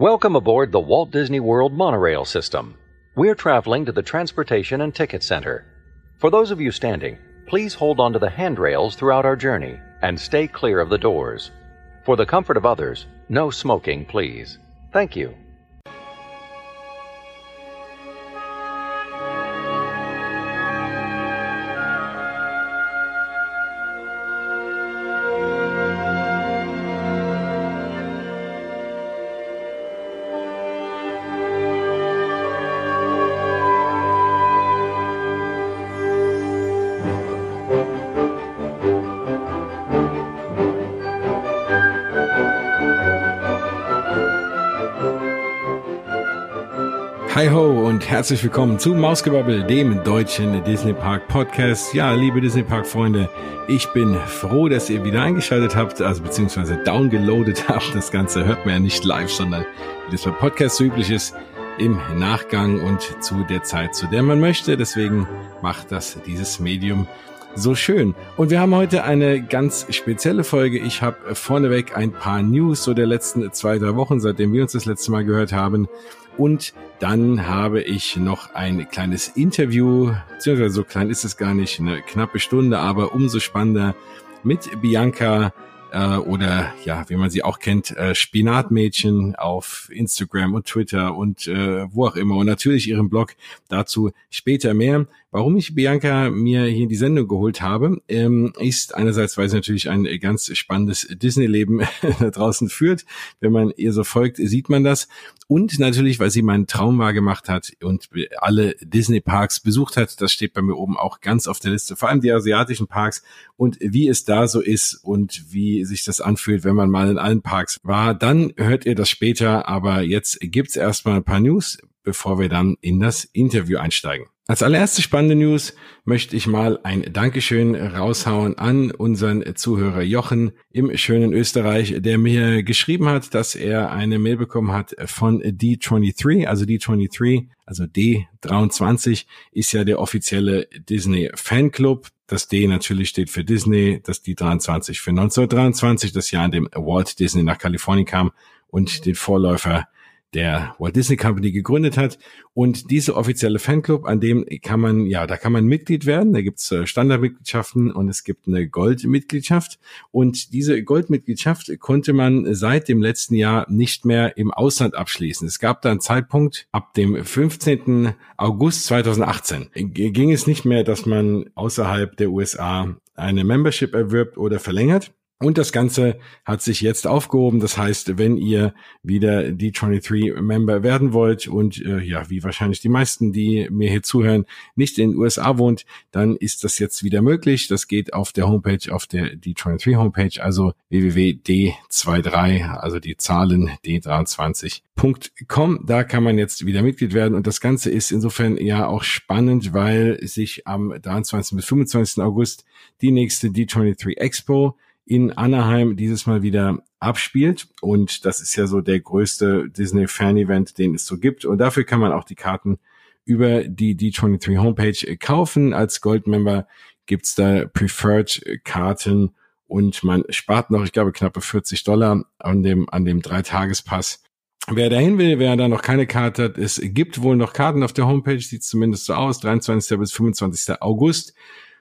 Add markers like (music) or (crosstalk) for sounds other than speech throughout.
Welcome aboard the Walt Disney World monorail system. We're traveling to the Transportation and Ticket Center. For those of you standing, please hold on to the handrails throughout our journey and stay clear of the doors. For the comfort of others, no smoking, please. Thank you. Herzlich willkommen zu Mausgebabbel, dem deutschen Disney Park Podcast. Ja, liebe Disney Park Freunde, ich bin froh, dass ihr wieder eingeschaltet habt, also beziehungsweise downgeloadet (laughs) habt. Das Ganze hört man ja nicht live, sondern wie das bei Podcasts so üblich ist, im Nachgang und zu der Zeit, zu der man möchte. Deswegen macht das dieses Medium so schön. Und wir haben heute eine ganz spezielle Folge. Ich habe vorneweg ein paar News so der letzten zwei, drei Wochen, seitdem wir uns das letzte Mal gehört haben. Und dann habe ich noch ein kleines Interview, beziehungsweise so klein ist es gar nicht, eine knappe Stunde, aber umso spannender mit Bianca äh, oder ja, wie man sie auch kennt, äh, Spinatmädchen auf Instagram und Twitter und äh, wo auch immer und natürlich ihrem Blog dazu später mehr. Warum ich Bianca mir hier in die Sendung geholt habe, ähm, ist einerseits, weil sie natürlich ein ganz spannendes Disney-Leben (laughs) da draußen führt. Wenn man ihr so folgt, sieht man das. Und natürlich, weil sie meinen Traum wahr gemacht hat und alle Disney-Parks besucht hat. Das steht bei mir oben auch ganz auf der Liste. Vor allem die asiatischen Parks und wie es da so ist und wie sich das anfühlt, wenn man mal in allen Parks war. Dann hört ihr das später. Aber jetzt gibt's erstmal ein paar News, bevor wir dann in das Interview einsteigen. Als allererste spannende News möchte ich mal ein Dankeschön raushauen an unseren Zuhörer Jochen im schönen Österreich, der mir geschrieben hat, dass er eine Mail bekommen hat von D23, also D23, also D23 ist ja der offizielle Disney Fanclub. Das D natürlich steht für Disney, das D23 für 1923, das Jahr, in dem Walt Disney nach Kalifornien kam und den Vorläufer der Walt Disney Company gegründet hat. Und diese offizielle Fanclub, an dem kann man, ja, da kann man Mitglied werden. Da gibt's äh, Standardmitgliedschaften und es gibt eine Goldmitgliedschaft. Und diese Goldmitgliedschaft konnte man seit dem letzten Jahr nicht mehr im Ausland abschließen. Es gab da einen Zeitpunkt, ab dem 15. August 2018 ging es nicht mehr, dass man außerhalb der USA eine Membership erwirbt oder verlängert. Und das Ganze hat sich jetzt aufgehoben. Das heißt, wenn ihr wieder D23-Member werden wollt und äh, ja, wie wahrscheinlich die meisten, die mir hier zuhören, nicht in den USA wohnt, dann ist das jetzt wieder möglich. Das geht auf der Homepage, auf der D23 Homepage, also www.d23, also die Zahlen d23.com. Da kann man jetzt wieder Mitglied werden. Und das Ganze ist insofern ja auch spannend, weil sich am 23. bis 25. August die nächste D23 Expo in Anaheim dieses Mal wieder abspielt. Und das ist ja so der größte Disney-Fan-Event, den es so gibt. Und dafür kann man auch die Karten über die D23 Homepage kaufen. Als Goldmember gibt's da Preferred-Karten und man spart noch, ich glaube, knappe 40 Dollar an dem, an dem Dreitagespass. Wer dahin will, wer da noch keine Karte hat, es gibt wohl noch Karten auf der Homepage, sieht zumindest so aus, 23. bis 25. August.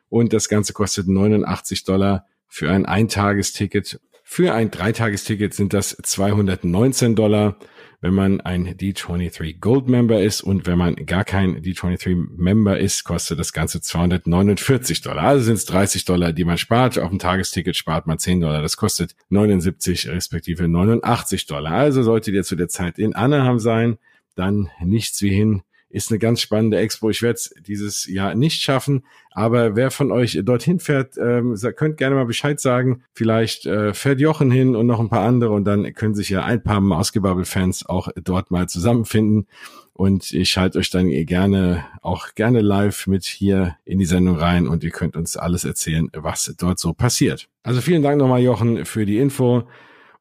Und das Ganze kostet 89 Dollar für ein Eintagesticket. Für ein Dreitagesticket sind das 219 Dollar, wenn man ein D23 Gold Member ist und wenn man gar kein D23 Member ist, kostet das Ganze 249 Dollar. Also sind es 30 Dollar, die man spart. Auf dem Tagesticket spart man 10 Dollar. Das kostet 79 respektive 89 Dollar. Also solltet ihr zu der Zeit in Anaheim sein, dann nichts wie hin ist eine ganz spannende Expo. Ich werde es dieses Jahr nicht schaffen, aber wer von euch dorthin fährt, ähm, könnt gerne mal Bescheid sagen. Vielleicht äh, fährt Jochen hin und noch ein paar andere und dann können sich ja ein paar Mausgebabbel-Fans auch dort mal zusammenfinden. Und ich schalte euch dann gerne auch gerne live mit hier in die Sendung rein und ihr könnt uns alles erzählen, was dort so passiert. Also vielen Dank nochmal, Jochen, für die Info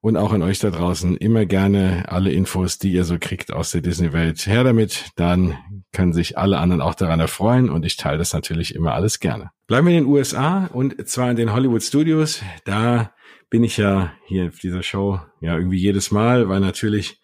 und auch an euch da draußen immer gerne alle Infos, die ihr so kriegt aus der Disney-Welt. Her damit, dann können sich alle anderen auch daran erfreuen und ich teile das natürlich immer alles gerne. Bleiben wir in den USA und zwar in den Hollywood Studios. Da bin ich ja hier auf dieser Show ja irgendwie jedes Mal, weil natürlich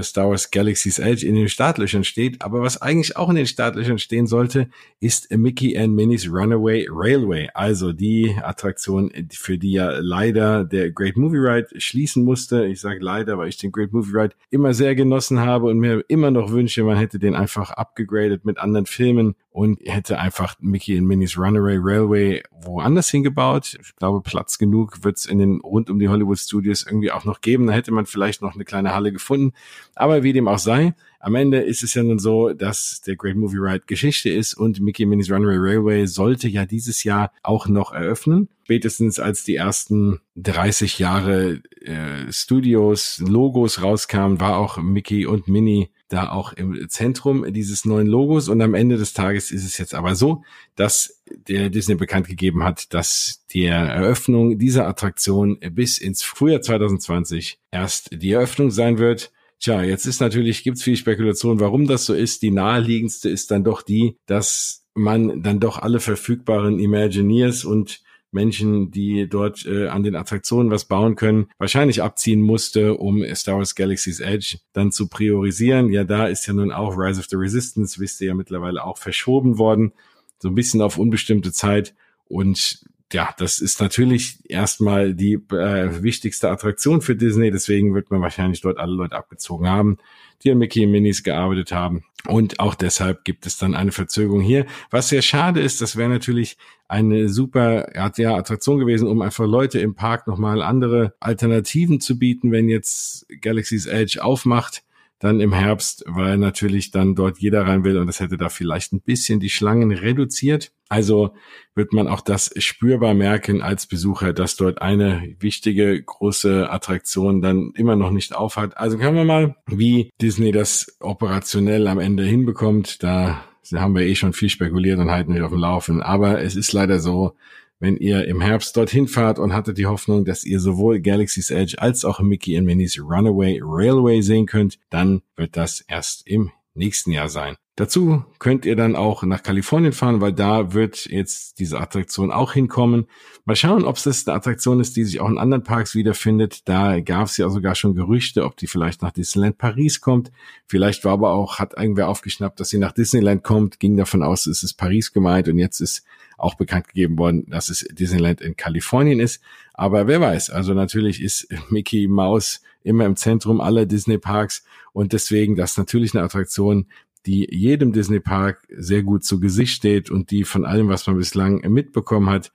Star Wars Galaxy's Edge in den Startlöchern steht. Aber was eigentlich auch in den Startlöchern stehen sollte, ist Mickey and Minnie's Runaway Railway. Also die Attraktion, für die ja leider der Great Movie Ride schließen musste. Ich sage leider, weil ich den Great Movie Ride immer sehr genossen habe und mir immer noch wünsche, man hätte den einfach abgegradet mit anderen Filmen und hätte einfach Mickey and Minnie's Runaway Railway woanders hingebaut. Ich glaube, Platz genug wird es in den rund um die Hollywood Studios irgendwie auch noch geben. Da hätte man vielleicht noch eine kleine Halle gefunden. Aber wie dem auch sei, am Ende ist es ja nun so, dass der Great Movie Ride Geschichte ist und Mickey Minnie's Runaway Railway sollte ja dieses Jahr auch noch eröffnen. Spätestens als die ersten 30 Jahre äh, Studios, Logos rauskamen, war auch Mickey und Minnie da auch im Zentrum dieses neuen Logos. Und am Ende des Tages ist es jetzt aber so, dass der Disney bekannt gegeben hat, dass die Eröffnung dieser Attraktion bis ins Frühjahr 2020 erst die Eröffnung sein wird. Tja, jetzt ist natürlich, gibt's viel Spekulation, warum das so ist. Die naheliegendste ist dann doch die, dass man dann doch alle verfügbaren Imagineers und Menschen, die dort äh, an den Attraktionen was bauen können, wahrscheinlich abziehen musste, um Star Wars Galaxy's Edge dann zu priorisieren. Ja, da ist ja nun auch Rise of the Resistance, wisst ihr ja mittlerweile auch verschoben worden, so ein bisschen auf unbestimmte Zeit. Und ja, das ist natürlich erstmal die äh, wichtigste Attraktion für Disney, deswegen wird man wahrscheinlich dort alle Leute abgezogen haben die an Mickey Minis gearbeitet haben. Und auch deshalb gibt es dann eine Verzögerung hier. Was sehr schade ist, das wäre natürlich eine super ja, Attraktion gewesen, um einfach Leute im Park nochmal andere Alternativen zu bieten, wenn jetzt Galaxy's Edge aufmacht dann im Herbst, weil natürlich dann dort jeder rein will und das hätte da vielleicht ein bisschen die Schlangen reduziert. Also wird man auch das spürbar merken als Besucher, dass dort eine wichtige große Attraktion dann immer noch nicht aufhat. Also können wir mal, wie Disney das operationell am Ende hinbekommt. Da haben wir eh schon viel spekuliert und halten nicht auf dem Laufen. Aber es ist leider so, wenn ihr im Herbst dorthin fahrt und hattet die Hoffnung, dass ihr sowohl Galaxy's Edge als auch Mickey and Minnie's Runaway Railway sehen könnt, dann wird das erst im nächsten Jahr sein. Dazu könnt ihr dann auch nach Kalifornien fahren, weil da wird jetzt diese Attraktion auch hinkommen. Mal schauen, ob es eine Attraktion ist, die sich auch in anderen Parks wiederfindet. Da gab es ja sogar schon Gerüchte, ob die vielleicht nach Disneyland Paris kommt. Vielleicht war aber auch, hat irgendwer aufgeschnappt, dass sie nach Disneyland kommt, ging davon aus, es ist Paris gemeint und jetzt ist auch bekannt gegeben worden, dass es Disneyland in Kalifornien ist. Aber wer weiß, also natürlich ist Mickey Mouse immer im Zentrum aller Disney Parks und deswegen das natürlich eine Attraktion, die jedem Disney Park sehr gut zu Gesicht steht und die von allem, was man bislang mitbekommen hat,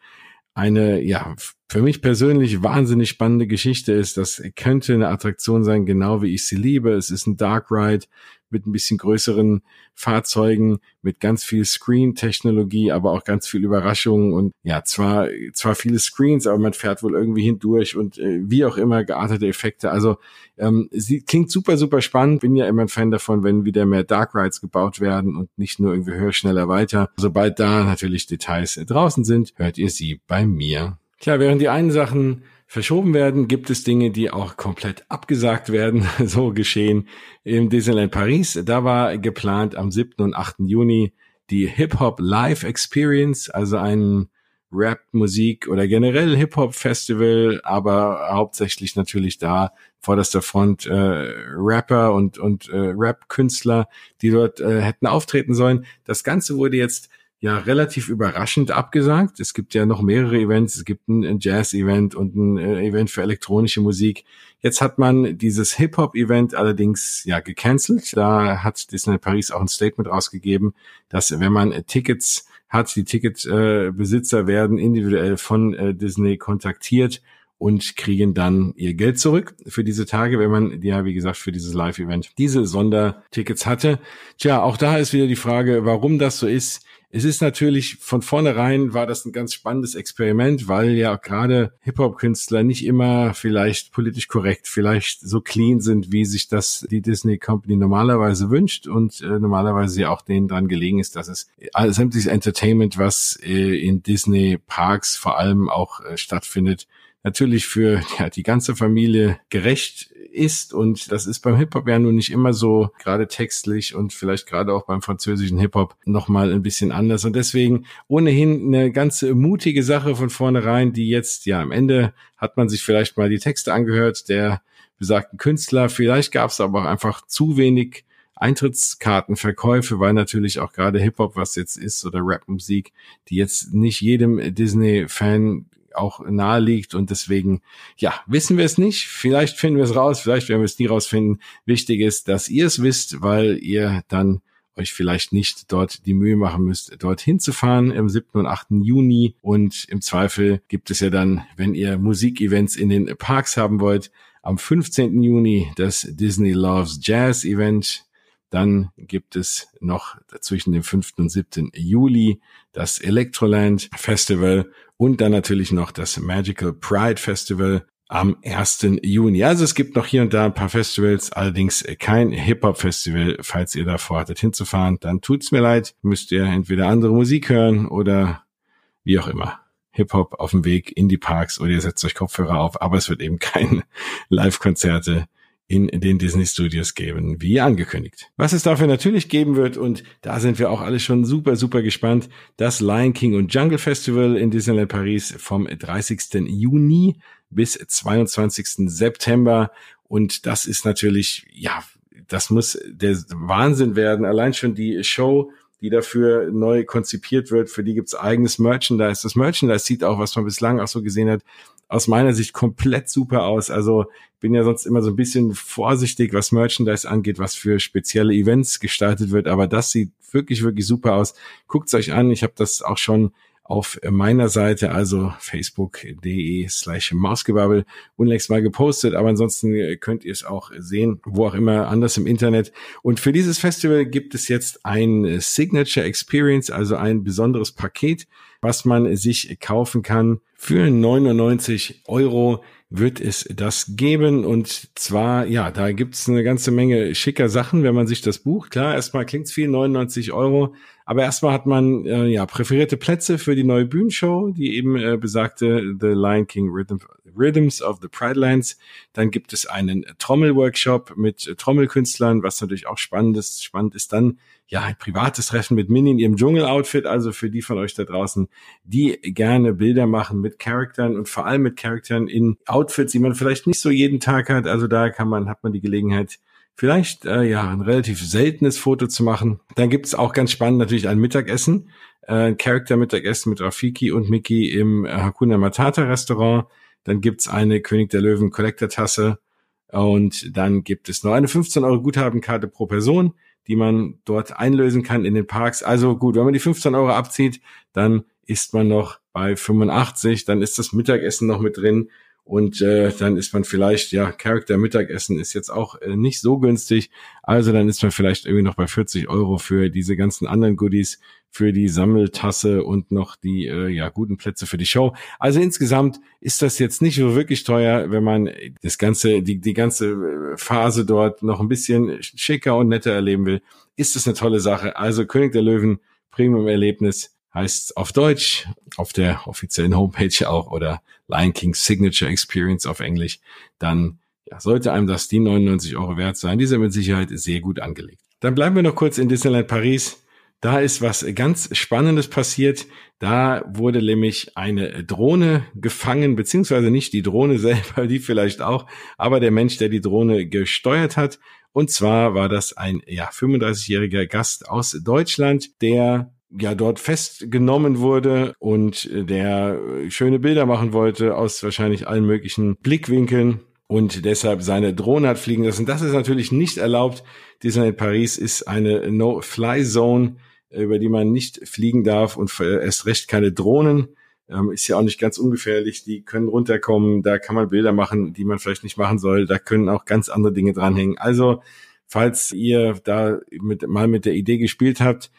eine, ja, für mich persönlich wahnsinnig spannende Geschichte ist. Das könnte eine Attraktion sein, genau wie ich sie liebe. Es ist ein Dark Ride mit ein bisschen größeren Fahrzeugen, mit ganz viel Screen-Technologie, aber auch ganz viel Überraschungen und ja, zwar, zwar viele Screens, aber man fährt wohl irgendwie hindurch und äh, wie auch immer geartete Effekte. Also ähm, sie klingt super, super spannend. Bin ja immer ein Fan davon, wenn wieder mehr Dark Rides gebaut werden und nicht nur irgendwie höher, schneller, weiter. Sobald da natürlich Details draußen sind, hört ihr sie bei mir. Tja, während die einen Sachen verschoben werden, gibt es Dinge, die auch komplett abgesagt werden. (laughs) So geschehen im Disneyland Paris. Da war geplant am 7. und 8. Juni die Hip-Hop Live Experience, also ein Rap-Musik oder generell Hip-Hop-Festival, aber hauptsächlich natürlich da vorderster Front äh, Rapper und, und äh, Rap-Künstler, die dort äh, hätten auftreten sollen. Das Ganze wurde jetzt ja relativ überraschend abgesagt. Es gibt ja noch mehrere Events. Es gibt ein Jazz-Event und ein äh, Event für elektronische Musik. Jetzt hat man dieses Hip-Hop-Event allerdings ja gecancelt. Da hat Disney Paris auch ein Statement rausgegeben, dass wenn man Tickets hat, die Ticketbesitzer äh, werden individuell von äh, Disney kontaktiert und kriegen dann ihr Geld zurück für diese Tage, wenn man ja, wie gesagt, für dieses Live-Event diese Sondertickets hatte. Tja, auch da ist wieder die Frage, warum das so ist. Es ist natürlich von vornherein war das ein ganz spannendes Experiment, weil ja gerade Hip-Hop-Künstler nicht immer vielleicht politisch korrekt, vielleicht so clean sind, wie sich das die Disney Company normalerweise wünscht und äh, normalerweise ja auch denen dran gelegen ist, dass es äh, sämtliches Entertainment, was äh, in Disney Parks vor allem auch äh, stattfindet, natürlich für ja, die ganze Familie gerecht ist. Und das ist beim Hip-Hop ja nun nicht immer so, gerade textlich und vielleicht gerade auch beim französischen Hip-Hop nochmal ein bisschen anders. Und deswegen ohnehin eine ganz mutige Sache von vornherein, die jetzt, ja, am Ende hat man sich vielleicht mal die Texte angehört, der besagten Künstler. Vielleicht gab es aber auch einfach zu wenig Eintrittskartenverkäufe, weil natürlich auch gerade Hip-Hop, was jetzt ist, oder Rap-Musik, die jetzt nicht jedem Disney-Fan auch nahe liegt und deswegen, ja, wissen wir es nicht. Vielleicht finden wir es raus, vielleicht werden wir es nie rausfinden. Wichtig ist, dass ihr es wisst, weil ihr dann euch vielleicht nicht dort die Mühe machen müsst, dorthin zu fahren im 7. und 8. Juni. Und im Zweifel gibt es ja dann, wenn ihr Musikevents in den Parks haben wollt, am 15. Juni das Disney Loves Jazz Event. Dann gibt es noch zwischen dem 5. und 7. Juli das Electroland Festival und dann natürlich noch das Magical Pride Festival am 1. Juni. Also es gibt noch hier und da ein paar Festivals, allerdings kein Hip-Hop-Festival. Falls ihr da vorhattet hinzufahren, dann tut's mir leid. Müsst ihr entweder andere Musik hören oder wie auch immer. Hip-Hop auf dem Weg in die Parks oder ihr setzt euch Kopfhörer auf, aber es wird eben keine (laughs) Live-Konzerte in den Disney Studios geben, wie angekündigt. Was es dafür natürlich geben wird, und da sind wir auch alle schon super, super gespannt, das Lion King und Jungle Festival in Disneyland Paris vom 30. Juni bis 22. September. Und das ist natürlich, ja, das muss der Wahnsinn werden. Allein schon die Show, die dafür neu konzipiert wird, für die gibt's eigenes Merchandise. Das Merchandise sieht auch, was man bislang auch so gesehen hat, aus meiner Sicht komplett super aus. Also bin ja sonst immer so ein bisschen vorsichtig, was Merchandise angeht, was für spezielle Events gestaltet wird. Aber das sieht wirklich, wirklich super aus. Guckt's euch an. Ich habe das auch schon auf meiner Seite, also facebook.de slash Mausgebabbel, unlängst mal gepostet, aber ansonsten könnt ihr es auch sehen, wo auch immer anders im Internet. Und für dieses Festival gibt es jetzt ein Signature Experience, also ein besonderes Paket, was man sich kaufen kann. Für 99 Euro wird es das geben. Und zwar, ja, da gibt's eine ganze Menge schicker Sachen, wenn man sich das bucht. Klar, erstmal klingt's viel, 99 Euro. Aber erstmal hat man äh, ja präferierte Plätze für die neue Bühnenshow, die eben äh, besagte The Lion King Rhythm, Rhythms of the Pride Lands. Dann gibt es einen Trommelworkshop mit äh, Trommelkünstlern, was natürlich auch spannend ist. Spannend ist dann ja, ein privates Treffen mit Minnie in ihrem Dschungel-Outfit, also für die von euch da draußen, die gerne Bilder machen mit Charaktern und vor allem mit Charaktern in Outfits, die man vielleicht nicht so jeden Tag hat. Also da kann man, hat man die Gelegenheit, vielleicht äh, ja ein relativ seltenes Foto zu machen. Dann gibt es auch ganz spannend natürlich ein Mittagessen, äh, ein Charakter-Mittagessen mit Rafiki und Mickey im äh, Hakuna Matata Restaurant. Dann gibt's eine König der Löwen Collector-Tasse und dann gibt es noch eine 15 Euro Guthabenkarte pro Person die man dort einlösen kann in den Parks. Also gut, wenn man die 15 Euro abzieht, dann ist man noch bei 85, dann ist das Mittagessen noch mit drin und äh, dann ist man vielleicht, ja, Charakter Mittagessen ist jetzt auch äh, nicht so günstig. Also dann ist man vielleicht irgendwie noch bei 40 Euro für diese ganzen anderen Goodies, für die Sammeltasse und noch die äh, ja guten Plätze für die Show. Also insgesamt ist das jetzt nicht so wirklich teuer, wenn man das ganze, die, die ganze äh, Phase dort noch ein bisschen schicker und netter erleben will. Ist das eine tolle Sache. Also König der Löwen, Premium-Erlebnis heißt auf Deutsch, auf der offiziellen Homepage auch oder Lion King Signature Experience auf Englisch, dann ja, sollte einem das die 99 Euro wert sein. Die mit Sicherheit sehr gut angelegt. Dann bleiben wir noch kurz in Disneyland Paris. Da ist was ganz Spannendes passiert. Da wurde nämlich eine Drohne gefangen, beziehungsweise nicht die Drohne (laughs) selber, die vielleicht auch, aber der Mensch, der die Drohne gesteuert hat. Und zwar war das ein ja, 35-jähriger Gast aus Deutschland, der ja dort festgenommen wurde und der schöne Bilder machen wollte aus wahrscheinlich allen möglichen Blickwinkeln und deshalb seine Drohne hat fliegen lassen. Das ist natürlich nicht erlaubt. Disneyland Paris ist eine No-Fly-Zone, über die man nicht fliegen darf und erst recht keine Drohnen. Ähm, ist ja auch nicht ganz ungefährlich. Die können runterkommen. Da kann man Bilder machen, die man vielleicht nicht machen soll. Da können auch ganz andere Dinge dranhängen. Also, falls ihr da mit, mal mit der Idee gespielt habt,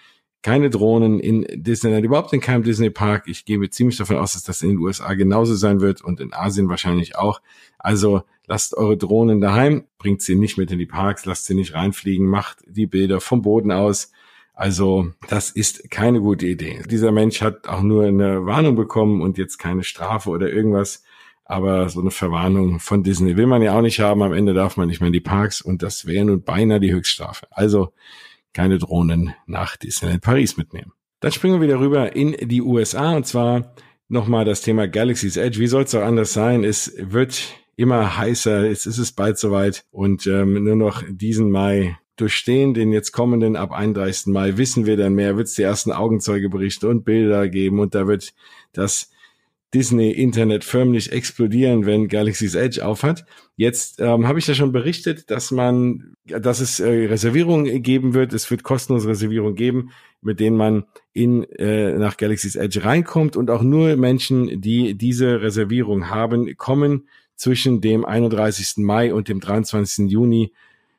keine Drohnen in Disneyland, überhaupt in keinem Disney Park. Ich gehe mir ziemlich davon aus, dass das in den USA genauso sein wird und in Asien wahrscheinlich auch. Also lasst eure Drohnen daheim, bringt sie nicht mit in die Parks, lasst sie nicht reinfliegen, macht die Bilder vom Boden aus. Also das ist keine gute Idee. Dieser Mensch hat auch nur eine Warnung bekommen und jetzt keine Strafe oder irgendwas. Aber so eine Verwarnung von Disney will man ja auch nicht haben. Am Ende darf man nicht mehr in die Parks und das wäre nun beinahe die Höchststrafe. Also keine Drohnen nach Disneyland Paris mitnehmen. Dann springen wir wieder rüber in die USA und zwar nochmal das Thema Galaxy's Edge. Wie soll es auch anders sein? Es wird immer heißer. Jetzt ist es bald soweit und ähm, nur noch diesen Mai durchstehen, den jetzt kommenden ab 31. Mai wissen wir dann mehr, wird es die ersten Augenzeugeberichte und Bilder geben und da wird das Disney-Internet förmlich explodieren, wenn Galaxy's Edge aufhat. Jetzt ähm, habe ich ja schon berichtet, dass man, dass es äh, Reservierungen geben wird. Es wird kostenlose Reservierungen geben, mit denen man in äh, nach Galaxy's Edge reinkommt und auch nur Menschen, die diese Reservierung haben, kommen zwischen dem 31. Mai und dem 23. Juni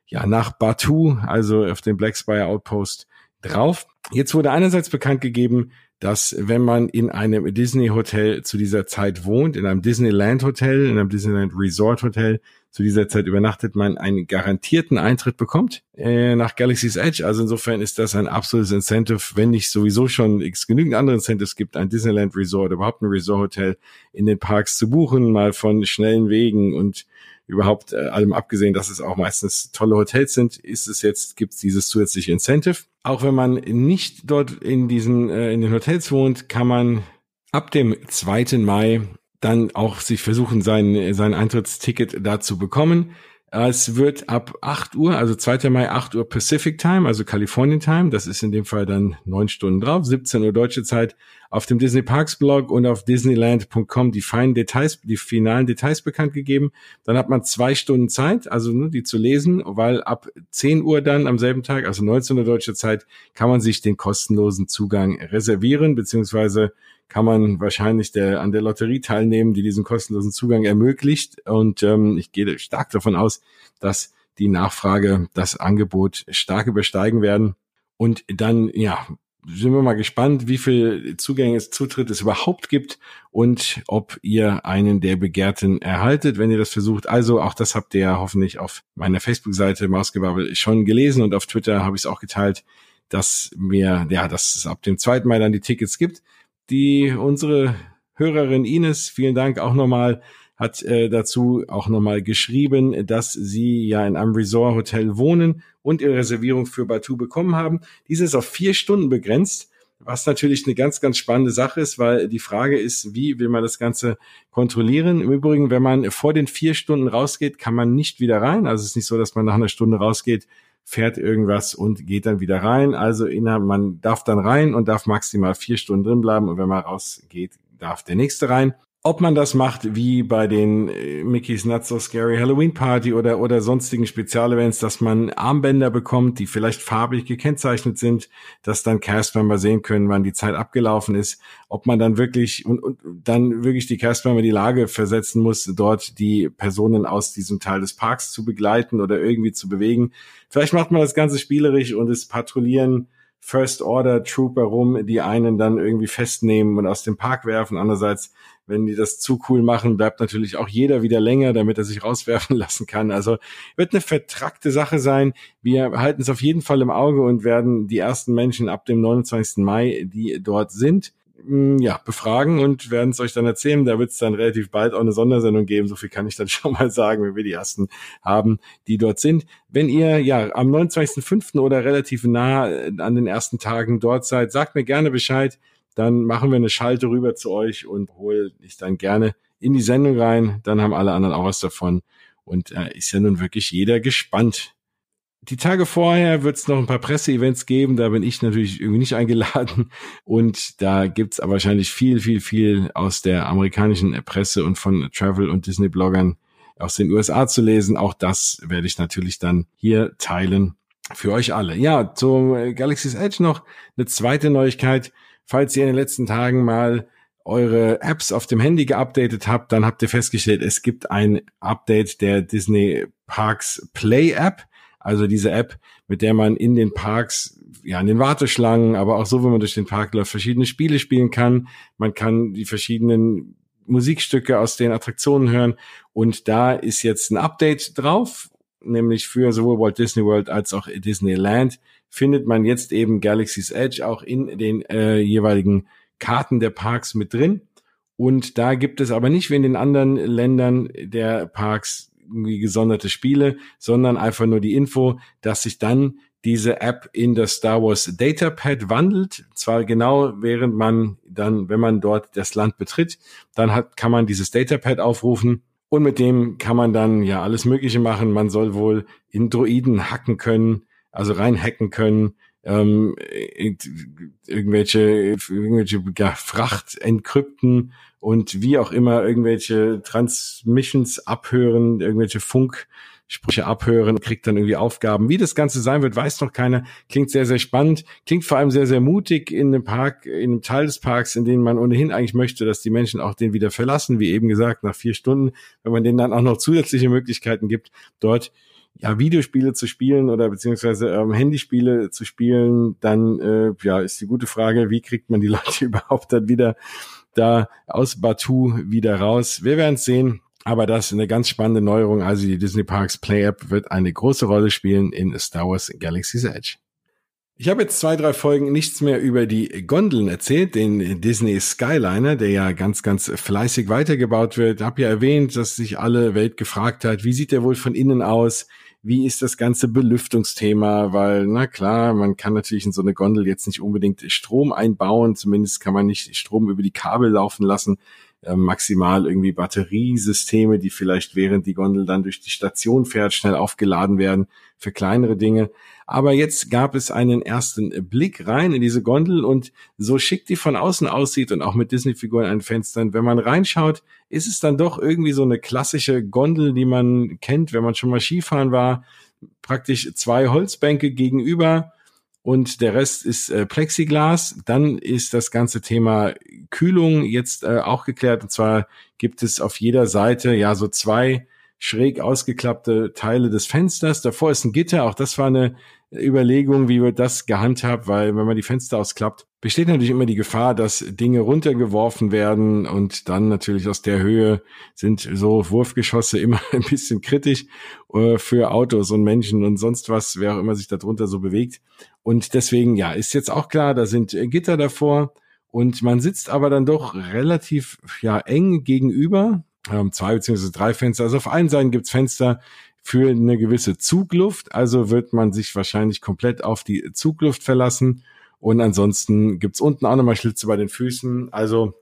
ja nach Batu, also auf dem Black Spire Outpost drauf. Jetzt wurde einerseits bekannt gegeben, dass wenn man in einem Disney Hotel zu dieser Zeit wohnt, in einem Disneyland Hotel, in einem Disneyland Resort Hotel, zu dieser Zeit übernachtet, man einen garantierten Eintritt bekommt äh, nach Galaxy's Edge. Also insofern ist das ein absolutes Incentive, wenn nicht sowieso schon es genügend andere Incentives gibt, ein Disneyland Resort, überhaupt ein Resort Hotel in den Parks zu buchen, mal von schnellen Wegen und überhaupt äh, allem abgesehen, dass es auch meistens tolle Hotels sind, ist es jetzt, gibt es dieses zusätzliche Incentive. Auch wenn man nicht dort in diesen, äh, in den Hotels wohnt, kann man ab dem 2. Mai dann auch sich versuchen, sein, sein Eintrittsticket da zu bekommen. Es wird ab 8 Uhr, also 2. Mai 8 Uhr Pacific Time, also Californian Time, das ist in dem Fall dann neun Stunden drauf, 17 Uhr deutsche Zeit, auf dem Disney Parks Blog und auf Disneyland.com die feinen Details, die finalen Details bekannt gegeben. Dann hat man zwei Stunden Zeit, also ne, die zu lesen, weil ab 10 Uhr dann am selben Tag, also 19 Uhr deutsche Zeit, kann man sich den kostenlosen Zugang reservieren, beziehungsweise kann man wahrscheinlich der, an der Lotterie teilnehmen, die diesen kostenlosen Zugang ermöglicht. Und ähm, ich gehe stark davon aus, dass die Nachfrage das Angebot stark übersteigen werden. Und dann, ja, sind wir mal gespannt, wie viel Zugänge Zutritt es überhaupt gibt und ob ihr einen der Begehrten erhaltet, wenn ihr das versucht. Also auch das habt ihr ja hoffentlich auf meiner Facebook-Seite Mausgebabbel schon gelesen und auf Twitter habe ich es auch geteilt, dass mir, ja, dass es ab dem zweiten Mal dann die Tickets gibt die unsere Hörerin Ines, vielen Dank auch nochmal, hat äh, dazu auch nochmal geschrieben, dass sie ja in einem Resort Hotel wohnen und ihre Reservierung für Batu bekommen haben. Diese ist auf vier Stunden begrenzt, was natürlich eine ganz, ganz spannende Sache ist, weil die Frage ist, wie will man das Ganze kontrollieren? Im Übrigen, wenn man vor den vier Stunden rausgeht, kann man nicht wieder rein. Also es ist nicht so, dass man nach einer Stunde rausgeht, fährt irgendwas und geht dann wieder rein. Also innerhalb, man darf dann rein und darf maximal vier Stunden drin bleiben und wenn man rausgeht, darf der nächste rein. Ob man das macht wie bei den äh, Mickey's Not So Scary Halloween Party oder, oder sonstigen Spezialevents, dass man Armbänder bekommt, die vielleicht farbig gekennzeichnet sind, dass dann Castmember sehen können, wann die Zeit abgelaufen ist. Ob man dann wirklich und, und dann wirklich die Castmember in die Lage versetzen muss, dort die Personen aus diesem Teil des Parks zu begleiten oder irgendwie zu bewegen. Vielleicht macht man das Ganze spielerisch und es patrouillieren First Order Trooper rum, die einen dann irgendwie festnehmen und aus dem Park werfen. Andererseits, wenn die das zu cool machen, bleibt natürlich auch jeder wieder länger, damit er sich (laughs) rauswerfen lassen kann. Also wird eine vertrackte Sache sein. Wir halten es auf jeden Fall im Auge und werden die ersten Menschen ab dem 29. Mai, die dort sind, Mm, ja, befragen und werden es euch dann erzählen. Da wird es dann relativ bald auch eine Sondersendung geben. So viel kann ich dann (laughs) schon mal sagen, wenn wir die ersten haben, die dort sind. Wenn ihr ja am 29.05. oder relativ nah äh, an den ersten Tagen dort seid, sagt mir gerne Bescheid. Dann machen wir eine Schalte rüber zu euch und hole ich dann gerne in die Sendung rein. Dann haben alle anderen auch was davon. Und äh, ist ja nun wirklich jeder gespannt, die Tage vorher wird es noch ein paar Presseevents geben, da bin ich natürlich irgendwie nicht (laughs) eingeladen. Und da gibt's aber wahrscheinlich viel, viel, viel aus der amerikanischen Presse und von Travel- und Disney-Bloggern aus den USA zu lesen. Auch das werde ich natürlich dann hier teilen für euch alle. Ja, zum Galaxy's Edge noch eine zweite Neuigkeit. Falls ihr in den letzten Tagen mal eure Apps auf dem Handy geupdatet habt, dann habt ihr festgestellt, es gibt ein Update der Disney Parks Play App. Also diese App, mit der man in den Parks, ja, in den Warteschlangen, aber auch so, wenn man durch den Park läuft, verschiedene Spiele spielen kann. Man kann die verschiedenen Musikstücke aus den Attraktionen hören. Und da ist jetzt ein Update drauf, nämlich für sowohl Walt Disney World als auch Disneyland findet man jetzt eben Galaxy's Edge auch in den äh, jeweiligen Karten der Parks mit drin. Und da gibt es aber nicht wie in den anderen Ländern der Parks irgendwie gesonderte Spiele, sondern einfach nur die Info, dass sich dann diese App in das Star Wars Datapad wandelt. Zwar genau während man dann, wenn man dort das Land betritt, dann hat, kann man dieses Datapad aufrufen Und mit dem kann man dann ja alles Mögliche machen. Man soll wohl in Droiden hacken können, also rein hacken können, ähm, irgendwelche, irgendwelche ja, Fracht entkrypten und wie auch immer irgendwelche Transmissions abhören, irgendwelche Funksprüche abhören, kriegt dann irgendwie Aufgaben. Wie das Ganze sein wird, weiß noch keiner. Klingt sehr, sehr spannend. Klingt vor allem sehr, sehr mutig in einem Park, in einem Teil des Parks, in dem man ohnehin eigentlich möchte, dass die Menschen auch den wieder verlassen, wie eben gesagt, nach vier Stunden, wenn man denen dann auch noch zusätzliche Möglichkeiten gibt, dort ja, Videospiele zu spielen oder beziehungsweise ähm, Handyspiele zu spielen, dann äh, ja, ist die gute Frage, wie kriegt man die (laughs) Leute überhaupt dann wieder da aus Batu wieder raus? Wir werden sehen. Aber das ist eine ganz spannende Neuerung. Also die Disney Parks Play App wird eine große Rolle spielen in Star Wars Galaxy's Edge. Ich habe jetzt zwei, drei Folgen nichts mehr über die Gondeln erzählt, den Disney Skyliner, der ja ganz, ganz fleißig weitergebaut wird. Habe ja erwähnt, dass sich alle Welt gefragt hat, wie sieht der wohl von innen aus? Wie ist das ganze Belüftungsthema, weil, na klar, man kann natürlich in so eine Gondel jetzt nicht unbedingt Strom einbauen, zumindest kann man nicht Strom über die Kabel laufen lassen, äh, maximal irgendwie Batteriesysteme, die vielleicht während die Gondel dann durch die Station fährt, schnell aufgeladen werden für kleinere Dinge. Aber jetzt gab es einen ersten Blick rein in diese Gondel und so schick die von außen aussieht und auch mit Disney-Figuren an den Fenstern, wenn man reinschaut, ist es dann doch irgendwie so eine klassische Gondel, die man kennt, wenn man schon mal Skifahren war. Praktisch zwei Holzbänke gegenüber und der Rest ist äh, Plexiglas. Dann ist das ganze Thema Kühlung jetzt äh, auch geklärt. Und zwar gibt es auf jeder Seite ja so zwei schräg ausgeklappte Teile des Fensters. Davor ist ein Gitter. Auch das war eine Überlegung, wie wird das gehandhabt, weil wenn man die Fenster ausklappt, besteht natürlich immer die Gefahr, dass Dinge runtergeworfen werden und dann natürlich aus der Höhe sind so Wurfgeschosse (laughs) immer ein bisschen kritisch äh, für Autos und Menschen und sonst was, wer auch immer sich darunter so bewegt. Und deswegen, ja, ist jetzt auch klar, da sind Gitter davor und man sitzt aber dann doch relativ ja eng gegenüber. Ähm, zwei beziehungsweise drei Fenster. Also auf einen Seiten gibt's Fenster, für eine gewisse Zugluft. Also wird man sich wahrscheinlich komplett auf die Zugluft verlassen. Und ansonsten gibt's unten auch nochmal Schlitze bei den Füßen. Also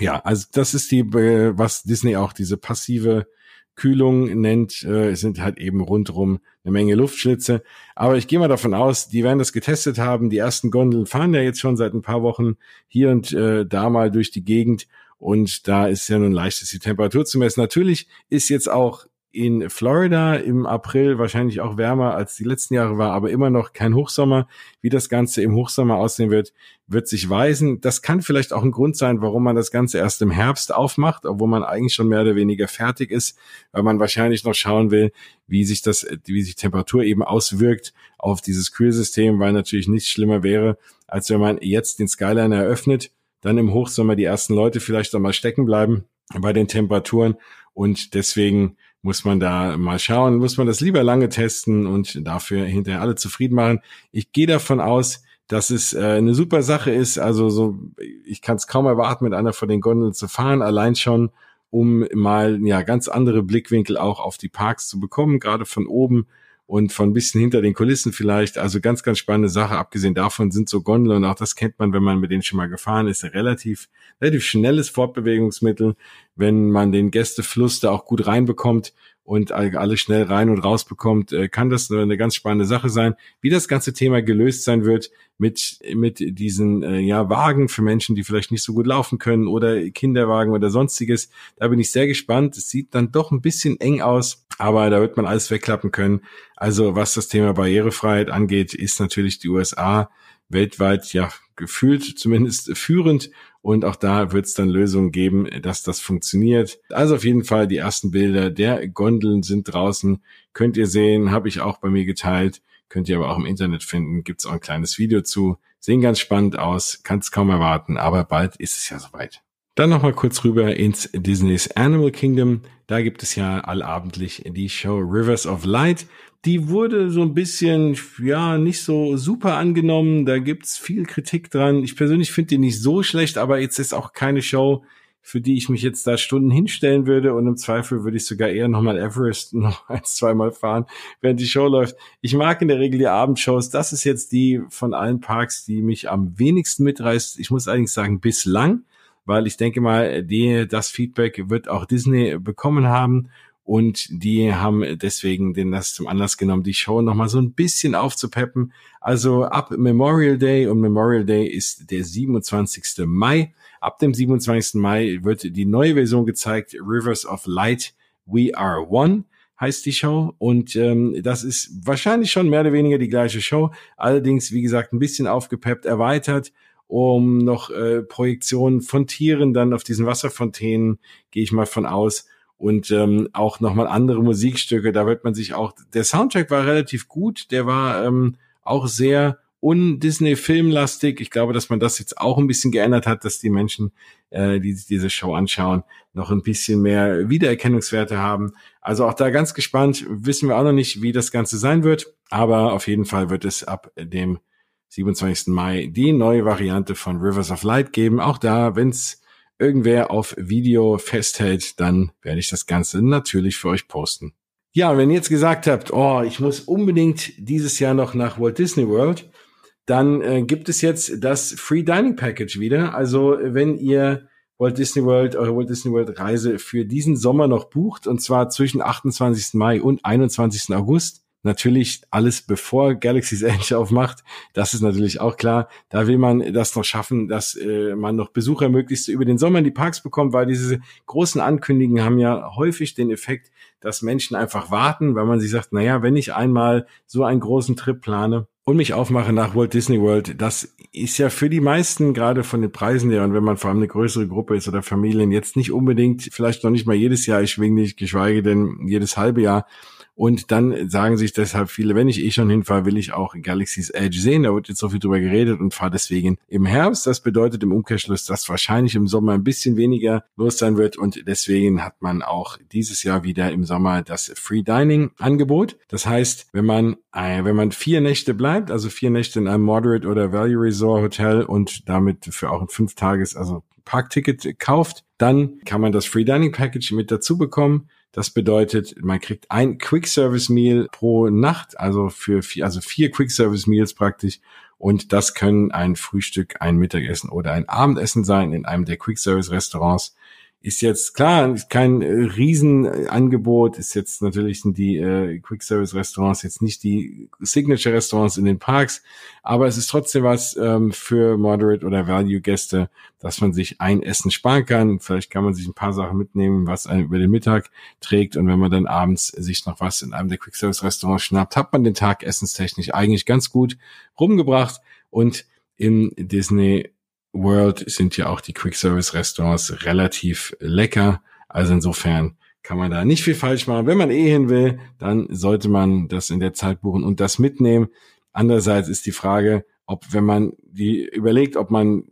ja, also das ist die, äh, was Disney auch diese passive Kühlung nennt. Äh, es sind halt eben rundrum eine Menge Luftschlitze. Aber ich gehe mal davon aus, die werden das getestet haben. Die ersten Gondeln fahren ja jetzt schon seit ein paar Wochen hier und äh, da mal durch die Gegend. Und da ist ja nun leicht, die Temperatur zu messen. Natürlich ist jetzt auch in Florida im April wahrscheinlich auch wärmer als die letzten Jahre war, aber immer noch kein Hochsommer. Wie das Ganze im Hochsommer aussehen wird, wird sich weisen. Das kann vielleicht auch ein Grund sein, warum man das Ganze erst im Herbst aufmacht, obwohl man eigentlich schon mehr oder weniger fertig ist, weil man wahrscheinlich noch schauen will, wie sich das, wie sich Temperatur eben auswirkt auf dieses Kühlsystem, weil natürlich nichts schlimmer wäre, als wenn man jetzt den Skyline eröffnet, dann im Hochsommer die ersten Leute vielleicht einmal stecken bleiben bei den Temperaturen und deswegen muss man da mal schauen, muss man das lieber lange testen und dafür hinterher alle zufrieden machen. Ich gehe davon aus, dass es äh, eine super Sache ist. Also so, ich kann es kaum erwarten, mit einer von den Gondeln zu fahren, allein schon, um mal ja ganz andere Blickwinkel auch auf die Parks zu bekommen, gerade von oben und von ein bisschen hinter den Kulissen vielleicht. Also ganz, ganz spannende Sache. Abgesehen davon sind so Gondeln und auch das kennt man, wenn man mit denen schon mal gefahren ist, relativ, relativ schnelles Fortbewegungsmittel, wenn man den Gästefluss da auch gut reinbekommt und alle schnell rein und raus bekommt, äh, kann das eine ganz spannende Sache sein. Wie das ganze Thema gelöst sein wird mit, mit diesen äh, ja, Wagen für Menschen, die vielleicht nicht so gut laufen können oder Kinderwagen oder sonstiges, da bin ich sehr gespannt. Es sieht dann doch ein bisschen eng aus, aber da wird man alles wegklappen können. Also was das Thema Barrierefreiheit angeht, ist natürlich die USA weltweit ja gefühlt zumindest führend und auch da wird es dann Lösungen geben, dass das funktioniert. Also auf jeden Fall die ersten Bilder der Gondeln sind draußen. Könnt ihr sehen, habe ich auch bei mir geteilt. Könnt ihr aber auch im Internet finden. Gibt es auch ein kleines Video zu. Sehen ganz spannend aus, kann es kaum erwarten, aber bald ist es ja soweit. Dann nochmal kurz rüber ins Disney's Animal Kingdom. Da gibt es ja allabendlich die Show Rivers of Light die wurde so ein bisschen, ja, nicht so super angenommen. Da gibt's viel Kritik dran. Ich persönlich finde die nicht so schlecht, aber jetzt ist auch keine Show, für die ich mich jetzt da Stunden hinstellen würde und im Zweifel würde ich sogar eher nochmal Everest (laughs) noch ein, zweimal fahren, während die Show läuft. Ich mag in der Regel die Abendshows. Das ist jetzt die von allen Parks, die mich am wenigsten mitreißt. Ich muss eigentlich sagen, bislang weil ich denke mal, die, das Feedback wird auch Disney bekommen haben und die haben deswegen den das zum Anlass genommen, die Show nochmal so ein bisschen aufzupeppen. Also ab Memorial Day und Memorial Day ist der 27. Mai. Ab dem 27. Mai wird die neue Version gezeigt, Rivers of Light, We Are One heißt die Show und ähm, das ist wahrscheinlich schon mehr oder weniger die gleiche Show, allerdings wie gesagt ein bisschen aufgepeppt, erweitert um noch äh, Projektionen von Tieren dann auf diesen Wasserfontänen, gehe ich mal von aus und ähm, auch nochmal andere Musikstücke. Da wird man sich auch, der Soundtrack war relativ gut, der war ähm, auch sehr un-Disney-Filmlastig. Ich glaube, dass man das jetzt auch ein bisschen geändert hat, dass die Menschen, äh, die sich diese Show anschauen, noch ein bisschen mehr Wiedererkennungswerte haben. Also auch da ganz gespannt, wissen wir auch noch nicht, wie das Ganze sein wird, aber auf jeden Fall wird es ab dem 27. Mai die neue Variante von Rivers of Light geben. Auch da, wenn es irgendwer auf Video festhält, dann werde ich das Ganze natürlich für euch posten. Ja, und wenn ihr jetzt gesagt habt, oh, ich muss unbedingt dieses Jahr noch nach Walt Disney World, dann äh, gibt es jetzt das Free Dining Package wieder. Also wenn ihr Walt Disney World, eure Walt Disney World Reise für diesen Sommer noch bucht, und zwar zwischen 28. Mai und 21. August, natürlich alles bevor Galaxy's Edge (laughs) aufmacht. Das ist natürlich auch klar. Da will man das noch schaffen, dass äh, man noch Besucher möglichst über den Sommer in die Parks bekommt, weil diese großen Ankündigungen haben ja häufig den Effekt, dass Menschen einfach warten, weil man sich sagt, naja, wenn ich einmal so einen großen Trip plane und mich aufmache nach Walt Disney World, das ist ja für die meisten gerade von den Preisen her und wenn man vor allem eine größere Gruppe ist oder Familien jetzt nicht unbedingt, vielleicht noch nicht mal jedes Jahr erschwinglich, geschweige denn jedes halbe Jahr, und dann sagen sich deshalb viele, wenn ich eh schon hinfahre, will ich auch Galaxy's Edge sehen. Da wird jetzt so viel drüber geredet und fahre deswegen im Herbst. Das bedeutet im Umkehrschluss, dass wahrscheinlich im Sommer ein bisschen weniger los sein wird. Und deswegen hat man auch dieses Jahr wieder im Sommer das Free Dining Angebot. Das heißt, wenn man, äh, wenn man vier Nächte bleibt, also vier Nächte in einem Moderate oder Value Resort Hotel und damit für auch ein fünf Tages, also Parkticket kauft, dann kann man das Free Dining Package mit dazu bekommen. Das bedeutet, man kriegt ein Quick Service Meal pro Nacht, also für vier, also vier Quick Service Meals praktisch. Und das können ein Frühstück, ein Mittagessen oder ein Abendessen sein in einem der Quick Service Restaurants ist jetzt klar, ist kein äh, Riesenangebot, ist jetzt natürlich sind die äh, Quick Service Restaurants jetzt nicht die Signature Restaurants in den Parks, aber es ist trotzdem was ähm, für Moderate oder Value Gäste, dass man sich ein Essen sparen kann. Vielleicht kann man sich ein paar Sachen mitnehmen, was einen über den Mittag trägt und wenn man dann abends sich noch was in einem der Quick Service Restaurants schnappt, hat man den Tag essenstechnisch eigentlich ganz gut rumgebracht und in Disney World sind ja auch die Quick Service Restaurants relativ lecker. Also insofern kann man da nicht viel falsch machen. Wenn man eh hin will, dann sollte man das in der Zeit buchen und das mitnehmen. Andererseits ist die Frage, ob wenn man die überlegt, ob man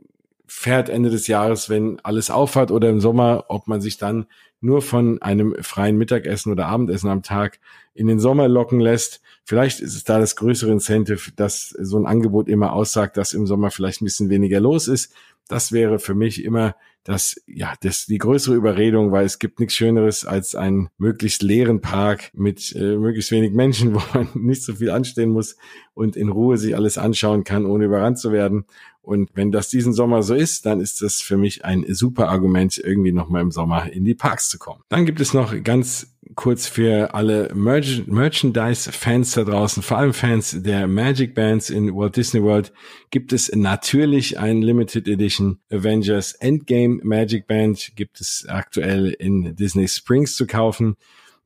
fährt Ende des Jahres, wenn alles aufhat oder im Sommer, ob man sich dann nur von einem freien Mittagessen oder Abendessen am Tag in den Sommer locken lässt. Vielleicht ist es da das größere Incentive, dass so ein Angebot immer aussagt, dass im Sommer vielleicht ein bisschen weniger los ist. Das wäre für mich immer das, ja, das, die größere Überredung, weil es gibt nichts Schöneres als einen möglichst leeren Park mit äh, möglichst wenig Menschen, (laughs) wo man nicht so viel anstehen muss und in Ruhe sich alles anschauen kann, ohne überrannt zu werden. Und wenn das diesen Sommer so ist, dann ist das für mich ein super Argument, irgendwie nochmal im Sommer in die Parks zu kommen. Dann gibt es noch ganz kurz für alle Merch Merchandise-Fans da draußen, vor allem Fans der Magic Bands in Walt Disney World, gibt es natürlich ein Limited Edition Avengers Endgame Magic Band, gibt es aktuell in Disney Springs zu kaufen.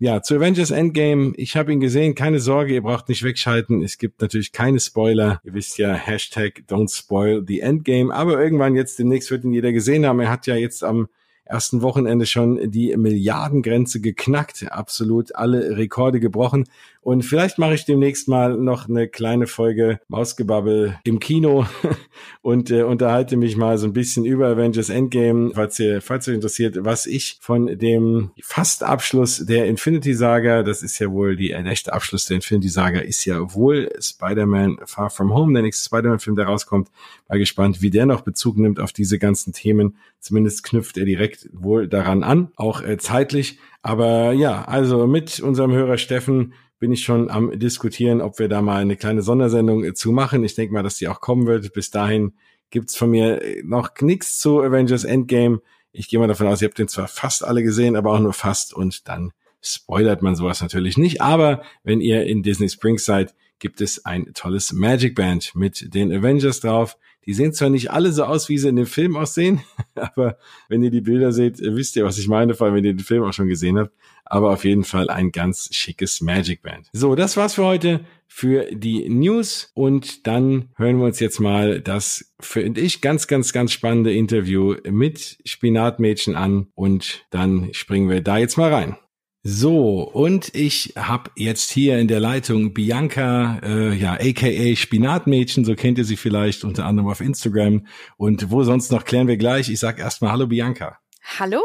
Ja, zu Avengers Endgame. Ich habe ihn gesehen. Keine Sorge, ihr braucht nicht wegschalten. Es gibt natürlich keine Spoiler. Ihr wisst ja, Hashtag don't spoil the Endgame. Aber irgendwann jetzt demnächst wird ihn jeder gesehen haben. Er hat ja jetzt am ersten Wochenende schon die Milliardengrenze geknackt, absolut alle Rekorde gebrochen. Und vielleicht mache ich demnächst mal noch eine kleine Folge Mausgebabbel im Kino (laughs) und äh, unterhalte mich mal so ein bisschen über Avengers Endgame, falls ihr, falls ihr interessiert, was ich von dem Fastabschluss der Infinity Saga, das ist ja wohl die, der echte Abschluss der Infinity Saga, ist ja wohl Spider-Man Far From Home, der nächste Spider-Man-Film, der rauskommt. War gespannt, wie der noch Bezug nimmt auf diese ganzen Themen. Zumindest knüpft er direkt wohl daran an, auch äh, zeitlich. Aber ja, also mit unserem Hörer Steffen bin ich schon am diskutieren, ob wir da mal eine kleine Sondersendung äh, zu machen. Ich denke mal, dass die auch kommen wird. Bis dahin gibt's von mir noch nichts zu Avengers Endgame. Ich gehe mal davon aus, ihr habt den zwar fast alle gesehen, aber auch nur fast und dann spoilert man sowas natürlich nicht. Aber wenn ihr in Disney Springs seid, gibt es ein tolles Magic Band mit den Avengers drauf. Die sehen zwar nicht alle so aus, wie sie in dem Film aussehen, (laughs) aber wenn ihr die Bilder seht, wisst ihr, was ich meine, vor allem wenn ihr den Film auch schon gesehen habt. Aber auf jeden Fall ein ganz schickes Magic Band. So, das war's für heute für die News und dann hören wir uns jetzt mal das, finde ich, ganz, ganz, ganz spannende Interview mit Spinatmädchen an und dann springen wir da jetzt mal rein. So, und ich habe jetzt hier in der Leitung Bianca, äh, ja, aka Spinatmädchen, so kennt ihr sie vielleicht, unter anderem auf Instagram. Und wo sonst noch, klären wir gleich. Ich sag erstmal Hallo Bianca. Hallo.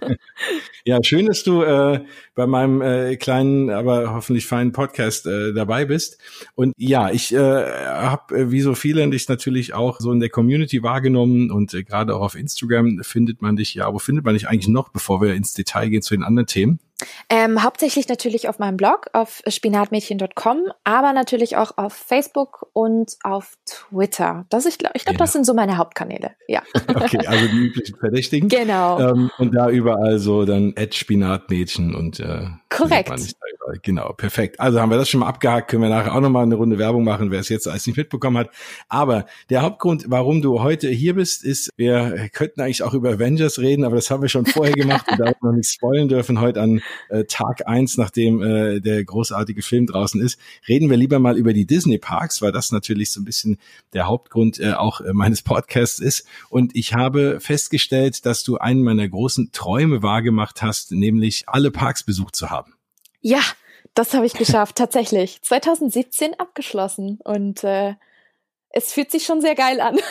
(laughs) ja, schön, dass du äh, bei meinem äh, kleinen, aber hoffentlich feinen Podcast äh, dabei bist. Und ja, ich äh, habe äh, wie so viele dich natürlich auch so in der Community wahrgenommen und äh, gerade auch auf Instagram findet man dich ja. Wo findet man dich eigentlich noch, bevor wir ins Detail gehen zu den anderen Themen? Ähm, hauptsächlich natürlich auf meinem Blog auf spinatmädchen.com, aber natürlich auch auf Facebook und auf Twitter. Das ich glaube, ich glaube, genau. das sind so meine Hauptkanäle. Ja. (laughs) okay, also die üblichen Verdächtigen. Genau. Ähm, und da überall so dann Spinatmädchen und äh, korrekt. Genau, perfekt. Also haben wir das schon mal abgehakt. Können wir nachher auch noch mal eine Runde Werbung machen, wer es jetzt alles nicht mitbekommen hat. Aber der Hauptgrund, warum du heute hier bist, ist, wir könnten eigentlich auch über Avengers reden, aber das haben wir schon vorher gemacht und da wir noch nicht spoilen dürfen heute an äh, Tag eins, nachdem äh, der großartige Film draußen ist, reden wir lieber mal über die Disney Parks, weil das natürlich so ein bisschen der Hauptgrund äh, auch äh, meines Podcasts ist. Und ich habe festgestellt, dass du einen meiner großen Träume wahrgemacht hast, nämlich alle Parks besucht zu haben. Ja, das habe ich geschafft, tatsächlich. (laughs) 2017 abgeschlossen und äh, es fühlt sich schon sehr geil an. (laughs)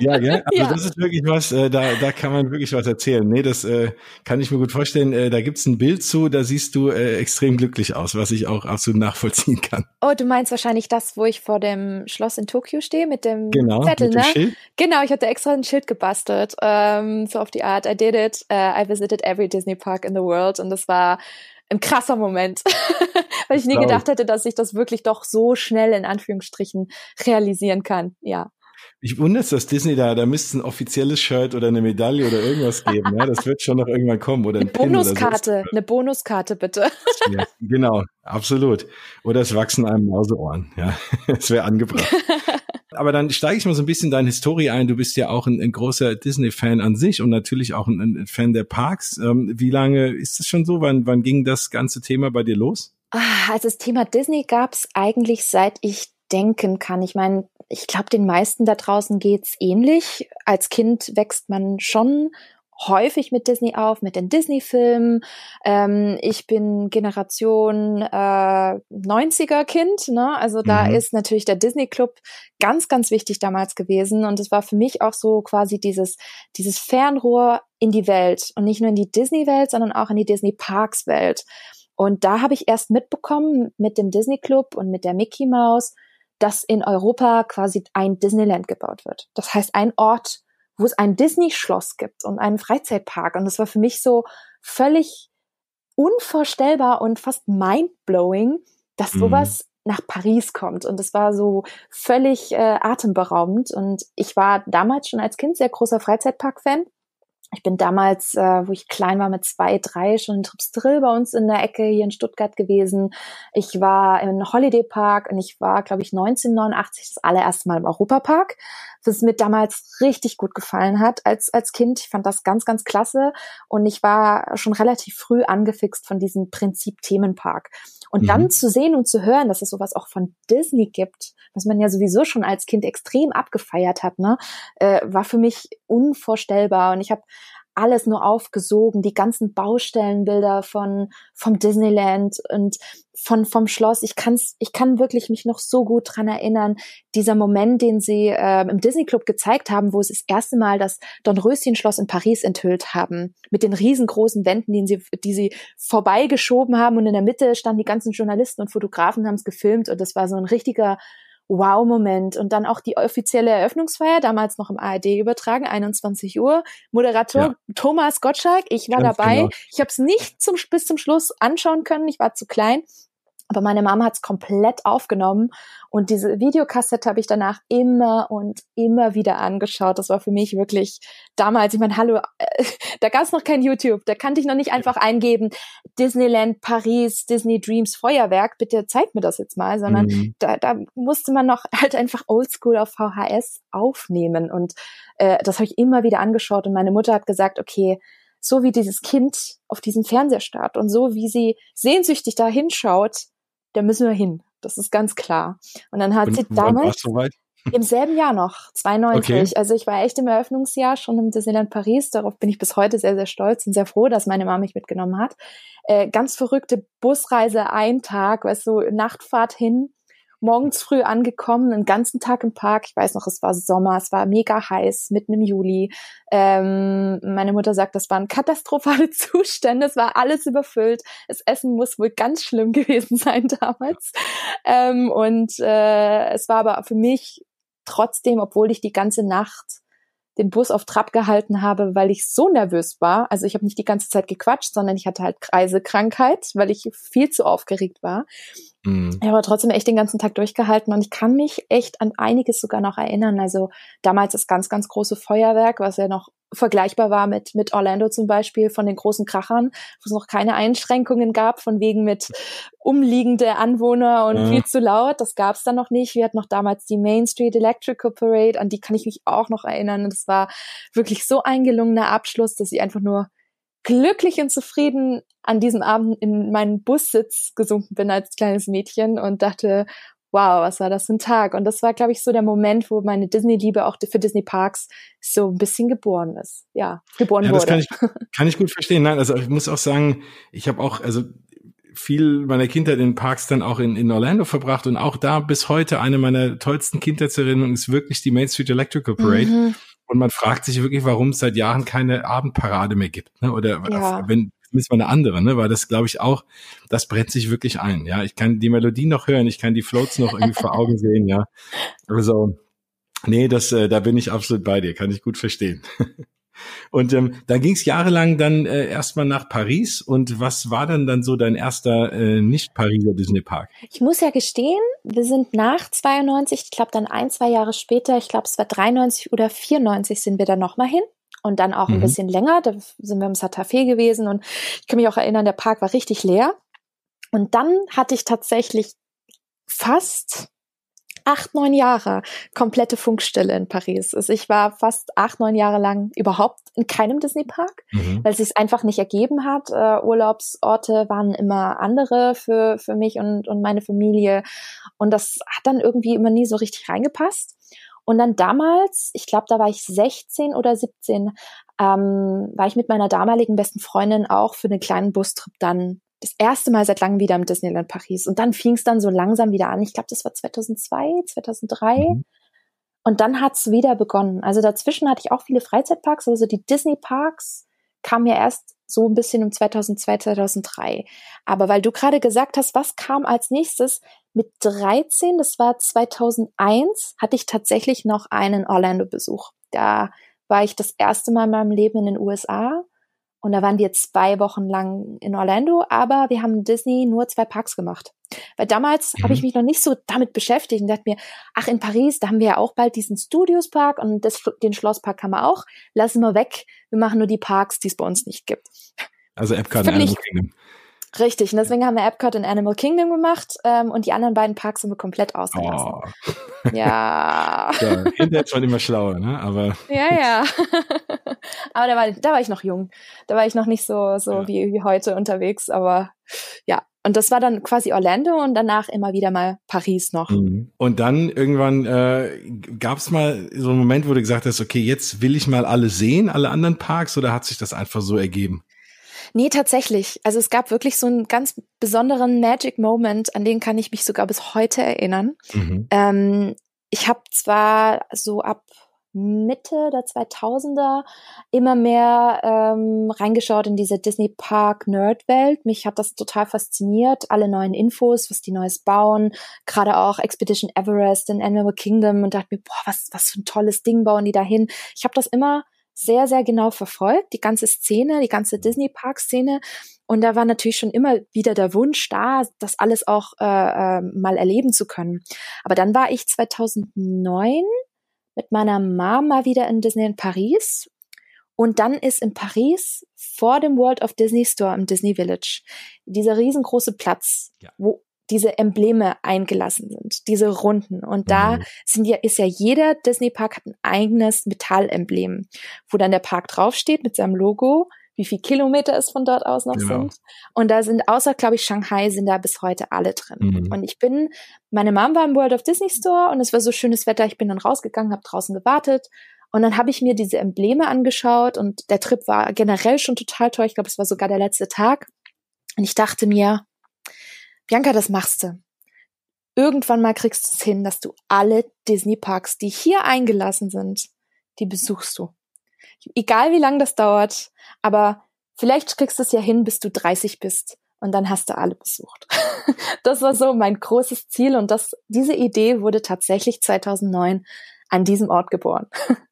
Ja, gell? Also ja. das ist wirklich was, äh, da, da kann man wirklich was erzählen. Nee, das äh, kann ich mir gut vorstellen. Äh, da gibt's ein Bild zu, da siehst du äh, extrem glücklich aus, was ich auch absolut nachvollziehen kann. Oh, du meinst wahrscheinlich das, wo ich vor dem Schloss in Tokio stehe mit dem genau, Zettel, mit dem ne? Schild. Genau, ich hatte extra ein Schild gebastelt. Ähm, so auf die Art, I did it, uh, I visited every Disney Park in the world und das war ein krasser Moment, (laughs) weil ich nie gedacht hätte, dass ich das wirklich doch so schnell in Anführungsstrichen realisieren kann. Ja. Ich wundere es, dass Disney da, da müsste ein offizielles Shirt oder eine Medaille oder irgendwas geben. Ja, das wird schon noch irgendwann kommen. Oder ein eine Bonuskarte, so. eine Bonuskarte bitte. Ja, genau, absolut. Oder es wachsen einem Mauseohren. Ja, (laughs) es wäre angebracht. (laughs) Aber dann steige ich mal so ein bisschen deine Historie ein. Du bist ja auch ein, ein großer Disney-Fan an sich und natürlich auch ein, ein Fan der Parks. Ähm, wie lange ist es schon so? Wann, wann ging das ganze Thema bei dir los? Ah, also das Thema Disney gab es eigentlich seit ich denken kann. Ich meine, ich glaube, den meisten da draußen geht's ähnlich. Als Kind wächst man schon häufig mit Disney auf, mit den Disney-Filmen. Ähm, ich bin Generation äh, 90er-Kind, ne? Also da mhm. ist natürlich der Disney-Club ganz, ganz wichtig damals gewesen. Und es war für mich auch so quasi dieses, dieses Fernrohr in die Welt. Und nicht nur in die Disney-Welt, sondern auch in die Disney-Parks-Welt. Und da habe ich erst mitbekommen mit dem Disney-Club und mit der Mickey Mouse, dass in Europa quasi ein Disneyland gebaut wird. Das heißt, ein Ort, wo es ein Disney-Schloss gibt und einen Freizeitpark. Und das war für mich so völlig unvorstellbar und fast mindblowing, dass mhm. sowas nach Paris kommt. Und das war so völlig äh, atemberaubend. Und ich war damals schon als Kind sehr großer Freizeitpark-Fan ich bin damals, äh, wo ich klein war, mit zwei, drei schon in Tripsdrill bei uns in der Ecke hier in Stuttgart gewesen. Ich war im Holiday Park und ich war, glaube ich, 1989 das allererste Mal im Europapark, was mir damals richtig gut gefallen hat als, als Kind. Ich fand das ganz, ganz klasse und ich war schon relativ früh angefixt von diesem Prinzip Themenpark. Und mhm. dann zu sehen und zu hören, dass es sowas auch von Disney gibt, was man ja sowieso schon als Kind extrem abgefeiert hat, ne, äh, war für mich unvorstellbar. Und ich habe alles nur aufgesogen, die ganzen Baustellenbilder von vom Disneyland und von vom Schloss. Ich kann's, ich kann wirklich mich noch so gut dran erinnern, dieser Moment, den sie äh, im Disney Club gezeigt haben, wo sie das erste Mal das Dornröschen-Schloss in Paris enthüllt haben, mit den riesengroßen Wänden, die sie, die sie vorbeigeschoben haben und in der Mitte standen die ganzen Journalisten und Fotografen haben es gefilmt und das war so ein richtiger Wow-Moment. Und dann auch die offizielle Eröffnungsfeier, damals noch im ARD übertragen, 21 Uhr. Moderator ja. Thomas Gottschalk, ich war Ganz dabei. Genau. Ich habe es nicht zum, bis zum Schluss anschauen können, ich war zu klein. Aber meine Mama hat es komplett aufgenommen und diese Videokassette habe ich danach immer und immer wieder angeschaut. Das war für mich wirklich damals, ich meine, hallo, äh, (laughs) da gab es noch kein YouTube, da kannte ich noch nicht einfach eingeben, Disneyland Paris, Disney Dreams Feuerwerk, bitte zeig mir das jetzt mal, sondern mhm. da, da musste man noch (laughs) halt einfach Oldschool auf VHS aufnehmen und äh, das habe ich immer wieder angeschaut und meine Mutter hat gesagt, okay, so wie dieses Kind auf diesen Fernseher starrt und so wie sie sehnsüchtig da hinschaut, da müssen wir hin. Das ist ganz klar. Und dann hat und, sie damals im selben Jahr noch, 92. Okay. Also ich war echt im Eröffnungsjahr schon im Disneyland Paris. Darauf bin ich bis heute sehr, sehr stolz und sehr froh, dass meine Mama mich mitgenommen hat. Äh, ganz verrückte Busreise, ein Tag, weißt du, Nachtfahrt hin morgens früh angekommen, einen ganzen Tag im Park. Ich weiß noch, es war Sommer, es war mega heiß, mitten im Juli. Ähm, meine Mutter sagt, das waren katastrophale (laughs) Zustände, es war alles überfüllt. Das Essen muss wohl ganz schlimm gewesen (laughs) sein damals. Ähm, und äh, es war aber für mich trotzdem, obwohl ich die ganze Nacht den Bus auf Trab gehalten habe, weil ich so nervös war. Also ich habe nicht die ganze Zeit gequatscht, sondern ich hatte halt Kreisekrankheit, weil ich viel zu aufgeregt war. Mhm. Ich habe trotzdem echt den ganzen Tag durchgehalten und ich kann mich echt an einiges sogar noch erinnern. Also damals das ganz, ganz große Feuerwerk, was ja noch vergleichbar war mit, mit Orlando zum Beispiel von den großen Krachern, wo es noch keine Einschränkungen gab, von wegen mit umliegende Anwohner und ja. viel zu laut. Das gab es dann noch nicht. Wir hatten noch damals die Main Street Electrical Parade, an die kann ich mich auch noch erinnern. Und es war wirklich so ein gelungener Abschluss, dass ich einfach nur glücklich und zufrieden an diesem Abend in meinen Bussitz gesunken bin als kleines Mädchen und dachte, wow, was war das für ein Tag? Und das war, glaube ich, so der Moment, wo meine Disney-Liebe auch für Disney Parks so ein bisschen geboren ist. Ja, geboren ja, das wurde. Kann ich, kann ich gut verstehen. Nein, also ich muss auch sagen, ich habe auch, also viel meiner Kindheit in Parks dann auch in, in Orlando verbracht und auch da bis heute eine meiner tollsten Kindheitserinnerungen ist wirklich die Main Street Electrical Parade. Mhm. Und man fragt sich wirklich, warum es seit Jahren keine Abendparade mehr gibt. Ne? Oder ja. wenn zumindest mal eine andere, ne? Weil das glaube ich auch, das brennt sich wirklich ein. Ja, ich kann die Melodie noch hören, ich kann die Floats noch irgendwie vor Augen (laughs) sehen. Ja, also nee, das, äh, da bin ich absolut bei dir, kann ich gut verstehen. Und ähm, dann ging es jahrelang dann äh, erstmal nach Paris. Und was war dann dann so dein erster äh, nicht-Pariser Disney Park? Ich muss ja gestehen, wir sind nach 92, ich glaube dann ein, zwei Jahre später, ich glaube es war 93 oder 94 sind wir dann nochmal hin. Und dann auch ein mhm. bisschen länger, da sind wir im Santa Fe gewesen und ich kann mich auch erinnern, der Park war richtig leer. Und dann hatte ich tatsächlich fast acht, neun Jahre komplette Funkstille in Paris. Also ich war fast acht, neun Jahre lang überhaupt in keinem Disney-Park, mhm. weil es sich einfach nicht ergeben hat. Äh, Urlaubsorte waren immer andere für, für mich und, und meine Familie. Und das hat dann irgendwie immer nie so richtig reingepasst. Und dann damals, ich glaube, da war ich 16 oder 17, ähm, war ich mit meiner damaligen besten Freundin auch für einen kleinen Bustrip dann das erste Mal seit langem wieder im Disneyland Paris. Und dann fing es dann so langsam wieder an. Ich glaube, das war 2002, 2003. Mhm. Und dann hat's wieder begonnen. Also dazwischen hatte ich auch viele Freizeitparks, also die Disney-Parks kamen ja erst so ein bisschen um 2002, 2003. Aber weil du gerade gesagt hast, was kam als nächstes? Mit 13, das war 2001, hatte ich tatsächlich noch einen Orlando-Besuch. Da war ich das erste Mal in meinem Leben in den USA und da waren wir zwei Wochen lang in Orlando, aber wir haben Disney nur zwei Parks gemacht. Weil damals mhm. habe ich mich noch nicht so damit beschäftigt und dachte mir, ach, in Paris, da haben wir ja auch bald diesen Studios Park und das, den Schlosspark haben wir auch. Lassen wir weg. Wir machen nur die Parks, die es bei uns nicht gibt. Also Epcot Animal Kingdom. Richtig, und deswegen haben wir Epcot in Animal Kingdom gemacht ähm, und die anderen beiden Parks haben wir komplett ausgelassen. Oh. Ja. (laughs) ja. (laughs) Hinterher schon immer schlauer, ne? Aber. Ja, ja. (laughs) aber da war, da war ich noch jung. Da war ich noch nicht so, so ja. wie, wie heute unterwegs, aber ja. Und das war dann quasi Orlando und danach immer wieder mal Paris noch. Mhm. Und dann irgendwann äh, gab es mal so einen Moment, wo du gesagt hast, okay, jetzt will ich mal alle sehen, alle anderen Parks, oder hat sich das einfach so ergeben? Nee, tatsächlich. Also es gab wirklich so einen ganz besonderen Magic Moment, an den kann ich mich sogar bis heute erinnern. Mhm. Ähm, ich habe zwar so ab Mitte der 2000er immer mehr ähm, reingeschaut in diese Disney Park Nerd-Welt. Mich hat das total fasziniert, alle neuen Infos, was die Neues bauen, gerade auch Expedition Everest in Animal Kingdom und dachte mir, boah, was, was für ein tolles Ding bauen die da hin. Ich habe das immer sehr, sehr genau verfolgt, die ganze Szene, die ganze Disney Park Szene. Und da war natürlich schon immer wieder der Wunsch da, das alles auch äh, äh, mal erleben zu können. Aber dann war ich 2009 mit meiner Mama wieder in Disney in Paris. Und dann ist in Paris vor dem World of Disney Store im Disney Village dieser riesengroße Platz, ja. wo diese Embleme eingelassen sind, diese Runden. Und da mhm. sind ja, ist ja jeder Disney Park hat ein eigenes Metallemblem, wo dann der Park draufsteht mit seinem Logo, wie viel Kilometer es von dort aus noch genau. sind. Und da sind, außer, glaube ich, Shanghai sind da bis heute alle drin. Mhm. Und ich bin, meine Mom war im World of Disney Store und es war so schönes Wetter, ich bin dann rausgegangen, habe draußen gewartet und dann habe ich mir diese Embleme angeschaut und der Trip war generell schon total toll. Ich glaube, es war sogar der letzte Tag. Und ich dachte mir, Bianca, das machst du. Irgendwann mal kriegst du es hin, dass du alle Disney-Parks, die hier eingelassen sind, die besuchst du. Egal wie lange das dauert, aber vielleicht kriegst du es ja hin, bis du 30 bist und dann hast du alle besucht. (laughs) das war so mein großes Ziel und das, diese Idee wurde tatsächlich 2009 an diesem Ort geboren. (laughs)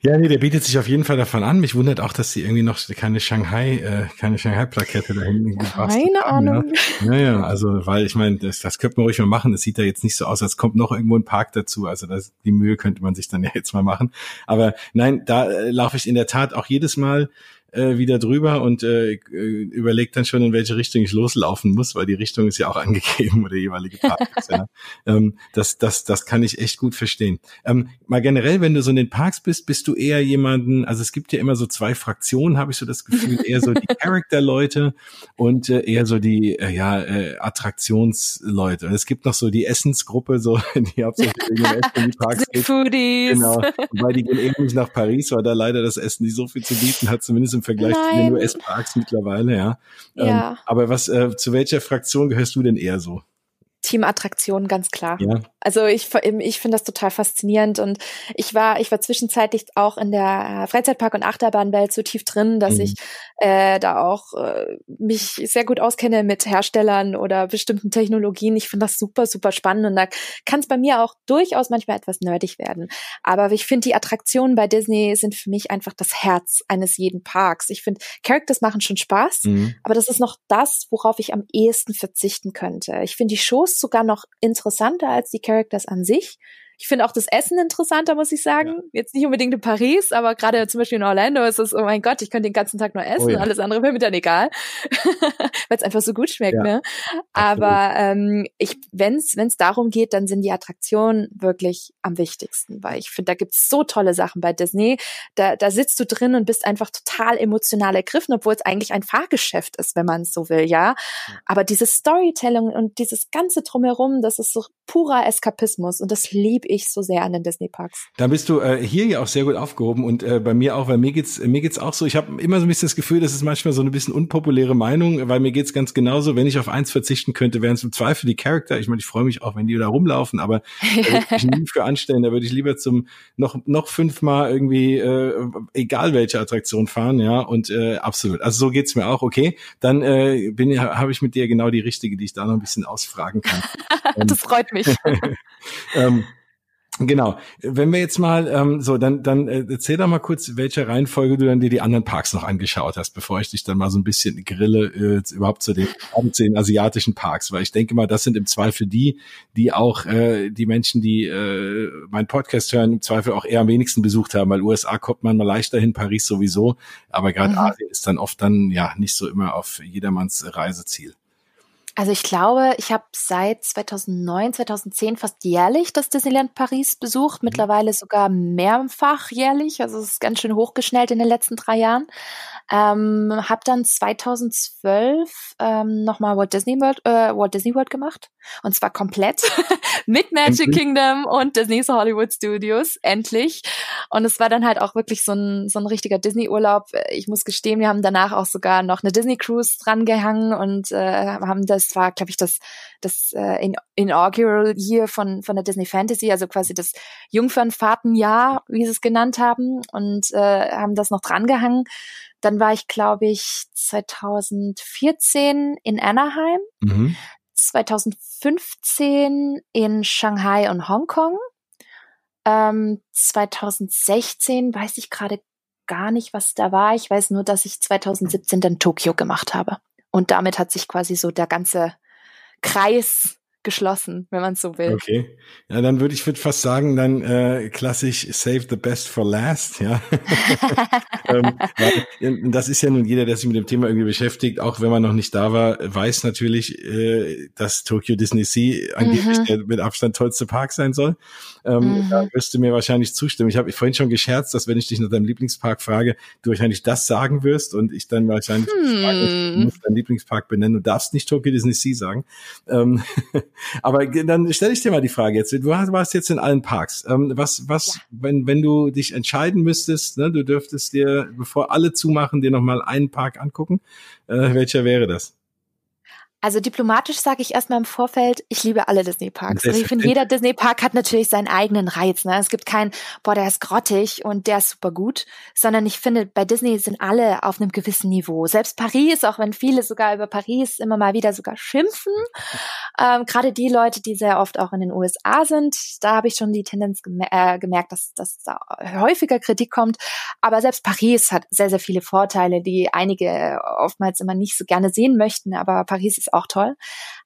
Ja, nee, der bietet sich auf jeden Fall davon an. Mich wundert auch, dass sie irgendwie noch keine Shanghai, äh, keine Shanghai-Plakette da hinten Keine haben, Ahnung. Ja. ja, also, weil ich meine, das, das könnte man ruhig mal machen. Es sieht da jetzt nicht so aus, als kommt noch irgendwo ein Park dazu. Also das, die Mühe könnte man sich dann ja jetzt mal machen. Aber nein, da äh, laufe ich in der Tat auch jedes Mal äh, wieder drüber und äh, äh überlegt dann schon, in welche Richtung ich loslaufen muss, weil die Richtung ist ja auch (laughs) angegeben oder jeweilige Parkplatz. ja. (laughs) ähm, das, das, das kann ich echt gut verstehen. Ähm, mal generell, wenn du so in den Parks bist, bist du eher jemanden, also es gibt ja immer so zwei Fraktionen, habe ich so das Gefühl, (laughs) eher so die Character-Leute und äh, eher so die äh, ja, äh, Attraktionsleute. Und es gibt noch so die Essensgruppe, so die hauptsächlich in die Parks geht. Foodies. Genau, weil die gehen eben nicht nach Paris, weil da leider das Essen nicht so viel zu bieten hat, zumindest im Vergleich Nein. zu den US-Parks mittlerweile, ja. ja. Ähm, aber was, äh, zu welcher Fraktion gehörst du denn eher so? Teamattraktion, ganz klar. Ja. Also ich, ich finde das total faszinierend und ich war, ich war zwischenzeitlich auch in der Freizeitpark- und Achterbahnwelt so tief drin, dass mhm. ich äh, da auch äh, mich sehr gut auskenne mit Herstellern oder bestimmten Technologien. Ich finde das super, super spannend und da kann es bei mir auch durchaus manchmal etwas nerdig werden. Aber ich finde, die Attraktionen bei Disney sind für mich einfach das Herz eines jeden Parks. Ich finde, Characters machen schon Spaß, mhm. aber das ist noch das, worauf ich am ehesten verzichten könnte. Ich finde die Shows sogar noch interessanter als die Characters an sich. Ich finde auch das Essen interessanter, muss ich sagen. Ja. Jetzt nicht unbedingt in Paris, aber gerade zum Beispiel in Orlando ist es, oh mein Gott, ich könnte den ganzen Tag nur essen, oh ja. alles andere wäre mir dann egal, (laughs) weil es einfach so gut schmeckt. Ja. Ne? Aber ähm, ich, wenn es darum geht, dann sind die Attraktionen wirklich am wichtigsten, weil ich finde, da gibt's so tolle Sachen bei Disney. Da, da sitzt du drin und bist einfach total emotional ergriffen, obwohl es eigentlich ein Fahrgeschäft ist, wenn man es so will, ja. Aber dieses Storytelling und dieses ganze drumherum, das ist so purer Eskapismus und das liebe ich so sehr an den Disney Parks. Da bist du äh, hier ja auch sehr gut aufgehoben und äh, bei mir auch, weil mir geht's mir geht's auch so. Ich habe immer so ein bisschen das Gefühl, das ist manchmal so ein bisschen unpopuläre Meinung, weil mir geht's ganz genauso. Wenn ich auf eins verzichten könnte, wären es im Zweifel die Charakter. Ich meine, ich freue mich auch, wenn die da rumlaufen, aber da würde ich nie (laughs) für anstellen. Da würde ich lieber zum noch noch fünfmal irgendwie äh, egal welche Attraktion fahren, ja und äh, absolut. Also so geht's mir auch. Okay, dann äh, bin habe ich mit dir genau die richtige, die ich da noch ein bisschen ausfragen kann. (laughs) das freut mich. (laughs) ähm, Genau. Wenn wir jetzt mal ähm, so, dann dann äh, erzähl doch mal kurz, welche Reihenfolge du dann dir die anderen Parks noch angeschaut hast, bevor ich dich dann mal so ein bisschen grille äh, überhaupt zu den, (laughs) zu den asiatischen Parks, weil ich denke mal, das sind im Zweifel die, die auch äh, die Menschen, die äh, meinen Podcast hören, im Zweifel auch eher am wenigsten besucht haben, weil USA kommt man mal leichter hin, Paris sowieso, aber gerade mhm. Asien ist dann oft dann ja nicht so immer auf jedermanns Reiseziel. Also ich glaube, ich habe seit 2009, 2010 fast jährlich das Disneyland Paris besucht, mhm. mittlerweile sogar mehrfach jährlich, also es ist ganz schön hochgeschnellt in den letzten drei Jahren. Ähm, habe dann 2012 ähm, nochmal Walt Disney World, äh, Walt Disney World gemacht und zwar komplett (laughs) mit Magic endlich. Kingdom und Disney's Hollywood Studios endlich. Und es war dann halt auch wirklich so ein so ein richtiger Disney Urlaub. Ich muss gestehen, wir haben danach auch sogar noch eine Disney Cruise dran gehangen und äh, haben das war, glaube ich, das das äh, in, inaugural Year von von der Disney Fantasy, also quasi das Jungfernfahrtenjahr, wie sie es genannt haben, und äh, haben das noch dran gehangen. Dann war ich, glaube ich, 2014 in Anaheim, mhm. 2015 in Shanghai und Hongkong, ähm, 2016 weiß ich gerade gar nicht, was da war. Ich weiß nur, dass ich 2017 dann Tokio gemacht habe. Und damit hat sich quasi so der ganze Kreis geschlossen, wenn man so will. Okay. Ja, dann würde ich würd fast sagen, dann äh, klassisch Save the Best for Last, ja. (laughs) ähm, weil, das ist ja nun jeder, der sich mit dem Thema irgendwie beschäftigt, auch wenn man noch nicht da war, weiß natürlich, äh, dass Tokyo Disney Sea angeblich mhm. der mit Abstand tollste Park sein soll. Ähm, mhm. Da wirst du mir wahrscheinlich zustimmen. Ich habe vorhin schon gescherzt, dass wenn ich dich nach deinem Lieblingspark frage, du wahrscheinlich das sagen wirst und ich dann wahrscheinlich hm. frage, du musst deinen Lieblingspark benennen. Du darfst nicht Tokyo Disney Sea sagen. Ähm, (laughs) aber dann stelle ich dir mal die Frage jetzt. Du warst jetzt in allen Parks. Ähm, was, was, ja. wenn, wenn du dich entscheiden müsstest, ne, du dürftest dir, bevor alle zumachen, dir nochmal einen Park angucken. Äh, welcher wäre das? Also diplomatisch sage ich erstmal im Vorfeld, ich liebe alle Disney-Parks. Also ich finde, jeder Disney-Park hat natürlich seinen eigenen Reiz. Ne? Es gibt keinen, boah, der ist grottig und der ist super gut, sondern ich finde, bei Disney sind alle auf einem gewissen Niveau. Selbst Paris, auch wenn viele sogar über Paris immer mal wieder sogar schimpfen, (laughs) ähm, gerade die Leute, die sehr oft auch in den USA sind, da habe ich schon die Tendenz gemer äh, gemerkt, dass, dass da häufiger Kritik kommt. Aber selbst Paris hat sehr, sehr viele Vorteile, die einige oftmals immer nicht so gerne sehen möchten. Aber Paris ist auch toll.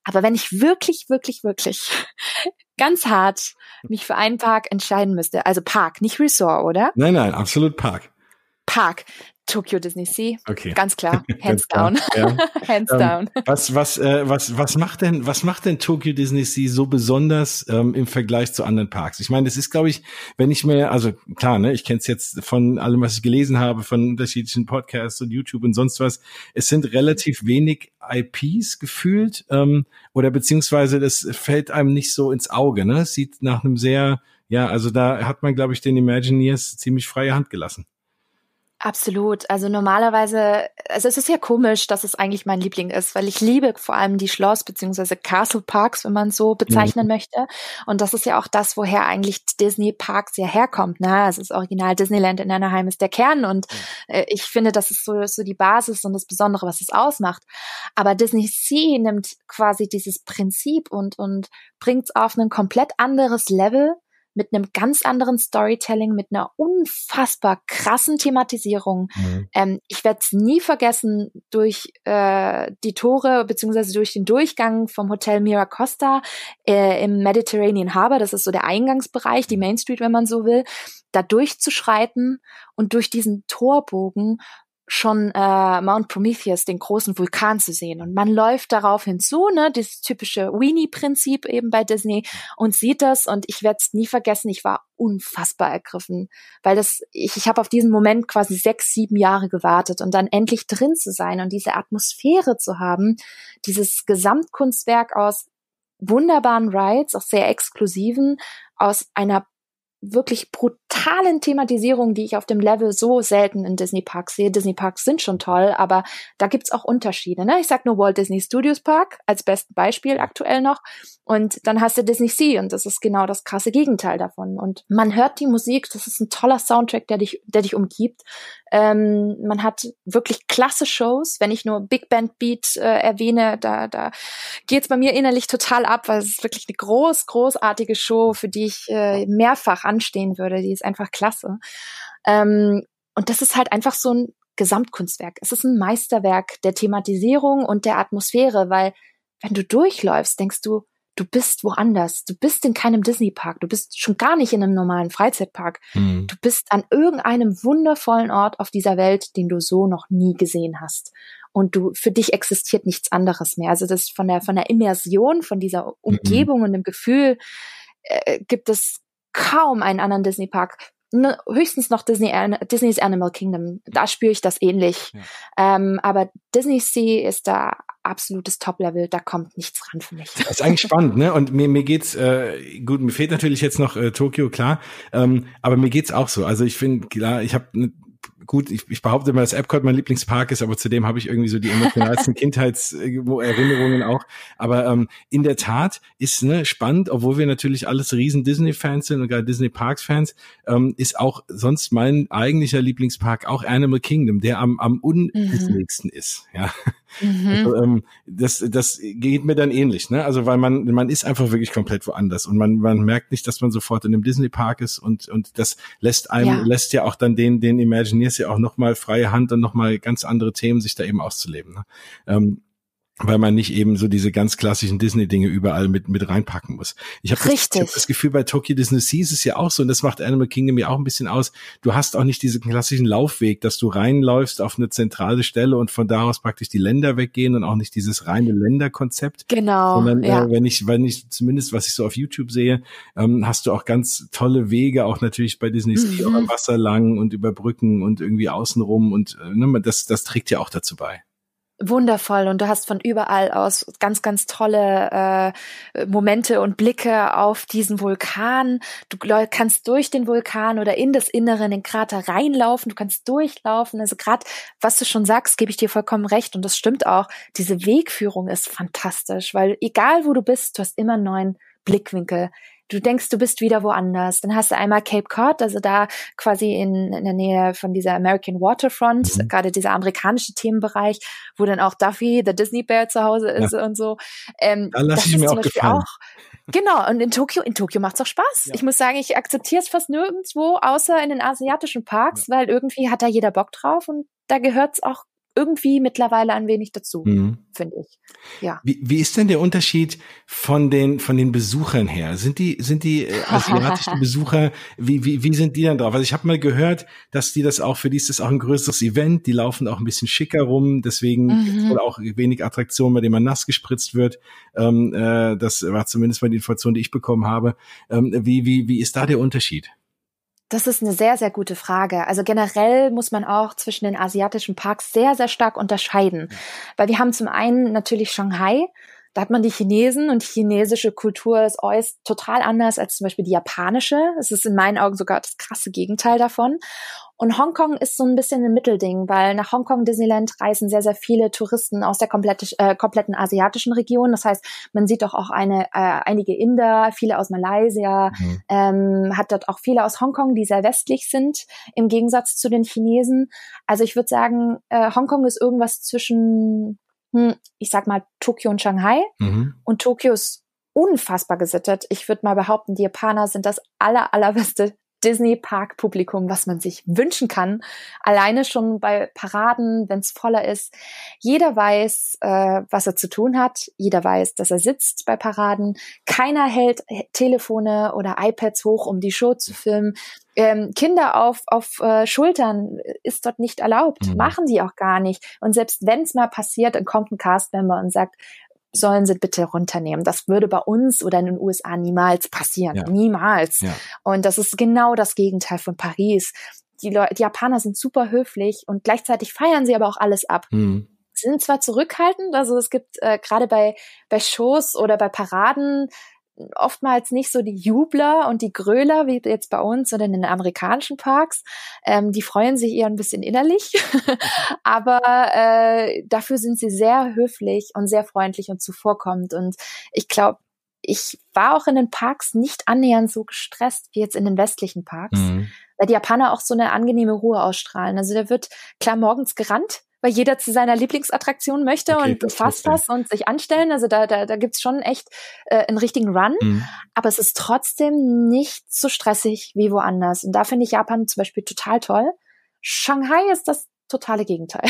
Aber wenn ich wirklich, wirklich, wirklich (laughs) ganz hart mich für einen Park entscheiden müsste, also Park, nicht Resort, oder? Nein, nein, absolut Park. Park. Tokyo Disney Sea. Okay. Ganz klar. (laughs) Hands down. Ja. (laughs) Hands ähm, down. Was, was, äh, was, was macht denn, was macht denn Tokyo Disney Sea so besonders ähm, im Vergleich zu anderen Parks? Ich meine, das ist, glaube ich, wenn ich mir, also klar, ne, ich kenne es jetzt von allem, was ich gelesen habe, von unterschiedlichen Podcasts und YouTube und sonst was. Es sind relativ wenig IPs gefühlt, ähm, oder beziehungsweise das fällt einem nicht so ins Auge, ne? Es sieht nach einem sehr, ja, also da hat man, glaube ich, den Imagineers ziemlich freie Hand gelassen. Absolut. Also normalerweise, also es ist ja komisch, dass es eigentlich mein Liebling ist, weil ich liebe vor allem die Schloss- bzw. Castle Parks, wenn man so bezeichnen mhm. möchte. Und das ist ja auch das, woher eigentlich Disney Parks ja herkommt. Ne? Es ist original Disneyland in Anaheim ist der Kern und äh, ich finde, das ist so, so die Basis und das Besondere, was es ausmacht. Aber Disney Sea nimmt quasi dieses Prinzip und, und bringt es auf ein komplett anderes Level mit einem ganz anderen Storytelling, mit einer unfassbar krassen Thematisierung. Mhm. Ähm, ich werde es nie vergessen, durch äh, die Tore beziehungsweise durch den Durchgang vom Hotel Miracosta äh, im Mediterranean Harbor, das ist so der Eingangsbereich, die Main Street, wenn man so will, da durchzuschreiten und durch diesen Torbogen schon äh, Mount Prometheus, den großen Vulkan zu sehen. Und man läuft darauf hinzu, ne, dieses typische Weenie-Prinzip eben bei Disney und sieht das. Und ich werde es nie vergessen, ich war unfassbar ergriffen, weil das, ich, ich habe auf diesen Moment quasi sechs, sieben Jahre gewartet und dann endlich drin zu sein und diese Atmosphäre zu haben, dieses Gesamtkunstwerk aus wunderbaren Rides, auch sehr exklusiven, aus einer wirklich brutalen Thematisierung, die ich auf dem Level so selten in Disney Parks sehe. Disney Parks sind schon toll, aber da gibt's auch Unterschiede. Ne? Ich sag nur Walt Disney Studios Park als bestes Beispiel aktuell noch. Und dann hast du Disney Sea und das ist genau das krasse Gegenteil davon. Und man hört die Musik, das ist ein toller Soundtrack, der dich, der dich umgibt. Ähm, man hat wirklich klasse Shows. Wenn ich nur Big Band Beat äh, erwähne, da, da geht's bei mir innerlich total ab, weil es ist wirklich eine groß, großartige Show, für die ich äh, mehrfach anstehen würde. Die ist einfach klasse. Ähm, und das ist halt einfach so ein Gesamtkunstwerk. Es ist ein Meisterwerk der Thematisierung und der Atmosphäre, weil wenn du durchläufst, denkst du, du bist woanders. Du bist in keinem Disney-Park. Du bist schon gar nicht in einem normalen Freizeitpark. Mhm. Du bist an irgendeinem wundervollen Ort auf dieser Welt, den du so noch nie gesehen hast. Und du, für dich existiert nichts anderes mehr. Also das von der, von der Immersion, von dieser mhm. Umgebung mhm. und dem Gefühl, äh, gibt es kaum einen anderen Disney-Park, ne, höchstens noch Disney, Disney's Animal Kingdom. Da spüre ich das ähnlich. Ja. Ähm, aber Disney Sea ist da absolutes Top-Level, da kommt nichts ran für mich. Das ist eigentlich spannend, ne? Und mir, mir geht's, äh, gut, mir fehlt natürlich jetzt noch äh, Tokio, klar, ähm, aber mir geht's auch so. Also ich finde, klar, ich habe gut, ich, ich behaupte immer, dass Epcot mein Lieblingspark ist, aber zudem habe ich irgendwie so die emotionalsten (laughs) Kindheitserinnerungen auch. Aber ähm, in der Tat ist ne, spannend, obwohl wir natürlich alles riesen Disney-Fans sind und gar Disney-Parks-Fans, ähm, ist auch sonst mein eigentlicher Lieblingspark auch Animal Kingdom, der am, am undisneyigsten mhm. ist. Ja. Mhm. Also, ähm, das, das geht mir dann ähnlich, ne? Also weil man, man ist einfach wirklich komplett woanders und man, man merkt nicht, dass man sofort in einem Disney-Park ist und, und das lässt einem, ja. lässt ja auch dann den, den Imagineers ja auch nochmal freie Hand und nochmal ganz andere Themen sich da eben auszuleben. Ne? Ähm, weil man nicht eben so diese ganz klassischen Disney-Dinge überall mit mit reinpacken muss. Ich habe das, hab das, Gefühl, bei Tokyo Disney Sea ist es ja auch so, und das macht Animal Kingdom ja auch ein bisschen aus. Du hast auch nicht diesen klassischen Laufweg, dass du reinläufst auf eine zentrale Stelle und von da aus praktisch die Länder weggehen und auch nicht dieses reine Länderkonzept. Genau. Sondern ja. äh, wenn ich, wenn ich zumindest, was ich so auf YouTube sehe, ähm, hast du auch ganz tolle Wege, auch natürlich bei Disney Sea mhm. Wasser lang und über Brücken und irgendwie außenrum und äh, ne, das, das trägt ja auch dazu bei wundervoll und du hast von überall aus ganz, ganz tolle äh, Momente und Blicke auf diesen Vulkan. Du kannst durch den Vulkan oder in das Innere, in den Krater reinlaufen, du kannst durchlaufen. Also gerade, was du schon sagst, gebe ich dir vollkommen recht und das stimmt auch. Diese Wegführung ist fantastisch, weil egal wo du bist, du hast immer einen neuen Blickwinkel du denkst, du bist wieder woanders. Dann hast du einmal Cape Cod, also da quasi in, in der Nähe von dieser American Waterfront, mhm. gerade dieser amerikanische Themenbereich, wo dann auch Duffy, der Disney Bear zu Hause ist ja. und so. Ähm, da lass ich mir auch gefallen. Auch, Genau, und in Tokio, in Tokio macht's auch Spaß. Ja. Ich muss sagen, ich akzeptiere es fast nirgendwo, außer in den asiatischen Parks, ja. weil irgendwie hat da jeder Bock drauf und da gehört's auch irgendwie mittlerweile ein wenig dazu, mhm. finde ich. Ja. Wie, wie ist denn der Unterschied von den von den Besuchern her? Sind die sind die äh, (laughs) asiatischen Besucher wie, wie wie sind die dann drauf? Also ich habe mal gehört, dass die das auch für die ist das auch ein größeres Event. Die laufen auch ein bisschen schicker rum, deswegen mhm. oder auch wenig Attraktionen, bei denen man nass gespritzt wird. Ähm, äh, das war zumindest mal die Information, die ich bekommen habe. Ähm, wie wie wie ist da der Unterschied? Das ist eine sehr, sehr gute Frage. Also generell muss man auch zwischen den asiatischen Parks sehr, sehr stark unterscheiden. Weil wir haben zum einen natürlich Shanghai, da hat man die Chinesen und die chinesische Kultur ist äußerst total anders als zum Beispiel die japanische. Es ist in meinen Augen sogar das krasse Gegenteil davon. Und Hongkong ist so ein bisschen ein Mittelding, weil nach Hongkong Disneyland reisen sehr, sehr viele Touristen aus der komplette, äh, kompletten asiatischen Region. Das heißt, man sieht doch auch eine, äh, einige Inder, viele aus Malaysia, mhm. ähm, hat dort auch viele aus Hongkong, die sehr westlich sind, im Gegensatz zu den Chinesen. Also ich würde sagen, äh, Hongkong ist irgendwas zwischen, hm, ich sag mal, Tokio und Shanghai. Mhm. Und Tokio ist unfassbar gesittet. Ich würde mal behaupten, die Japaner sind das aller, allerbeste Disney-Park-Publikum, was man sich wünschen kann. Alleine schon bei Paraden, wenn es voller ist. Jeder weiß, äh, was er zu tun hat. Jeder weiß, dass er sitzt bei Paraden. Keiner hält Telefone oder iPads hoch, um die Show zu filmen. Ähm, Kinder auf, auf äh, Schultern ist dort nicht erlaubt, mhm. machen die auch gar nicht. Und selbst wenn es mal passiert, dann kommt ein Castmember und sagt, sollen sie bitte runternehmen. Das würde bei uns oder in den USA niemals passieren. Ja. Niemals. Ja. Und das ist genau das Gegenteil von Paris. Die, Leute, die Japaner sind super höflich und gleichzeitig feiern sie aber auch alles ab. Mhm. Sind zwar zurückhaltend, also es gibt äh, gerade bei, bei Shows oder bei Paraden oftmals nicht so die Jubler und die Gröler wie jetzt bei uns oder in den amerikanischen Parks. Ähm, die freuen sich eher ein bisschen innerlich, (laughs) aber äh, dafür sind sie sehr höflich und sehr freundlich und zuvorkommend. Und ich glaube, ich war auch in den Parks nicht annähernd so gestresst wie jetzt in den westlichen Parks, mhm. weil die Japaner auch so eine angenehme Ruhe ausstrahlen. Also da wird klar morgens gerannt, weil jeder zu seiner Lieblingsattraktion möchte okay, und fasst das und sich anstellen. Also da, da, da gibt's schon echt äh, einen richtigen Run. Mhm. Aber es ist trotzdem nicht so stressig wie woanders. Und da finde ich Japan zum Beispiel total toll. Shanghai ist das totale Gegenteil.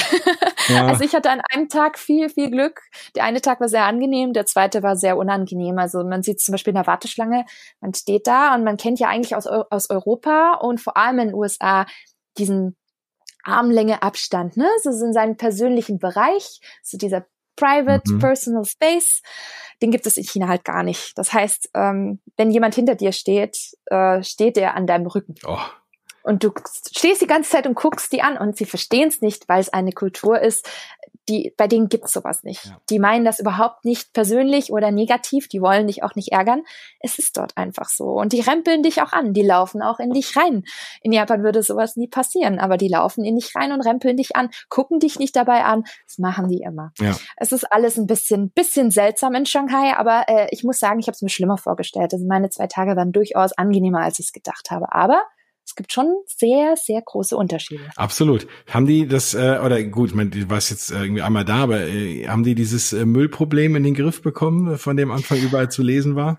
Ja. (laughs) Also ich hatte an einem Tag viel, viel Glück. Der eine Tag war sehr angenehm, der zweite war sehr unangenehm. Also man sieht zum Beispiel in der Warteschlange, man steht da und man kennt ja eigentlich aus, aus Europa und vor allem in den USA diesen Armlänge Abstand, ne? So in seinem persönlichen Bereich, so dieser Private mhm. Personal Space, den gibt es in China halt gar nicht. Das heißt, ähm, wenn jemand hinter dir steht, äh, steht er an deinem Rücken. Oh. Und du stehst die ganze Zeit und guckst die an und sie verstehen es nicht, weil es eine Kultur ist, die, bei denen gibt's sowas nicht. Ja. Die meinen das überhaupt nicht persönlich oder negativ, die wollen dich auch nicht ärgern. Es ist dort einfach so. Und die rempeln dich auch an, die laufen auch in dich rein. In Japan würde sowas nie passieren, aber die laufen in dich rein und rempeln dich an, gucken dich nicht dabei an. Das machen die immer. Ja. Es ist alles ein bisschen, bisschen seltsam in Shanghai, aber äh, ich muss sagen, ich habe es mir schlimmer vorgestellt. Also meine zwei Tage waren durchaus angenehmer, als ich es gedacht habe. Aber es gibt schon sehr, sehr große Unterschiede. Absolut. Haben die das, äh, oder gut, ich meine, du warst jetzt irgendwie einmal da, aber äh, haben die dieses äh, Müllproblem in den Griff bekommen, von dem Anfang überall zu lesen war?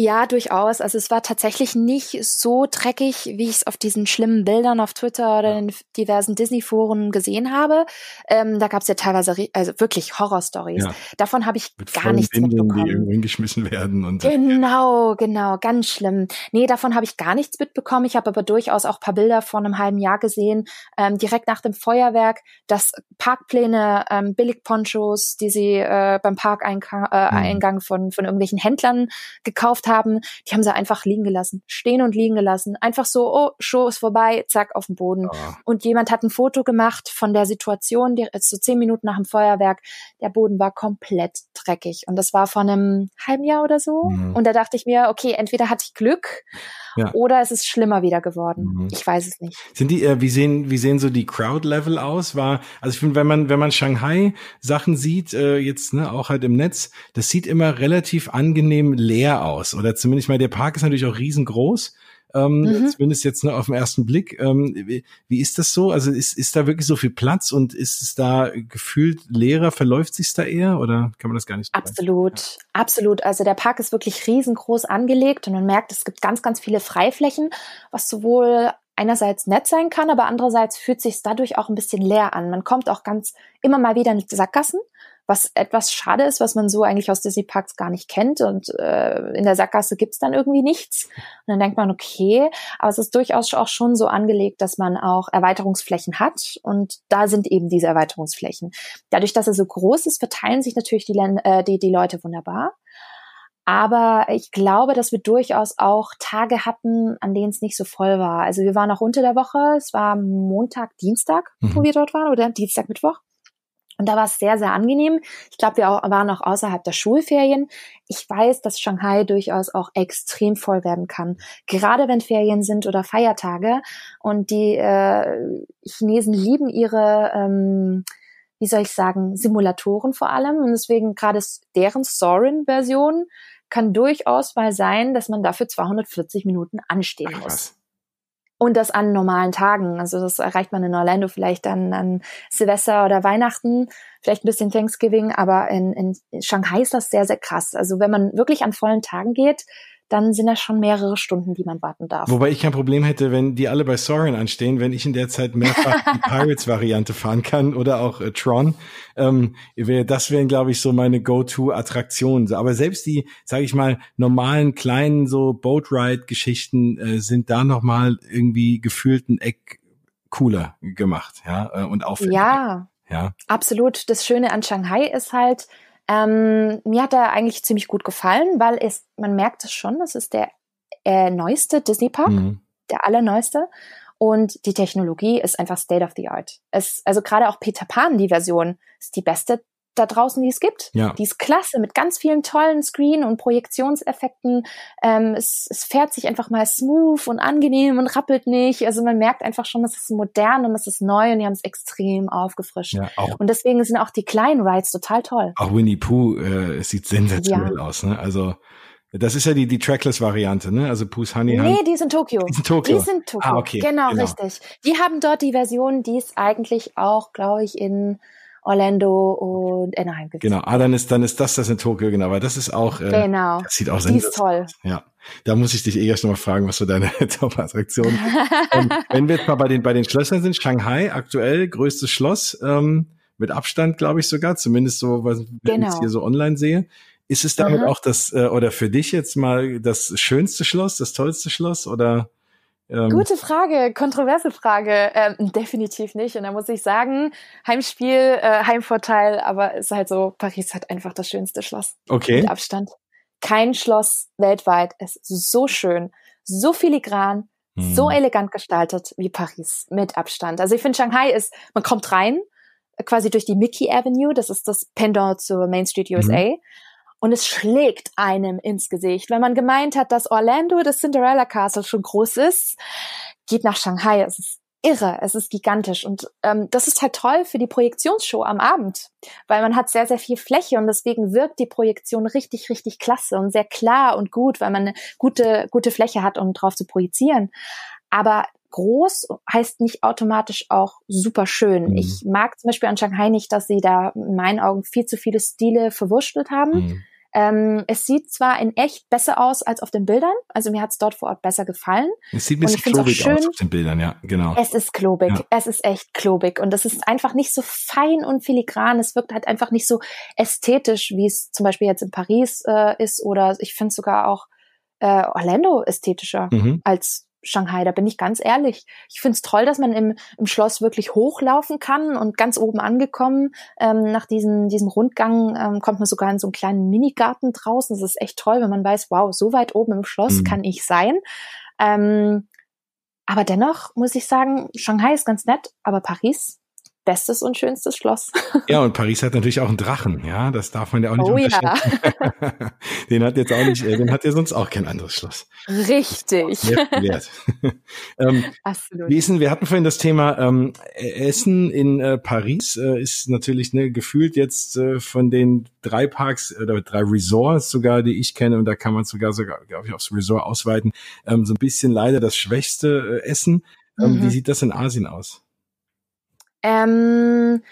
Ja, durchaus. Also es war tatsächlich nicht so dreckig, wie ich es auf diesen schlimmen Bildern auf Twitter oder in diversen Disney-Foren gesehen habe. Ähm, da gab es ja teilweise also wirklich Horror-Stories. Ja. Davon habe ich Mit gar nichts Windeln, mitbekommen. Die irgendwo hingeschmissen werden. Und genau, genau, ganz schlimm. Nee, davon habe ich gar nichts mitbekommen. Ich habe aber durchaus auch paar Bilder von einem halben Jahr gesehen, ähm, direkt nach dem Feuerwerk, dass Parkpläne, ähm, Billigponchos, die sie äh, beim Parkeingang äh, mhm. von, von irgendwelchen Händlern gekauft haben, die haben sie einfach liegen gelassen, stehen und liegen gelassen. Einfach so, oh, Show ist vorbei, zack, auf den Boden. Ja. Und jemand hat ein Foto gemacht von der Situation, die, so zehn Minuten nach dem Feuerwerk. Der Boden war komplett dreckig. Und das war vor einem halben Jahr oder so. Mhm. Und da dachte ich mir, okay, entweder hatte ich Glück ja. oder es ist schlimmer wieder geworden. Mhm. Ich weiß es nicht. Sind die, äh, wie sehen, wie sehen so die Crowd-Level aus? War, also ich finde, wenn man, wenn man Shanghai Sachen sieht, äh, jetzt, ne, auch halt im Netz, das sieht immer relativ angenehm leer aus. Oder zumindest mal der Park ist natürlich auch riesengroß. Ähm, mhm. Zumindest jetzt nur auf den ersten Blick. Ähm, wie, wie, ist das so? Also ist, ist da wirklich so viel Platz und ist es da gefühlt leerer? Verläuft sich da eher oder kann man das gar nicht? Absolut, ja. absolut. Also der Park ist wirklich riesengroß angelegt und man merkt, es gibt ganz, ganz viele Freiflächen, was sowohl einerseits nett sein kann, aber andererseits fühlt sich dadurch auch ein bisschen leer an. Man kommt auch ganz immer mal wieder in die Sackgassen was etwas schade ist, was man so eigentlich aus Disney Parks gar nicht kennt und äh, in der Sackgasse gibt's dann irgendwie nichts. Und dann denkt man, okay, aber es ist durchaus auch schon so angelegt, dass man auch Erweiterungsflächen hat und da sind eben diese Erweiterungsflächen. Dadurch, dass er so groß ist, verteilen sich natürlich die, äh, die, die Leute wunderbar. Aber ich glaube, dass wir durchaus auch Tage hatten, an denen es nicht so voll war. Also wir waren auch unter der Woche. Es war Montag, Dienstag, mhm. wo wir dort waren, oder Dienstag, Mittwoch. Und da war es sehr, sehr angenehm. Ich glaube, wir waren auch außerhalb der Schulferien. Ich weiß, dass Shanghai durchaus auch extrem voll werden kann. Gerade wenn Ferien sind oder Feiertage. Und die äh, Chinesen lieben ihre, ähm, wie soll ich sagen, Simulatoren vor allem. Und deswegen gerade deren Sorin-Version kann durchaus mal sein, dass man dafür 240 Minuten anstehen Ach, muss. Und das an normalen Tagen. Also das erreicht man in Orlando vielleicht dann an Silvester oder Weihnachten, vielleicht ein bisschen Thanksgiving, aber in, in Shanghai ist das sehr, sehr krass. Also wenn man wirklich an vollen Tagen geht, dann sind das schon mehrere Stunden, die man warten darf. Wobei ich kein Problem hätte, wenn die alle bei Soren anstehen, wenn ich in der Zeit mehrfach die (laughs) Pirates-Variante fahren kann oder auch äh, Tron. Ähm, das wären, glaube ich, so meine Go-To-Attraktionen. Aber selbst die, sage ich mal, normalen kleinen so Boat-Ride-Geschichten äh, sind da nochmal irgendwie gefühlt ein Eck cooler gemacht, ja, äh, und aufwendiger. Ja, ja, absolut. Das Schöne an Shanghai ist halt, ähm, mir hat er eigentlich ziemlich gut gefallen, weil es, man merkt es schon, es ist der äh, neueste Disney Park, mhm. der allerneueste. Und die Technologie ist einfach State of the Art. Es, also gerade auch Peter Pan, die Version, ist die beste da draußen, die es gibt. Ja. Die ist klasse mit ganz vielen tollen Screen- und Projektionseffekten. Ähm, es, es fährt sich einfach mal smooth und angenehm und rappelt nicht. Also man merkt einfach schon, das ist modern und das ist neu und die haben es extrem aufgefrischt. Ja, und deswegen sind auch die kleinen Rides total toll. Auch Winnie Pooh äh, sieht sensationell ja. aus. Ne? Also das ist ja die, die Trackless-Variante, ne? Also Pooh's Honey. Nee, die ist in Tokio. Die in Tokio. Die sind Tokio. Ah, okay. Genau, genau, richtig. Die haben dort die Version, die ist eigentlich auch, glaube ich, in Orlando und Anaheim gibt. Genau, ah, dann ist, dann ist das das in Tokio, genau, weil das ist auch, äh, genau. das sieht auch Die ist toll. Ja, da muss ich dich eh erst noch mal fragen, was so deine (laughs) Top-Attraktion ähm, (laughs) Wenn wir jetzt mal bei den, bei den Schlössern sind, Shanghai, aktuell größtes Schloss, ähm, mit Abstand, glaube ich sogar, zumindest so, was genau. ich jetzt hier so online sehe. Ist es damit Aha. auch das, äh, oder für dich jetzt mal das schönste Schloss, das tollste Schloss oder? Ähm, Gute Frage, kontroverse Frage. Ähm, definitiv nicht. Und da muss ich sagen, Heimspiel, äh, Heimvorteil, aber es ist halt so, Paris hat einfach das schönste Schloss. Okay. Mit Abstand. Kein Schloss weltweit ist so schön, so filigran, hm. so elegant gestaltet wie Paris. Mit Abstand. Also ich finde, Shanghai ist, man kommt rein, quasi durch die Mickey Avenue, das ist das Pendant zur Main Street USA. Mhm und es schlägt einem ins Gesicht. Wenn man gemeint hat, dass Orlando, das Cinderella Castle schon groß ist, geht nach Shanghai. Es ist irre, es ist gigantisch und ähm, das ist halt toll für die Projektionsshow am Abend, weil man hat sehr, sehr viel Fläche und deswegen wirkt die Projektion richtig, richtig klasse und sehr klar und gut, weil man eine gute, gute Fläche hat, um drauf zu projizieren. Aber groß heißt nicht automatisch auch super schön. Mhm. Ich mag zum Beispiel an Shanghai nicht, dass sie da in meinen Augen viel zu viele Stile verwurschtelt haben. Mhm. Ähm, es sieht zwar in echt besser aus als auf den Bildern, also mir hat es dort vor Ort besser gefallen. Es sieht ein bisschen klobig schön, aus auf den Bildern, ja, genau. Es ist klobig, ja. es ist echt klobig und es ist einfach nicht so fein und filigran, es wirkt halt einfach nicht so ästhetisch, wie es zum Beispiel jetzt in Paris äh, ist oder ich finde sogar auch äh, Orlando ästhetischer mhm. als Shanghai, da bin ich ganz ehrlich. Ich finde es toll, dass man im, im Schloss wirklich hochlaufen kann und ganz oben angekommen, ähm, nach diesem, diesem Rundgang ähm, kommt man sogar in so einen kleinen Minigarten draußen. Das ist echt toll, wenn man weiß, wow, so weit oben im Schloss mhm. kann ich sein. Ähm, aber dennoch muss ich sagen, Shanghai ist ganz nett, aber Paris bestes und schönstes Schloss. Ja, und Paris hat natürlich auch einen Drachen, ja, das darf man ja auch nicht oh, unterschätzen. Ja. (laughs) den hat jetzt auch nicht, äh, den hat ja sonst auch kein anderes Schloss. Richtig. (laughs) Ähm, Absolut. Denn, wir hatten vorhin das Thema ähm, Essen in äh, Paris, äh, ist natürlich ne, gefühlt jetzt äh, von den drei Parks oder drei Resorts sogar, die ich kenne, und da kann man sogar sogar, glaube ich, aufs Resort ausweiten, ähm, so ein bisschen leider das schwächste äh, Essen. Ähm, mhm. Wie sieht das in Asien aus? Ähm,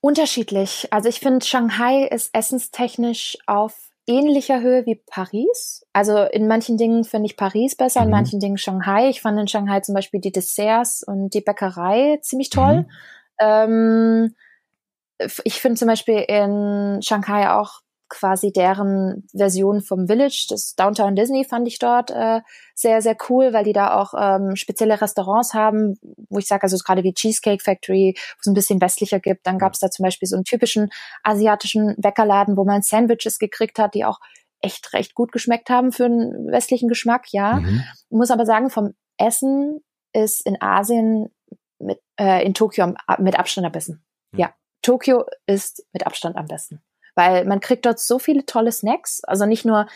unterschiedlich. Also ich finde, Shanghai ist essenstechnisch auf ähnlicher Höhe wie Paris. Also in manchen Dingen finde ich Paris besser, mhm. in manchen Dingen Shanghai. Ich fand in Shanghai zum Beispiel die Desserts und die Bäckerei ziemlich toll. Mhm. Ähm, ich finde zum Beispiel in Shanghai auch quasi deren Version vom Village, das Downtown Disney fand ich dort äh, sehr, sehr cool, weil die da auch ähm, spezielle Restaurants haben, wo ich sage, also gerade wie Cheesecake Factory, wo es ein bisschen westlicher gibt. Dann gab es da zum Beispiel so einen typischen asiatischen Bäckerladen, wo man Sandwiches gekriegt hat, die auch echt recht gut geschmeckt haben für einen westlichen Geschmack, ja. Mhm. Muss aber sagen, vom Essen ist in Asien mit, äh, in Tokio mit Abstand am besten. Ja. ja. Tokio ist mit Abstand am besten weil man kriegt dort so viele tolle Snacks, also nicht nur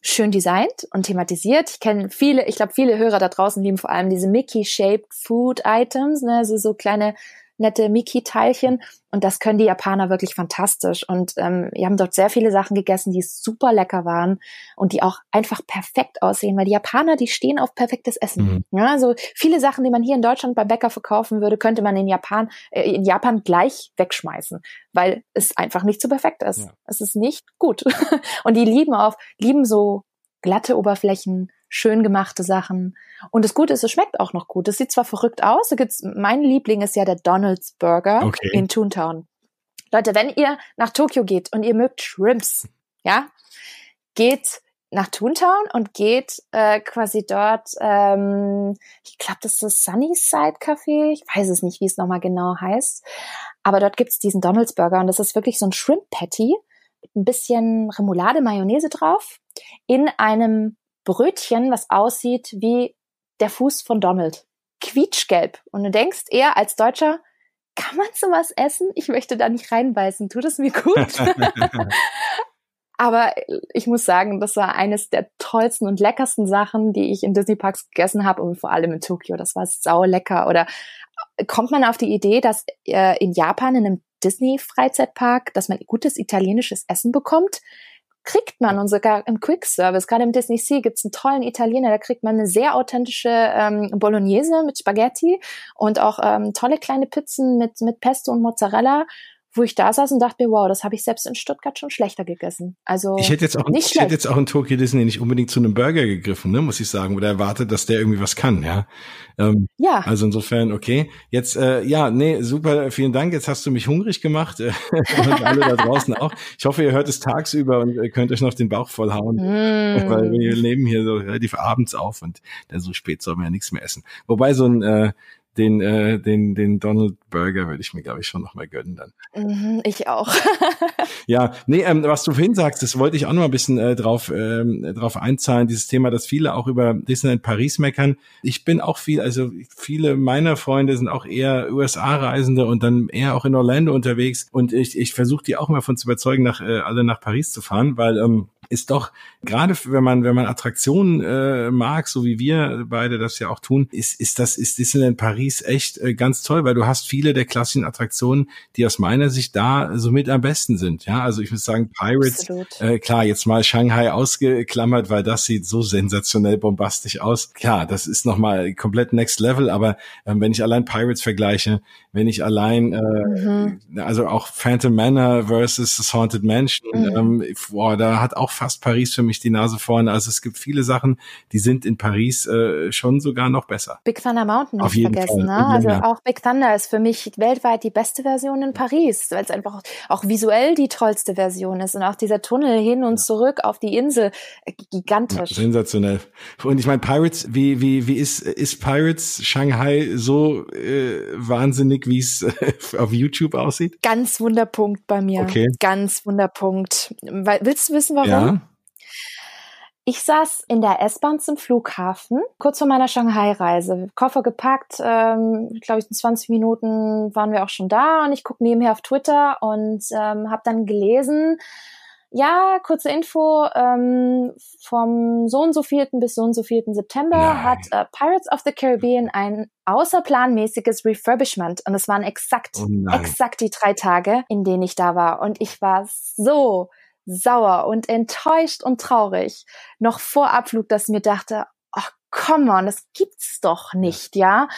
schön designt und thematisiert. Ich kenne viele, ich glaube, viele Hörer da draußen lieben vor allem diese Mickey-shaped Food Items, ne, also so kleine nette Miki-Teilchen. Und das können die Japaner wirklich fantastisch. Und ähm, wir haben dort sehr viele Sachen gegessen, die super lecker waren und die auch einfach perfekt aussehen, weil die Japaner, die stehen auf perfektes Essen. Mhm. Ja, also viele Sachen, die man hier in Deutschland beim Bäcker verkaufen würde, könnte man in Japan, äh, in Japan gleich wegschmeißen, weil es einfach nicht so perfekt ist. Ja. Es ist nicht gut. (laughs) und die lieben auf, lieben so glatte Oberflächen, schön gemachte Sachen. Und das Gute ist, es schmeckt auch noch gut. Es sieht zwar verrückt aus, da gibt's, mein Liebling ist ja der Donald's Burger okay. in Toontown. Leute, wenn ihr nach Tokio geht und ihr mögt Shrimps, ja, geht nach Toontown und geht äh, quasi dort, ähm, ich glaube, das ist das Sunnyside Café, ich weiß es nicht, wie es nochmal genau heißt, aber dort gibt's diesen Donald's Burger und das ist wirklich so ein Shrimp Patty mit ein bisschen Remoulade, Mayonnaise drauf in einem Brötchen, was aussieht wie der Fuß von Donald. Quietschgelb. Und du denkst eher als Deutscher, kann man sowas essen? Ich möchte da nicht reinbeißen. Tut es mir gut? (laughs) Aber ich muss sagen, das war eines der tollsten und leckersten Sachen, die ich in Disney Parks gegessen habe und vor allem in Tokio. Das war sau lecker. Oder kommt man auf die Idee, dass äh, in Japan in einem Disney Freizeitpark, dass man gutes italienisches Essen bekommt? Kriegt man und sogar im Quick Service, gerade im Disney Sea gibt's einen tollen Italiener, da kriegt man eine sehr authentische ähm, Bolognese mit Spaghetti und auch ähm, tolle kleine Pizzen mit, mit Pesto und Mozzarella wo ich da saß und dachte mir, wow, das habe ich selbst in Stuttgart schon schlechter gegessen. Also ich hätte jetzt auch, nicht ich hätte jetzt auch in Tokyo Disney nicht unbedingt zu einem Burger gegriffen, ne, muss ich sagen, oder erwartet, dass der irgendwie was kann, ja. Ähm, ja. Also insofern, okay. Jetzt, äh, ja, nee, super, vielen Dank. Jetzt hast du mich hungrig gemacht äh, (laughs) und alle da draußen auch. Ich hoffe, ihr hört es tagsüber und könnt euch noch den Bauch vollhauen, mm. (laughs) weil wir nehmen hier so relativ abends auf und dann so spät soll man ja nichts mehr essen. Wobei so ein äh, den, äh, den, den Donald Burger würde ich mir, glaube ich, schon noch mal gönnen dann. Mhm, ich auch. (laughs) ja, nee, ähm, was du vorhin sagst, das wollte ich auch noch mal ein bisschen äh, drauf, ähm, drauf einzahlen, dieses Thema, dass viele auch über Disneyland Paris meckern. Ich bin auch viel, also viele meiner Freunde sind auch eher USA-Reisende und dann eher auch in Orlando unterwegs und ich, ich versuche die auch mal von zu überzeugen, nach, äh, alle nach Paris zu fahren, weil ähm, ist doch gerade wenn man wenn man Attraktionen äh, mag, so wie wir beide das ja auch tun, ist ist das ist Disneyland Paris echt äh, ganz toll, weil du hast viele der klassischen Attraktionen, die aus meiner Sicht da somit am besten sind. Ja, also ich muss sagen Pirates, äh, klar jetzt mal Shanghai ausgeklammert, weil das sieht so sensationell bombastisch aus. Klar, das ist noch mal komplett Next Level, aber ähm, wenn ich allein Pirates vergleiche, wenn ich allein äh, mhm. also auch Phantom Manor versus Haunted Mansion, mhm. ähm, boah, da hat auch fast Paris für mich die Nase vorne. Also es gibt viele Sachen, die sind in Paris äh, schon sogar noch besser. Big Thunder Mountain Auf nicht vergessen, Fall. ne? Also ja. auch Big Thunder ist für mich weltweit die beste Version in Paris, weil es einfach auch visuell die tollste Version ist und auch dieser Tunnel hin und zurück auf die Insel äh, gigantisch. Ja, sensationell. Und ich meine Pirates, wie wie wie ist ist Pirates Shanghai so äh, wahnsinnig, wie es (laughs) auf YouTube aussieht? Ganz Wunderpunkt bei mir. Okay. Ganz Wunderpunkt. Willst du wissen, warum? Ja. Ich saß in der S-Bahn zum Flughafen, kurz vor meiner Shanghai-Reise. Koffer gepackt, ähm, glaube ich, in 20 Minuten waren wir auch schon da und ich gucke nebenher auf Twitter und ähm, habe dann gelesen, ja, kurze Info, ähm, vom so und so vierten bis so und so vierten September Nein. hat äh, Pirates of the Caribbean ein außerplanmäßiges Refurbishment und es waren exakt, oh exakt die drei Tage, in denen ich da war und ich war so sauer und enttäuscht und traurig noch vor Abflug, dass mir dachte, ach, come on, das gibt's doch nicht, ja.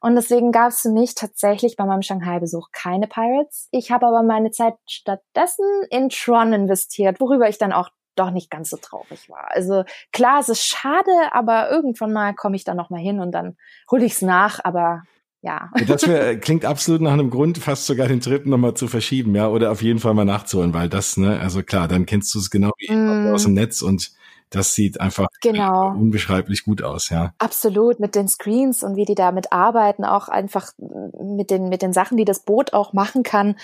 Und deswegen gab es für mich tatsächlich bei meinem Shanghai-Besuch keine Pirates. Ich habe aber meine Zeit stattdessen in Tron investiert, worüber ich dann auch doch nicht ganz so traurig war. Also klar, es ist schade, aber irgendwann mal komme ich da noch mal hin und dann hole ich es nach. Aber ja. Das wär, äh, klingt absolut nach einem Grund, fast sogar den Trip nochmal zu verschieben, ja, oder auf jeden Fall mal nachzuholen, weil das, ne, also klar, dann kennst du es genau wie mm. aus dem Netz und das sieht einfach genau. unbeschreiblich gut aus, ja. Absolut, mit den Screens und wie die damit arbeiten, auch einfach mit den, mit den Sachen, die das Boot auch machen kann.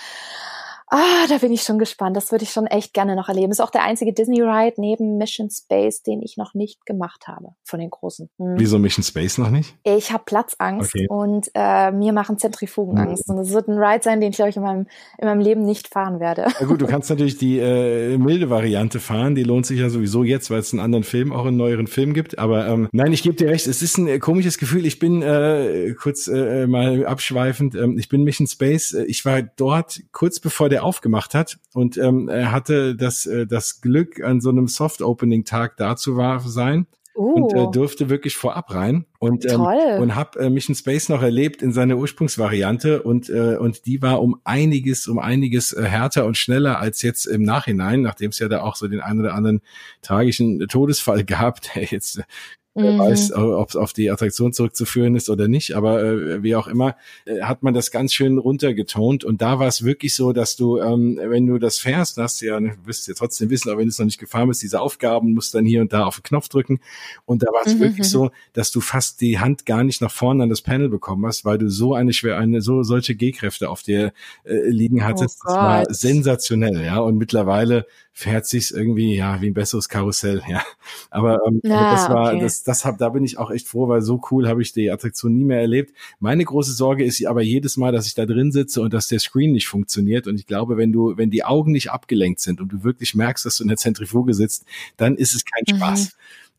Ah, da bin ich schon gespannt. Das würde ich schon echt gerne noch erleben. Ist auch der einzige Disney Ride neben Mission Space, den ich noch nicht gemacht habe von den großen. Hm. Wieso Mission Space noch nicht? Ich habe Platzangst okay. und äh, mir machen Zentrifugen hm. Angst. Und es wird ein Ride sein, den ich glaube ich in meinem, in meinem Leben nicht fahren werde. Na gut, du kannst natürlich die äh, milde Variante fahren. Die lohnt sich ja sowieso jetzt, weil es einen anderen Film, auch einen neueren Film gibt. Aber ähm, nein, ich gebe dir recht. Es ist ein äh, komisches Gefühl. Ich bin äh, kurz äh, mal abschweifend. Ähm, ich bin Mission Space. Äh, ich war dort kurz bevor der aufgemacht hat und ähm, er hatte das, äh, das Glück, an so einem Soft-Opening-Tag da zu sein. Uh. Und äh, oh. durfte wirklich vorab rein und ähm, und habe äh, Mission Space noch erlebt in seiner Ursprungsvariante und äh, und die war um einiges um einiges äh, härter und schneller als jetzt im Nachhinein, nachdem es ja da auch so den einen oder anderen tragischen Todesfall (laughs) gab, der jetzt Wer mhm. weiß, ob es auf die Attraktion zurückzuführen ist oder nicht, aber äh, wie auch immer, äh, hat man das ganz schön runtergetont. Und da war es wirklich so, dass du, ähm, wenn du das fährst, hast du ja, du wirst ja trotzdem wissen, aber wenn du es noch nicht gefahren bist, diese Aufgaben, musst dann hier und da auf den Knopf drücken. Und da war es mhm. wirklich mhm. so, dass du fast die Hand gar nicht nach vorne an das Panel bekommen hast, weil du so eine schwer, eine, so solche G-Kräfte auf dir äh, liegen hattest. Oh das war sensationell, ja. Und mittlerweile fährt sich's irgendwie ja wie ein besseres Karussell, (laughs) ja. Aber ähm, ja, das war okay. das das hab da bin ich auch echt froh, weil so cool habe ich die Attraktion nie mehr erlebt. Meine große Sorge ist aber jedes Mal, dass ich da drin sitze und dass der Screen nicht funktioniert und ich glaube, wenn du wenn die Augen nicht abgelenkt sind und du wirklich merkst, dass du in der Zentrifuge sitzt, dann ist es kein mhm. Spaß. Mhm.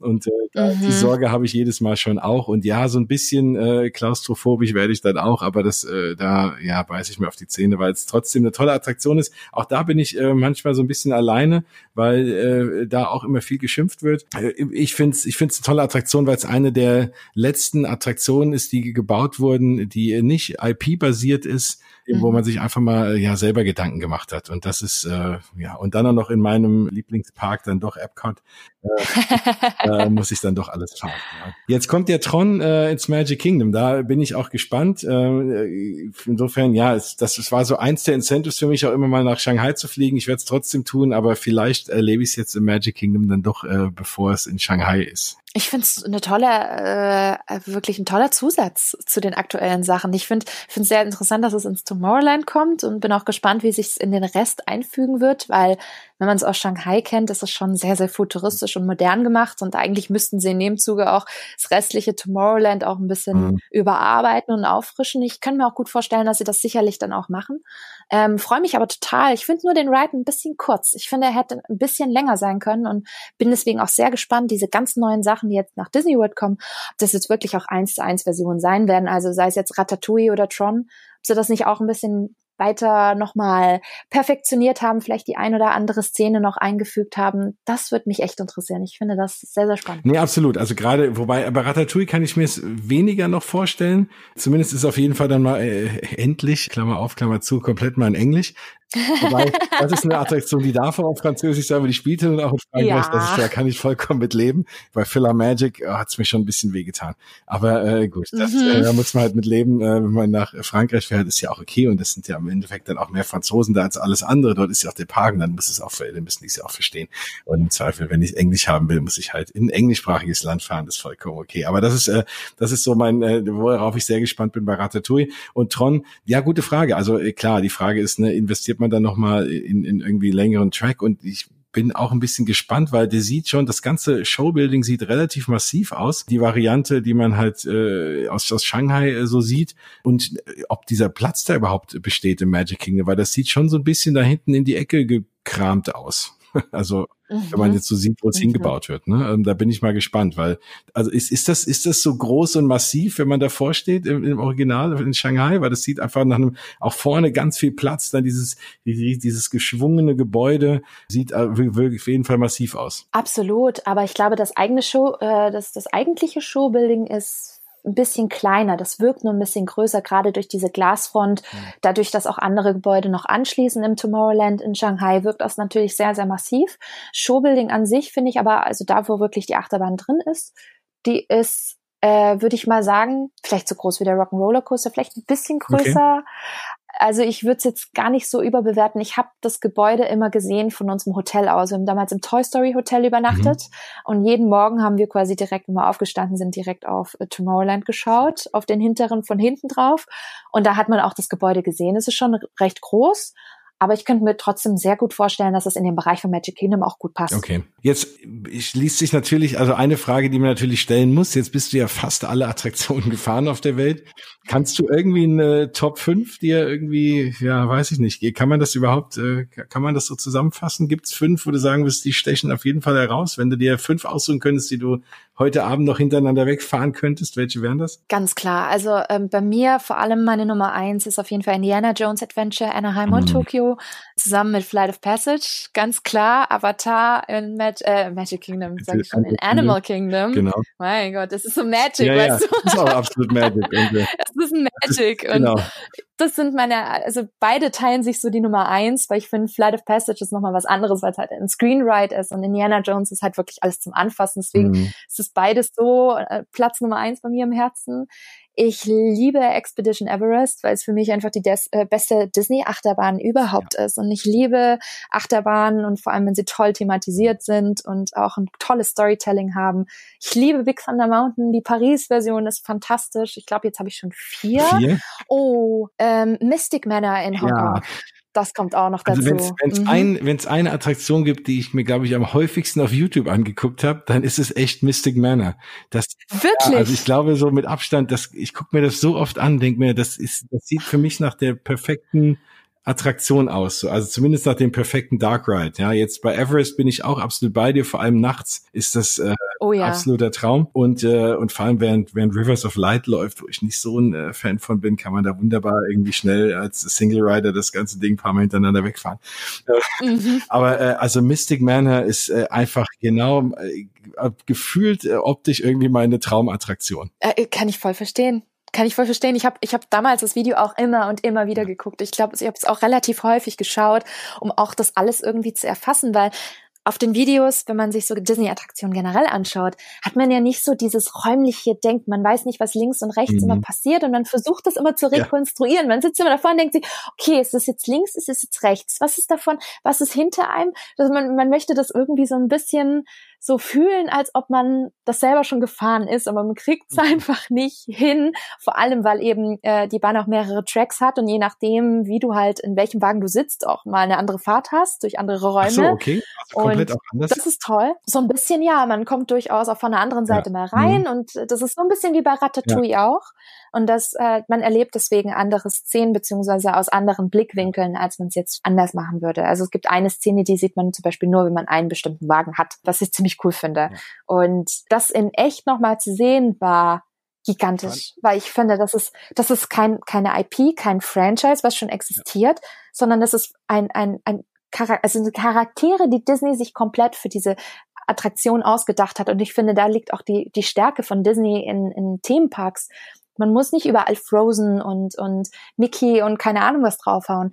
Und äh, mhm. die Sorge habe ich jedes Mal schon auch. Und ja, so ein bisschen äh, klaustrophobisch werde ich dann auch, aber das, äh, da ja, beiße ich mir auf die Zähne, weil es trotzdem eine tolle Attraktion ist. Auch da bin ich äh, manchmal so ein bisschen alleine, weil äh, da auch immer viel geschimpft wird. Äh, ich finde es ich find's eine tolle Attraktion, weil es eine der letzten Attraktionen ist, die gebaut wurden, die nicht IP-basiert ist, mhm. wo man sich einfach mal ja selber Gedanken gemacht hat. Und das ist äh, ja und dann auch noch in meinem Lieblingspark dann doch Epcot äh, äh, (laughs) muss ich dann doch alles fahren. Ja. Jetzt kommt der Tron äh, ins Magic Kingdom. Da bin ich auch gespannt. Äh, insofern ja, es, das, das war so eins der Incentives für mich auch immer mal nach Shanghai zu fliegen. Ich werde es trotzdem tun, aber vielleicht erlebe ich es jetzt im Magic Kingdom dann doch, äh, bevor es in Shanghai ist. Ich finde es eine tolle, äh, wirklich ein toller Zusatz zu den aktuellen Sachen. Ich finde finde sehr interessant, dass es ins Tomorrowland kommt und bin auch gespannt, wie sich in den Rest einfügen wird, weil wenn man es aus Shanghai kennt, ist es schon sehr, sehr futuristisch und modern gemacht und eigentlich müssten sie in dem Zuge auch das restliche Tomorrowland auch ein bisschen mhm. überarbeiten und auffrischen. Ich kann mir auch gut vorstellen, dass sie das sicherlich dann auch machen. Ähm, Freue mich aber total. Ich finde nur den Ride ein bisschen kurz. Ich finde, er hätte ein bisschen länger sein können und bin deswegen auch sehr gespannt, diese ganz neuen Sachen, die jetzt nach Disney World kommen, ob das jetzt wirklich auch eins zu eins Versionen sein werden. Also sei es jetzt Ratatouille oder Tron, ob sie das nicht auch ein bisschen weiter nochmal perfektioniert haben, vielleicht die ein oder andere Szene noch eingefügt haben. Das würde mich echt interessieren. Ich finde das sehr, sehr spannend. Nee, absolut. Also gerade, wobei, bei Ratatouille kann ich mir es weniger noch vorstellen. Zumindest ist auf jeden Fall dann mal äh, endlich, Klammer auf, Klammer zu, komplett mal in Englisch. Wobei, das ist eine Attraktion, die darf auch auf Französisch sein, aber die spielt dann auch in Frankreich. Ja. Das ist, da kann ich vollkommen mit leben. Bei Filler Magic oh, hat es mir schon ein bisschen wehgetan. Aber äh, gut, das, mhm. äh, da muss man halt mit leben. Äh, wenn man nach Frankreich fährt, ist ja auch okay. Und das sind ja im Endeffekt dann auch mehr Franzosen da als alles andere. Dort ist ja auch der Park, dann muss es auch, dann müssen die es ja auch verstehen. Und im Zweifel, wenn ich Englisch haben will, muss ich halt in ein englischsprachiges Land fahren. Das ist vollkommen okay. Aber das ist, äh, das ist so mein, äh, worauf ich sehr gespannt bin bei Ratatouille. Und Tron, ja, gute Frage. Also äh, klar, die Frage ist, ne, investiert man man dann nochmal in, in irgendwie längeren Track und ich bin auch ein bisschen gespannt, weil der sieht schon, das ganze Showbuilding sieht relativ massiv aus. Die Variante, die man halt äh, aus, aus Shanghai äh, so sieht und äh, ob dieser Platz da überhaupt besteht im Magic Kingdom, weil das sieht schon so ein bisschen da hinten in die Ecke gekramt aus. (laughs) Also mhm. wenn man mhm. jetzt so sieht, wo es mhm. hingebaut wird. Ne? Ähm, da bin ich mal gespannt, weil also ist, ist das ist das so groß und massiv, wenn man davor steht im, im Original in Shanghai, weil das sieht einfach nach einem auch vorne ganz viel Platz, dann dieses dieses geschwungene Gebäude sieht äh, wirklich auf jeden Fall massiv aus. Absolut, aber ich glaube, das eigene Show, äh, das das eigentliche Showbuilding ist ein bisschen kleiner. Das wirkt nur ein bisschen größer, gerade durch diese Glasfront. Dadurch, dass auch andere Gebäude noch anschließen im Tomorrowland in Shanghai, wirkt das natürlich sehr, sehr massiv. Showbuilding an sich finde ich aber, also da, wo wirklich die Achterbahn drin ist, die ist äh, würde ich mal sagen, vielleicht so groß wie der Rock'n'Roller Coaster, vielleicht ein bisschen größer, okay also ich würde es jetzt gar nicht so überbewerten. Ich habe das Gebäude immer gesehen von unserem Hotel aus. Wir haben damals im Toy Story Hotel übernachtet mhm. und jeden Morgen haben wir quasi direkt, wenn wir aufgestanden sind, direkt auf äh, Tomorrowland geschaut, auf den hinteren von hinten drauf. Und da hat man auch das Gebäude gesehen. Es ist schon recht groß, aber ich könnte mir trotzdem sehr gut vorstellen, dass es in den Bereich von Magic Kingdom auch gut passt. Okay. Jetzt schließt sich natürlich, also eine Frage, die man natürlich stellen muss. Jetzt bist du ja fast alle (laughs) Attraktionen gefahren auf der Welt. Kannst du irgendwie eine Top 5 dir irgendwie, ja, weiß ich nicht, kann man das überhaupt, äh, kann man das so zusammenfassen? Gibt es fünf, wo du sagen wirst, die stechen auf jeden Fall heraus? Wenn du dir fünf aussuchen könntest, die du heute Abend noch hintereinander wegfahren könntest, welche wären das? Ganz klar. Also ähm, bei mir vor allem meine Nummer eins ist auf jeden Fall Indiana Jones Adventure, Anaheim mhm. und Tokio, zusammen mit Flight of Passage. Ganz klar, Avatar in Mag äh, Magic Kingdom, sag ich schon, in Animal Kingdom. Genau. Mein Gott, das ist so Magic, ja, weißt ja. du? Das ist auch absolut Magic. (laughs) das ist Magic. Und genau. Das sind meine, also beide teilen sich so die Nummer eins, weil ich finde, Flight of Passage ist nochmal was anderes, weil es halt ein Screenride ist und Indiana Jones ist halt wirklich alles zum Anfassen. Deswegen mhm. ist es beides so äh, Platz Nummer eins bei mir im Herzen. Ich liebe Expedition Everest, weil es für mich einfach die des, äh, beste Disney-Achterbahn überhaupt ja. ist. Und ich liebe Achterbahnen und vor allem, wenn sie toll thematisiert sind und auch ein tolles Storytelling haben. Ich liebe Big Thunder Mountain. Die Paris-Version ist fantastisch. Ich glaube, jetzt habe ich schon vier. vier? Oh, ähm, Mystic Manor in Hongkong. Ja das kommt auch noch also dazu. Also wenn es mhm. ein, wenn's eine Attraktion gibt, die ich mir, glaube ich, am häufigsten auf YouTube angeguckt habe, dann ist es echt Mystic Manor. Das, Wirklich? Ja, also ich glaube so mit Abstand, das, ich gucke mir das so oft an, denke mir, das ist, das sieht für mich nach der perfekten Attraktion aus, so. also zumindest nach dem perfekten Dark Ride. Ja, jetzt bei Everest bin ich auch absolut bei dir. Vor allem nachts ist das äh, oh, ja. absoluter Traum und äh, und vor allem während während Rivers of Light läuft, wo ich nicht so ein äh, Fan von bin, kann man da wunderbar irgendwie schnell als Single Rider das ganze Ding paar Mal hintereinander wegfahren. Mhm. (laughs) Aber äh, also Mystic Manor ist äh, einfach genau äh, gefühlt äh, optisch irgendwie meine Traumattraktion. Äh, kann ich voll verstehen kann ich voll verstehen. Ich habe ich hab damals das Video auch immer und immer wieder geguckt. Ich glaube, ich habe es auch relativ häufig geschaut, um auch das alles irgendwie zu erfassen, weil auf den Videos, wenn man sich so Disney-Attraktionen generell anschaut, hat man ja nicht so dieses räumliche Denken. Man weiß nicht, was links und rechts mhm. immer passiert und man versucht das immer zu rekonstruieren. Ja. Man sitzt immer davor und denkt sich, okay, ist das jetzt links, ist es jetzt rechts? Was ist davon? Was ist hinter einem? Also man, man möchte das irgendwie so ein bisschen so fühlen, als ob man das selber schon gefahren ist, aber man kriegt es mhm. einfach nicht hin. Vor allem, weil eben äh, die Bahn auch mehrere Tracks hat und je nachdem, wie du halt in welchem Wagen du sitzt, auch mal eine andere Fahrt hast durch andere Räume. Ach so, okay. Also komplett und auch anders. Das ist toll. So ein bisschen ja, man kommt durchaus auch von der anderen Seite ja. mal rein mhm. und das ist so ein bisschen wie bei Ratatouille ja. auch. Und das, äh, man erlebt deswegen andere Szenen beziehungsweise aus anderen Blickwinkeln, als man es jetzt anders machen würde. Also es gibt eine Szene, die sieht man zum Beispiel nur, wenn man einen bestimmten Wagen hat, was ich ziemlich cool finde. Ja. Und das in echt nochmal zu sehen war gigantisch, weil ich finde, das ist, das ist kein, keine IP, kein Franchise, was schon existiert, ja. sondern das ist ein, ein, ein Charakter, also Charaktere, die Disney sich komplett für diese Attraktion ausgedacht hat. Und ich finde, da liegt auch die, die Stärke von Disney in, in Themenparks, man muss nicht überall Frozen und, und Mickey und keine Ahnung was draufhauen.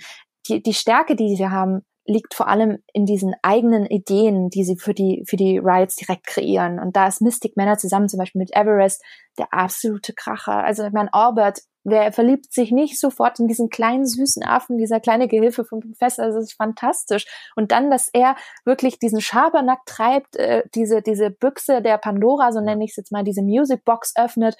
Die, die Stärke, die sie haben, liegt vor allem in diesen eigenen Ideen, die sie für die, für die Rides direkt kreieren. Und da ist Mystic Manor zusammen zum Beispiel mit Everest der absolute Kracher. Also ich meine, Albert, wer verliebt sich nicht sofort in diesen kleinen süßen Affen, dieser kleine Gehilfe vom Professor, das ist fantastisch. Und dann, dass er wirklich diesen Schabernack treibt, äh, diese, diese Büchse der Pandora, so nenne ich es jetzt mal, diese Music Box öffnet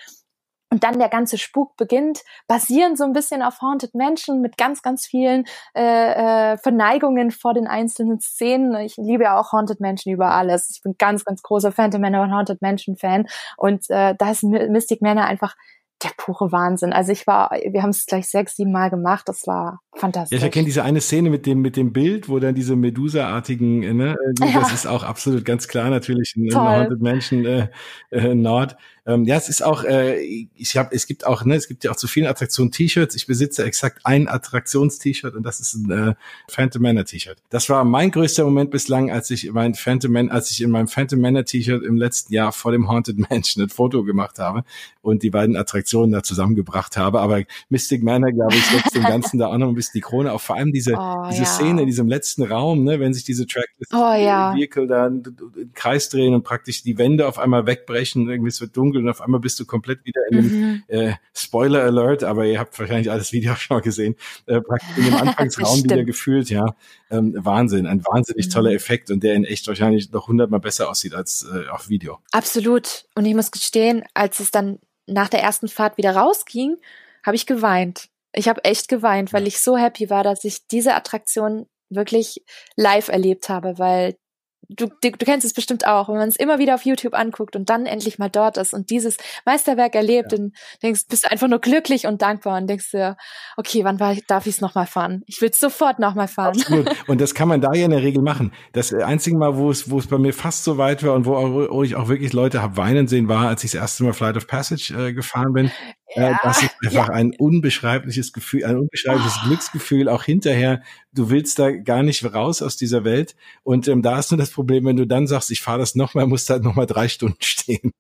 und dann der ganze Spuk beginnt, basierend so ein bisschen auf Haunted Mansion mit ganz, ganz vielen äh, äh, Verneigungen vor den einzelnen Szenen. Ich liebe ja auch Haunted Mansion über alles. Ich bin ganz, ganz großer Phantom Manor und Haunted Mansion Fan. Und äh, da ist Mystic Manor einfach der pure Wahnsinn. Also ich war, wir haben es gleich sechs, sieben Mal gemacht. Das war fantastisch. Ja, ich erkenne diese eine Szene mit dem mit dem Bild, wo dann diese Medusa-artigen, äh, ne, äh, das ja. ist auch absolut ganz klar natürlich ein Haunted Mansion äh, äh, Nord. Ähm, ja, es ist auch, äh, ich habe, es gibt auch, ne, es gibt ja auch zu vielen Attraktionen T-Shirts. Ich besitze exakt ein Attraktions-T-Shirt und das ist ein äh, Phantom Manor T-Shirt. Das war mein größter Moment bislang, als ich mein Phantom Man, als ich in meinem Phantom Manor T-Shirt im letzten Jahr vor dem Haunted Mansion ein Foto gemacht habe und die beiden Attraktionen da zusammengebracht habe. Aber Mystic Manor, glaube ich, setzt dem Ganzen da auch noch ein bisschen die Krone auf. Vor allem diese, (laughs) oh, diese ja. Szene in diesem letzten Raum, ne, wenn sich diese Tracklist oh, ja. Vehicle da im Kreis drehen und praktisch die Wände auf einmal wegbrechen, irgendwie es wird dunkel und auf einmal bist du komplett wieder in einem mhm. äh, Spoiler Alert, aber ihr habt wahrscheinlich alles Video (laughs) schon mal gesehen, äh, praktisch in dem (laughs) Anfangsraum wieder gefühlt, ja. Ähm, Wahnsinn, ein wahnsinnig mhm. toller Effekt und der in echt wahrscheinlich noch hundertmal besser aussieht als äh, auf Video. Absolut. Und ich muss gestehen, als es dann nach der ersten Fahrt wieder rausging, habe ich geweint. Ich habe echt geweint, weil ich so happy war, dass ich diese Attraktion wirklich live erlebt habe, weil du, du, du kennst es bestimmt auch, wenn man es immer wieder auf YouTube anguckt und dann endlich mal dort ist und dieses Meisterwerk erlebt, ja. dann denkst bist du einfach nur glücklich und dankbar und denkst dir, okay, wann war, darf ich es nochmal fahren? Ich will es sofort nochmal fahren. Absolut. (laughs) Und das kann man da ja in der Regel machen. Das einzige Mal, wo es, wo es bei mir fast so weit war und wo, wo ich auch wirklich Leute habe weinen sehen, war, als ich das erste Mal Flight of Passage äh, gefahren bin. Ja, das (laughs) ist einfach ja. ein unbeschreibliches Gefühl, ein unbeschreibliches oh. Glücksgefühl, auch hinterher. Du willst da gar nicht raus aus dieser Welt. Und ähm, da ist nur das Problem, wenn du dann sagst, ich fahre das nochmal, musst du halt nochmal drei Stunden (laughs) stehen.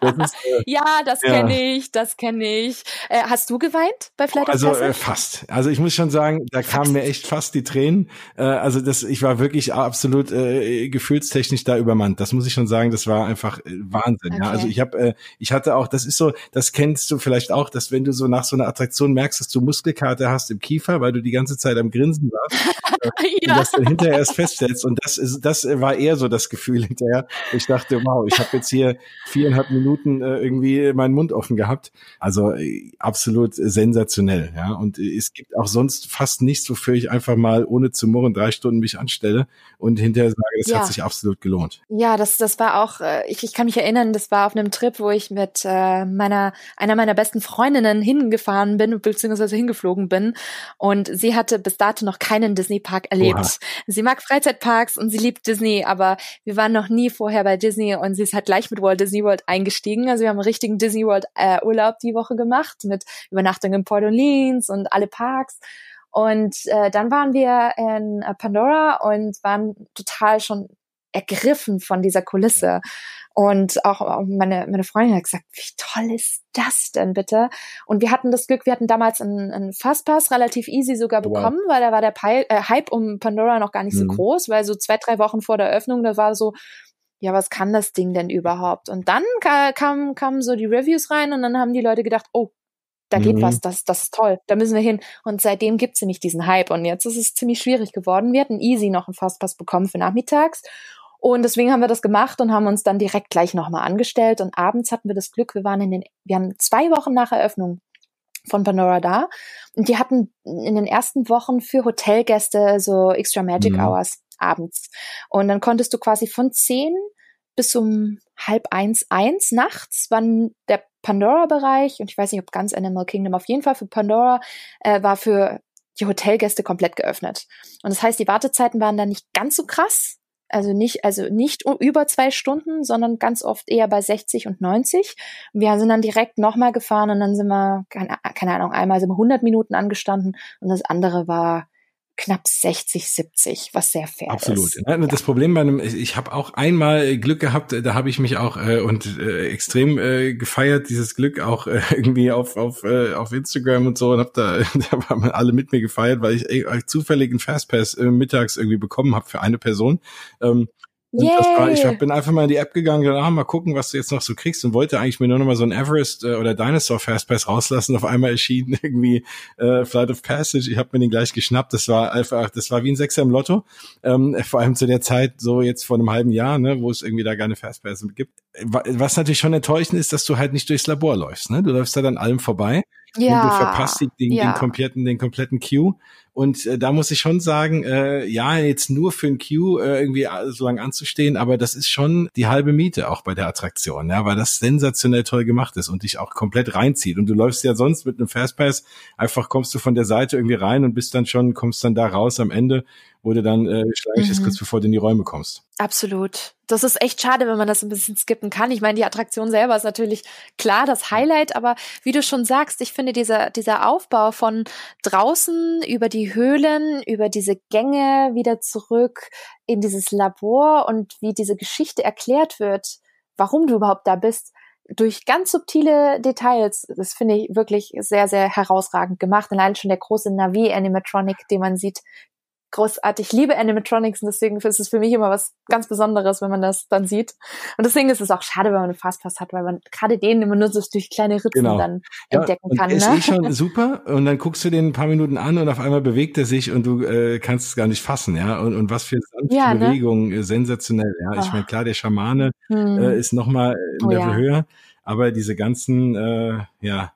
Das ist, äh, (laughs) ja, das ja. kenne ich, das kenne ich. Äh, hast du geweint bei Flight Also äh, fast. Also ich muss schon sagen, da kamen mir echt fast die Tränen. Äh, also das, ich war wirklich absolut äh, gefühlstechnisch da übermannt. Das muss ich schon sagen. Das war einfach äh, Wahnsinn. Okay. Ja, also ich habe, ich hatte auch, das ist so, das kennst du vielleicht auch, dass wenn du so nach so einer Attraktion merkst, dass du Muskelkater hast im Kiefer, weil du die ganze Zeit am Grinsen warst, (laughs) ja. und das dann hinterher erst feststellst. Und das ist, das war eher so das Gefühl hinterher. Ich dachte, wow, ich habe jetzt hier viereinhalb Minuten äh, irgendwie meinen Mund offen gehabt. Also äh, absolut sensationell, ja. Und äh, es gibt auch sonst fast nichts, wofür ich einfach mal ohne zu murren drei Stunden mich anstelle und hinterher sage, das ja. hat sich absolut gelohnt. Ja, das, das war auch, äh, ich, ich kann mich erinnern, das war auf einem Trip, wo ich mit äh, meiner, einer meiner besten Freundinnen hingefahren bin, beziehungsweise hingeflogen bin. Und sie hatte bis dato noch keinen Disney-Park erlebt. Oha. Sie mag Freizeitparks und sie liebt Disney, aber wir waren noch nie vorher bei Disney und sie ist halt gleich mit Walt Disney World eingestiegen. Also wir haben einen richtigen Disney World äh, Urlaub die Woche gemacht mit Übernachtung in Port Orleans und alle Parks. Und äh, dann waren wir in äh, Pandora und waren total schon ergriffen von dieser Kulisse. Und auch meine, meine Freundin hat gesagt, wie toll ist das denn bitte? Und wir hatten das Glück, wir hatten damals einen, einen Fastpass relativ easy sogar bekommen, wow. weil da war der Pi äh, Hype um Pandora noch gar nicht mhm. so groß, weil so zwei, drei Wochen vor der Öffnung, da war so, ja, was kann das Ding denn überhaupt? Und dann kamen kam so die Reviews rein und dann haben die Leute gedacht, oh, da geht mhm. was, das, das ist toll, da müssen wir hin. Und seitdem gibt's nämlich diesen Hype und jetzt ist es ziemlich schwierig geworden. Wir hatten easy noch einen Fastpass bekommen für nachmittags Und deswegen haben wir das gemacht und haben uns dann direkt gleich nochmal angestellt. Und abends hatten wir das Glück, wir waren in den, wir haben zwei Wochen nach Eröffnung von Pandora da. Und die hatten in den ersten Wochen für Hotelgäste so Extra Magic mhm. Hours abends. Und dann konntest du quasi von zehn bis um halb eins, eins nachts, wann der Pandora-Bereich, und ich weiß nicht, ob ganz Animal Kingdom, auf jeden Fall für Pandora, äh, war für die Hotelgäste komplett geöffnet. Und das heißt, die Wartezeiten waren dann nicht ganz so krass, also nicht, also nicht über zwei Stunden, sondern ganz oft eher bei 60 und 90. Und wir sind dann direkt nochmal gefahren und dann sind wir, keine, keine Ahnung, einmal sind wir 100 Minuten angestanden und das andere war knapp 60, 70, was sehr fair Absolut. ist. Absolut. Das Problem bei einem, ich habe auch einmal Glück gehabt, da habe ich mich auch äh, und äh, extrem äh, gefeiert, dieses Glück auch äh, (laughs) irgendwie auf auf äh, auf Instagram und so und habe da, (laughs) da haben alle mit mir gefeiert, weil ich äh, zufällig einen Fastpass äh, mittags irgendwie bekommen habe für eine Person. Ähm, und das war, ich bin einfach mal in die App gegangen, gedacht, ah, mal gucken, was du jetzt noch so kriegst und wollte eigentlich mir nur noch mal so ein Everest äh, oder Dinosaur Fastpass rauslassen. Auf einmal erschien (laughs) irgendwie äh, Flight of Passage. Ich habe mir den gleich geschnappt. Das war einfach, das war wie ein Sechser im Lotto. Ähm, vor allem zu der Zeit, so jetzt vor einem halben Jahr, ne, wo es irgendwie da keine Fastpass gibt. Was natürlich schon enttäuschend ist, dass du halt nicht durchs Labor läufst. Ne? Du läufst da dann allem vorbei. Ja. Und du verpasst den, den, ja. den kompletten, den kompletten Queue. Und äh, da muss ich schon sagen, äh, ja, jetzt nur für ein Queue äh, irgendwie so lange anzustehen, aber das ist schon die halbe Miete auch bei der Attraktion, ja, weil das sensationell toll gemacht ist und dich auch komplett reinzieht. Und du läufst ja sonst mit einem Fastpass, einfach kommst du von der Seite irgendwie rein und bist dann schon, kommst dann da raus am Ende wo du dann äh, schlagig ist, mhm. kurz bevor du in die Räume kommst. Absolut. Das ist echt schade, wenn man das ein bisschen skippen kann. Ich meine, die Attraktion selber ist natürlich klar das Highlight, aber wie du schon sagst, ich finde dieser, dieser Aufbau von draußen über die Höhlen, über diese Gänge wieder zurück in dieses Labor und wie diese Geschichte erklärt wird, warum du überhaupt da bist, durch ganz subtile Details, das finde ich wirklich sehr, sehr herausragend gemacht. Allein schon der große Navi-Animatronic, den man sieht, großartig. Ich liebe Animatronics und deswegen ist es für mich immer was ganz Besonderes, wenn man das dann sieht. Und deswegen ist es auch schade, wenn man einen Fastpass hat, weil man gerade den immer nur so durch kleine Ritzen genau. dann ja, entdecken kann. Ist ne? eh schon (laughs) super und dann guckst du den ein paar Minuten an und auf einmal bewegt er sich und du äh, kannst es gar nicht fassen, ja. Und, und was für sanfte ja, ne? Bewegung, äh, sensationell, ja. Ich oh. meine, klar, der Schamane hm. äh, ist nochmal ein oh, Level ja. höher, aber diese ganzen, äh, ja,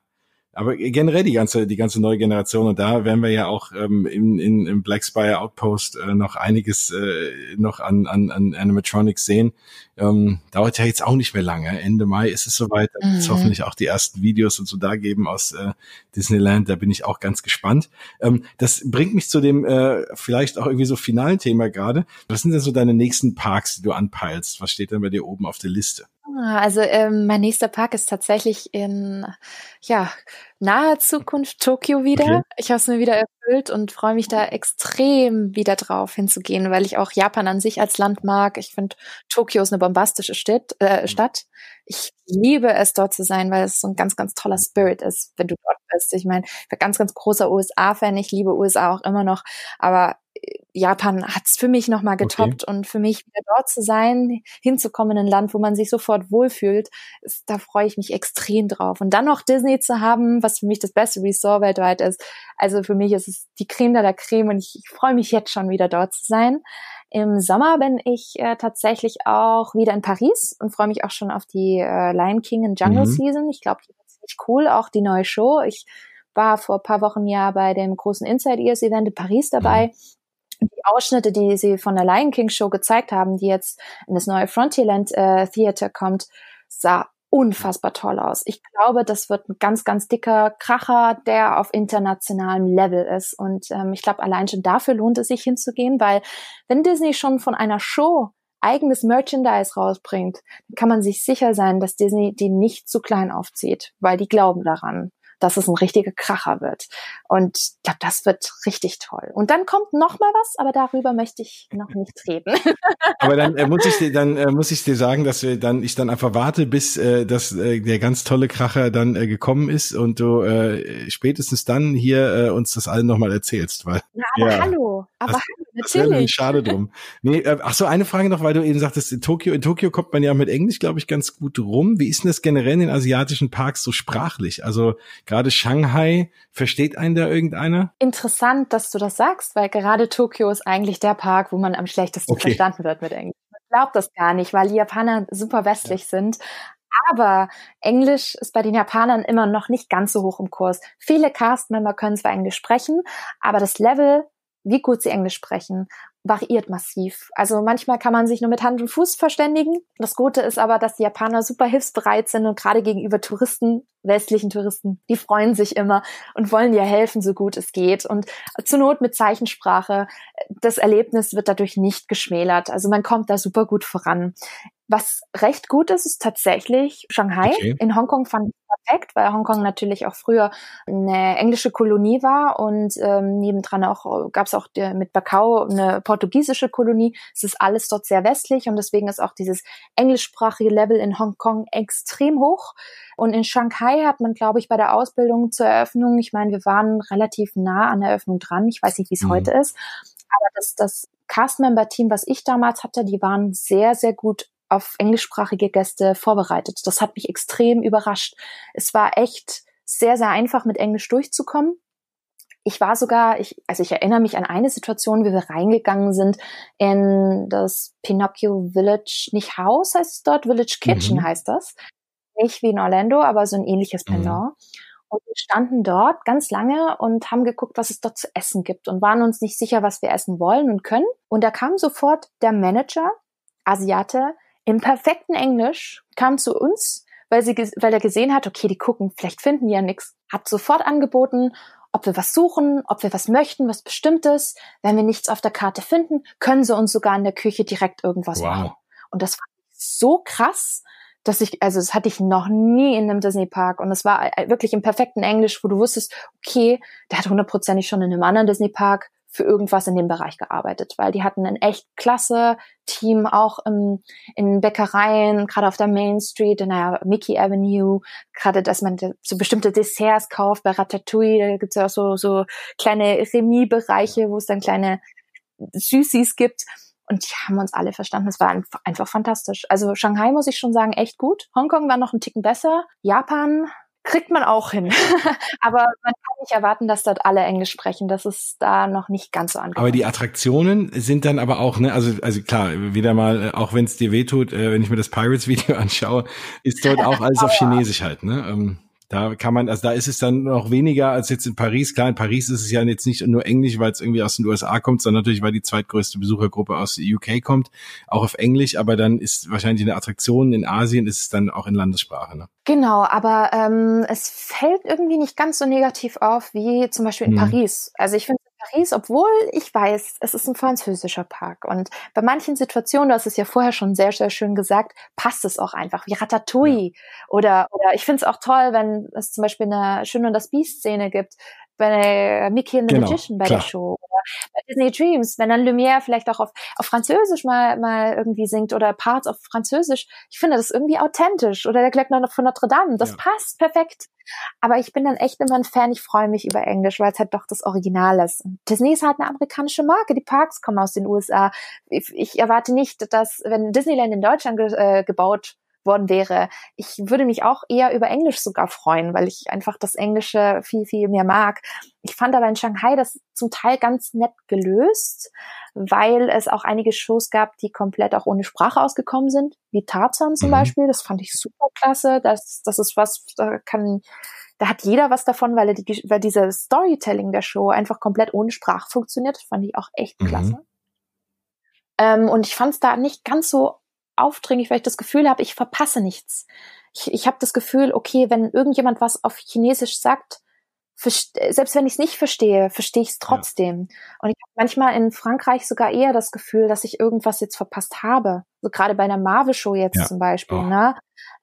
aber generell die ganze, die ganze neue Generation und da werden wir ja auch ähm, in, in, im Black Spire Outpost äh, noch einiges äh, noch an, an, an Animatronics sehen. Ähm, dauert ja jetzt auch nicht mehr lange. Ende Mai ist es soweit. Da wird es mhm. hoffentlich auch die ersten Videos und so da geben aus äh, Disneyland. Da bin ich auch ganz gespannt. Ähm, das bringt mich zu dem äh, vielleicht auch irgendwie so finalen Thema gerade. Was sind denn so deine nächsten Parks, die du anpeilst? Was steht denn bei dir oben auf der Liste? Ah, also ähm, mein nächster Park ist tatsächlich in ja naher Zukunft Tokio wieder. Okay. Ich habe es mir wieder erfüllt und freue mich da extrem wieder drauf hinzugehen, weil ich auch Japan an sich als Land mag. Ich finde Tokio ist eine bombastische Stadt, äh, mhm. Stadt. Ich liebe es dort zu sein, weil es so ein ganz ganz toller Spirit ist, wenn du dort bist. Ich meine, ich bin ganz ganz großer USA-Fan. Ich liebe USA auch immer noch, aber Japan hat's für mich nochmal getoppt okay. und für mich wieder dort zu sein, hinzukommen in ein Land, wo man sich sofort wohlfühlt, ist, da freue ich mich extrem drauf. Und dann noch Disney zu haben, was für mich das beste Resort weltweit ist. Also für mich ist es die Creme de la Creme und ich, ich freue mich jetzt schon wieder dort zu sein. Im Sommer bin ich äh, tatsächlich auch wieder in Paris und freue mich auch schon auf die äh, Lion King and Jungle mhm. Season. Ich glaube, die wird ziemlich cool, auch die neue Show. Ich war vor paar Wochen ja bei dem großen Inside Ears Event in Paris dabei. Mhm die Ausschnitte, die sie von der Lion King Show gezeigt haben, die jetzt in das neue Frontierland äh, Theater kommt, sah unfassbar toll aus. Ich glaube, das wird ein ganz, ganz dicker Kracher, der auf internationalem Level ist. Und ähm, ich glaube, allein schon dafür lohnt es sich hinzugehen, weil wenn Disney schon von einer Show eigenes Merchandise rausbringt, kann man sich sicher sein, dass Disney die nicht zu klein aufzieht, weil die glauben daran dass es ein richtiger Kracher wird. Und ich glaube, das wird richtig toll. Und dann kommt noch mal was, aber darüber möchte ich noch nicht (laughs) reden. aber dann äh, muss ich (laughs) dir, dann äh, muss ich dir sagen, dass wir dann ich dann einfach warte, bis äh, dass äh, der ganz tolle Kracher dann äh, gekommen ist und du äh, spätestens dann hier äh, uns das allen noch mal erzählst, weil ja, aber ja, hallo, aber das, hallo, natürlich. Das schade drum. Nee, äh, ach so eine Frage noch, weil du eben sagtest, in Tokio in Tokio kommt man ja mit Englisch, glaube ich, ganz gut rum. Wie ist denn das generell in den asiatischen Parks so sprachlich? Also Gerade Shanghai, versteht einen da irgendeiner? Interessant, dass du das sagst, weil gerade Tokio ist eigentlich der Park, wo man am schlechtesten okay. verstanden wird mit Englisch. glaube das gar nicht, weil die Japaner super westlich ja. sind. Aber Englisch ist bei den Japanern immer noch nicht ganz so hoch im Kurs. Viele Castmember können zwar Englisch sprechen, aber das Level, wie gut sie Englisch sprechen variiert massiv. Also manchmal kann man sich nur mit Hand und Fuß verständigen. Das Gute ist aber, dass die Japaner super hilfsbereit sind und gerade gegenüber Touristen, westlichen Touristen, die freuen sich immer und wollen dir helfen, so gut es geht. Und zur Not mit Zeichensprache. Das Erlebnis wird dadurch nicht geschmälert. Also man kommt da super gut voran. Was recht gut ist, ist tatsächlich Shanghai. Okay. In Hongkong fand ich perfekt, weil Hongkong natürlich auch früher eine englische Kolonie war und ähm, nebendran auch gab es auch der, mit Macau eine portugiesische Kolonie. Es ist alles dort sehr westlich und deswegen ist auch dieses englischsprachige Level in Hongkong extrem hoch. Und in Shanghai hat man, glaube ich, bei der Ausbildung zur Eröffnung, ich meine, wir waren relativ nah an der Eröffnung dran. Ich weiß nicht, wie es mhm. heute ist, aber das, das Cast-Member-Team, was ich damals hatte, die waren sehr, sehr gut auf englischsprachige Gäste vorbereitet. Das hat mich extrem überrascht. Es war echt sehr, sehr einfach, mit Englisch durchzukommen. Ich war sogar, ich, also ich erinnere mich an eine Situation, wie wir reingegangen sind in das Pinocchio Village, nicht Haus heißt es dort, Village Kitchen mhm. heißt das. Nicht wie in Orlando, aber so ein ähnliches mhm. Pendant. Und wir standen dort ganz lange und haben geguckt, was es dort zu essen gibt und waren uns nicht sicher, was wir essen wollen und können. Und da kam sofort der Manager, Asiate, im perfekten Englisch, kam zu uns, weil, sie, weil er gesehen hat, okay, die gucken, vielleicht finden die ja nichts, hat sofort angeboten, ob wir was suchen, ob wir was möchten, was Bestimmtes. Wenn wir nichts auf der Karte finden, können sie uns sogar in der Küche direkt irgendwas wow. machen. Und das war so krass, dass ich, also das hatte ich noch nie in einem Disney Park und es war äh, wirklich im perfekten Englisch, wo du wusstest, okay, der hat hundertprozentig schon in einem anderen Disney Park für irgendwas in dem Bereich gearbeitet, weil die hatten ein echt klasse Team, auch im, in Bäckereien, gerade auf der Main Street, in der Mickey Avenue, gerade, dass man so bestimmte Desserts kauft, bei Ratatouille, da gibt's ja auch so, so kleine Remis-Bereiche, wo es dann kleine Süßis gibt. Und die haben uns alle verstanden. Es war einfach fantastisch. Also Shanghai muss ich schon sagen, echt gut. Hongkong war noch ein Ticken besser. Japan kriegt man auch hin. (laughs) Aber man kann nicht erwarten, dass dort alle Englisch sprechen. Das ist da noch nicht ganz so angekommen. Aber die Attraktionen sind dann aber auch, ne, also, also klar, wieder mal, äh, auch wenn es dir wehtut, äh, wenn ich mir das Pirates-Video (laughs) anschaue, ist dort auch alles auf (laughs) Chinesisch halt, ne? Ähm. Da kann man, also da ist es dann noch weniger als jetzt in Paris. Klar, in Paris ist es ja jetzt nicht nur Englisch, weil es irgendwie aus den USA kommt, sondern natürlich, weil die zweitgrößte Besuchergruppe aus der UK kommt, auch auf Englisch. Aber dann ist wahrscheinlich eine Attraktion in Asien ist es dann auch in Landessprache. Ne? Genau, aber ähm, es fällt irgendwie nicht ganz so negativ auf wie zum Beispiel in mhm. Paris. Also ich finde Paris, obwohl ich weiß, es ist ein französischer Park. Und bei manchen Situationen, du hast es ja vorher schon sehr, sehr schön gesagt, passt es auch einfach, wie Ratatouille. Ja. Oder, oder ich finde es auch toll, wenn es zum Beispiel eine Schön und das Biest-Szene gibt, bei Mickey and the genau, Magician bei klar. der Show oder bei Disney Dreams, wenn dann Lumière vielleicht auch auf, auf Französisch mal, mal irgendwie singt oder Parts auf Französisch. Ich finde das irgendwie authentisch. Oder der Glöckner von Notre Dame, das ja. passt perfekt. Aber ich bin dann echt immer ein Fan, ich freue mich über Englisch, weil es halt doch das Original ist. Und Disney ist halt eine amerikanische Marke, die Parks kommen aus den USA. Ich, ich erwarte nicht, dass, wenn Disneyland in Deutschland ge äh, gebaut worden wäre. Ich würde mich auch eher über Englisch sogar freuen, weil ich einfach das Englische viel, viel mehr mag. Ich fand aber in Shanghai das zum Teil ganz nett gelöst, weil es auch einige Shows gab, die komplett auch ohne Sprache ausgekommen sind, wie Tarzan zum mhm. Beispiel. Das fand ich super klasse. Das, das ist was, da kann, da hat jeder was davon, weil, er die, weil diese Storytelling der Show einfach komplett ohne Sprache funktioniert. Das fand ich auch echt mhm. klasse. Ähm, und ich fand es da nicht ganz so aufdringlich, weil ich das Gefühl habe, ich verpasse nichts. Ich, ich habe das Gefühl, okay, wenn irgendjemand was auf Chinesisch sagt, selbst wenn ich es nicht verstehe, verstehe ich es trotzdem. Ja. Und ich habe manchmal in Frankreich sogar eher das Gefühl, dass ich irgendwas jetzt verpasst habe. So gerade bei einer Marvel-Show jetzt ja. zum Beispiel, oh. ne?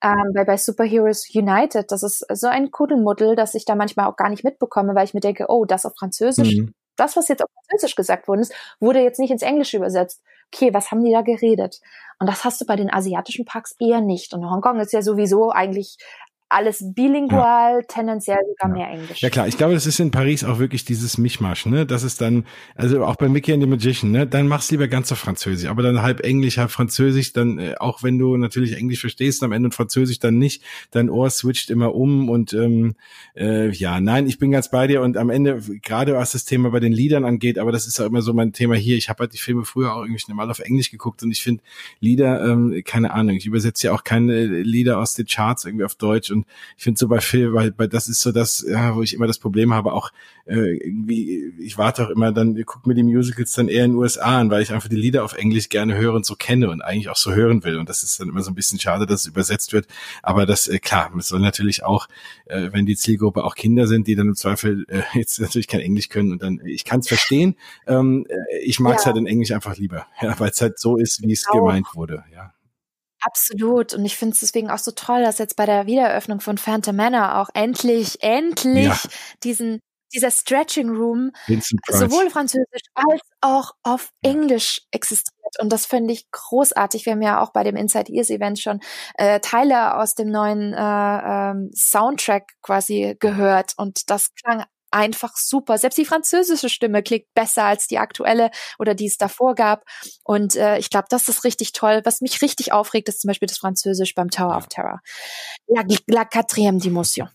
Ähm, bei, bei Superheroes United, das ist so ein Kuddelmuddel, dass ich da manchmal auch gar nicht mitbekomme, weil ich mir denke, oh, das auf Französisch, mhm. das, was jetzt auf Französisch gesagt worden ist, wurde jetzt nicht ins Englische übersetzt okay, was haben die da geredet? Und das hast du bei den asiatischen Parks eher nicht. Und Hongkong ist ja sowieso eigentlich alles bilingual, ja. tendenziell sogar ja. mehr Englisch. Ja klar, ich glaube, das ist in Paris auch wirklich dieses Mischmasch, ne? Das ist dann, also auch bei Mickey and the Magician, ne? Dann mach's lieber ganz auf Französisch, aber dann halb Englisch, halb Französisch, dann, äh, auch wenn du natürlich Englisch verstehst, am Ende und Französisch dann nicht, dein Ohr switcht immer um und ähm, äh, ja, nein, ich bin ganz bei dir und am Ende, gerade was das Thema bei den Liedern angeht, aber das ist ja immer so mein Thema hier, ich habe halt die Filme früher auch irgendwie mal auf Englisch geguckt und ich finde Lieder, ähm, keine Ahnung, ich übersetze ja auch keine Lieder aus den Charts irgendwie auf Deutsch und ich finde so bei Phil, weil, weil das ist so das, ja, wo ich immer das Problem habe, auch äh, irgendwie, ich warte auch immer dann, guck mir die Musicals dann eher in den USA an, weil ich einfach die Lieder auf Englisch gerne höre und so kenne und eigentlich auch so hören will. Und das ist dann immer so ein bisschen schade, dass es übersetzt wird. Aber das, äh, klar, es soll natürlich auch, äh, wenn die Zielgruppe auch Kinder sind, die dann im Zweifel äh, (laughs) jetzt natürlich kein Englisch können und dann, ich kann es verstehen. Ähm, äh, ich mag es ja. halt in Englisch einfach lieber, (laughs) ja, weil es halt so ist, wie es gemeint wurde, ja. Absolut. Und ich finde es deswegen auch so toll, dass jetzt bei der Wiedereröffnung von Phantom Manor auch endlich, endlich ja. diesen, dieser Stretching Room sowohl französisch als auch auf. Englisch existiert. Und das finde ich großartig. Wir haben ja auch bei dem Inside Ears Event schon äh, Teile aus dem neuen äh, ähm, Soundtrack quasi gehört. Und das klang einfach super. Selbst die französische Stimme klingt besser als die aktuelle oder die es davor gab. Und äh, ich glaube, das ist richtig toll. Was mich richtig aufregt, ist zum Beispiel das Französisch beim Tower of Terror. La, la quatrième dimension.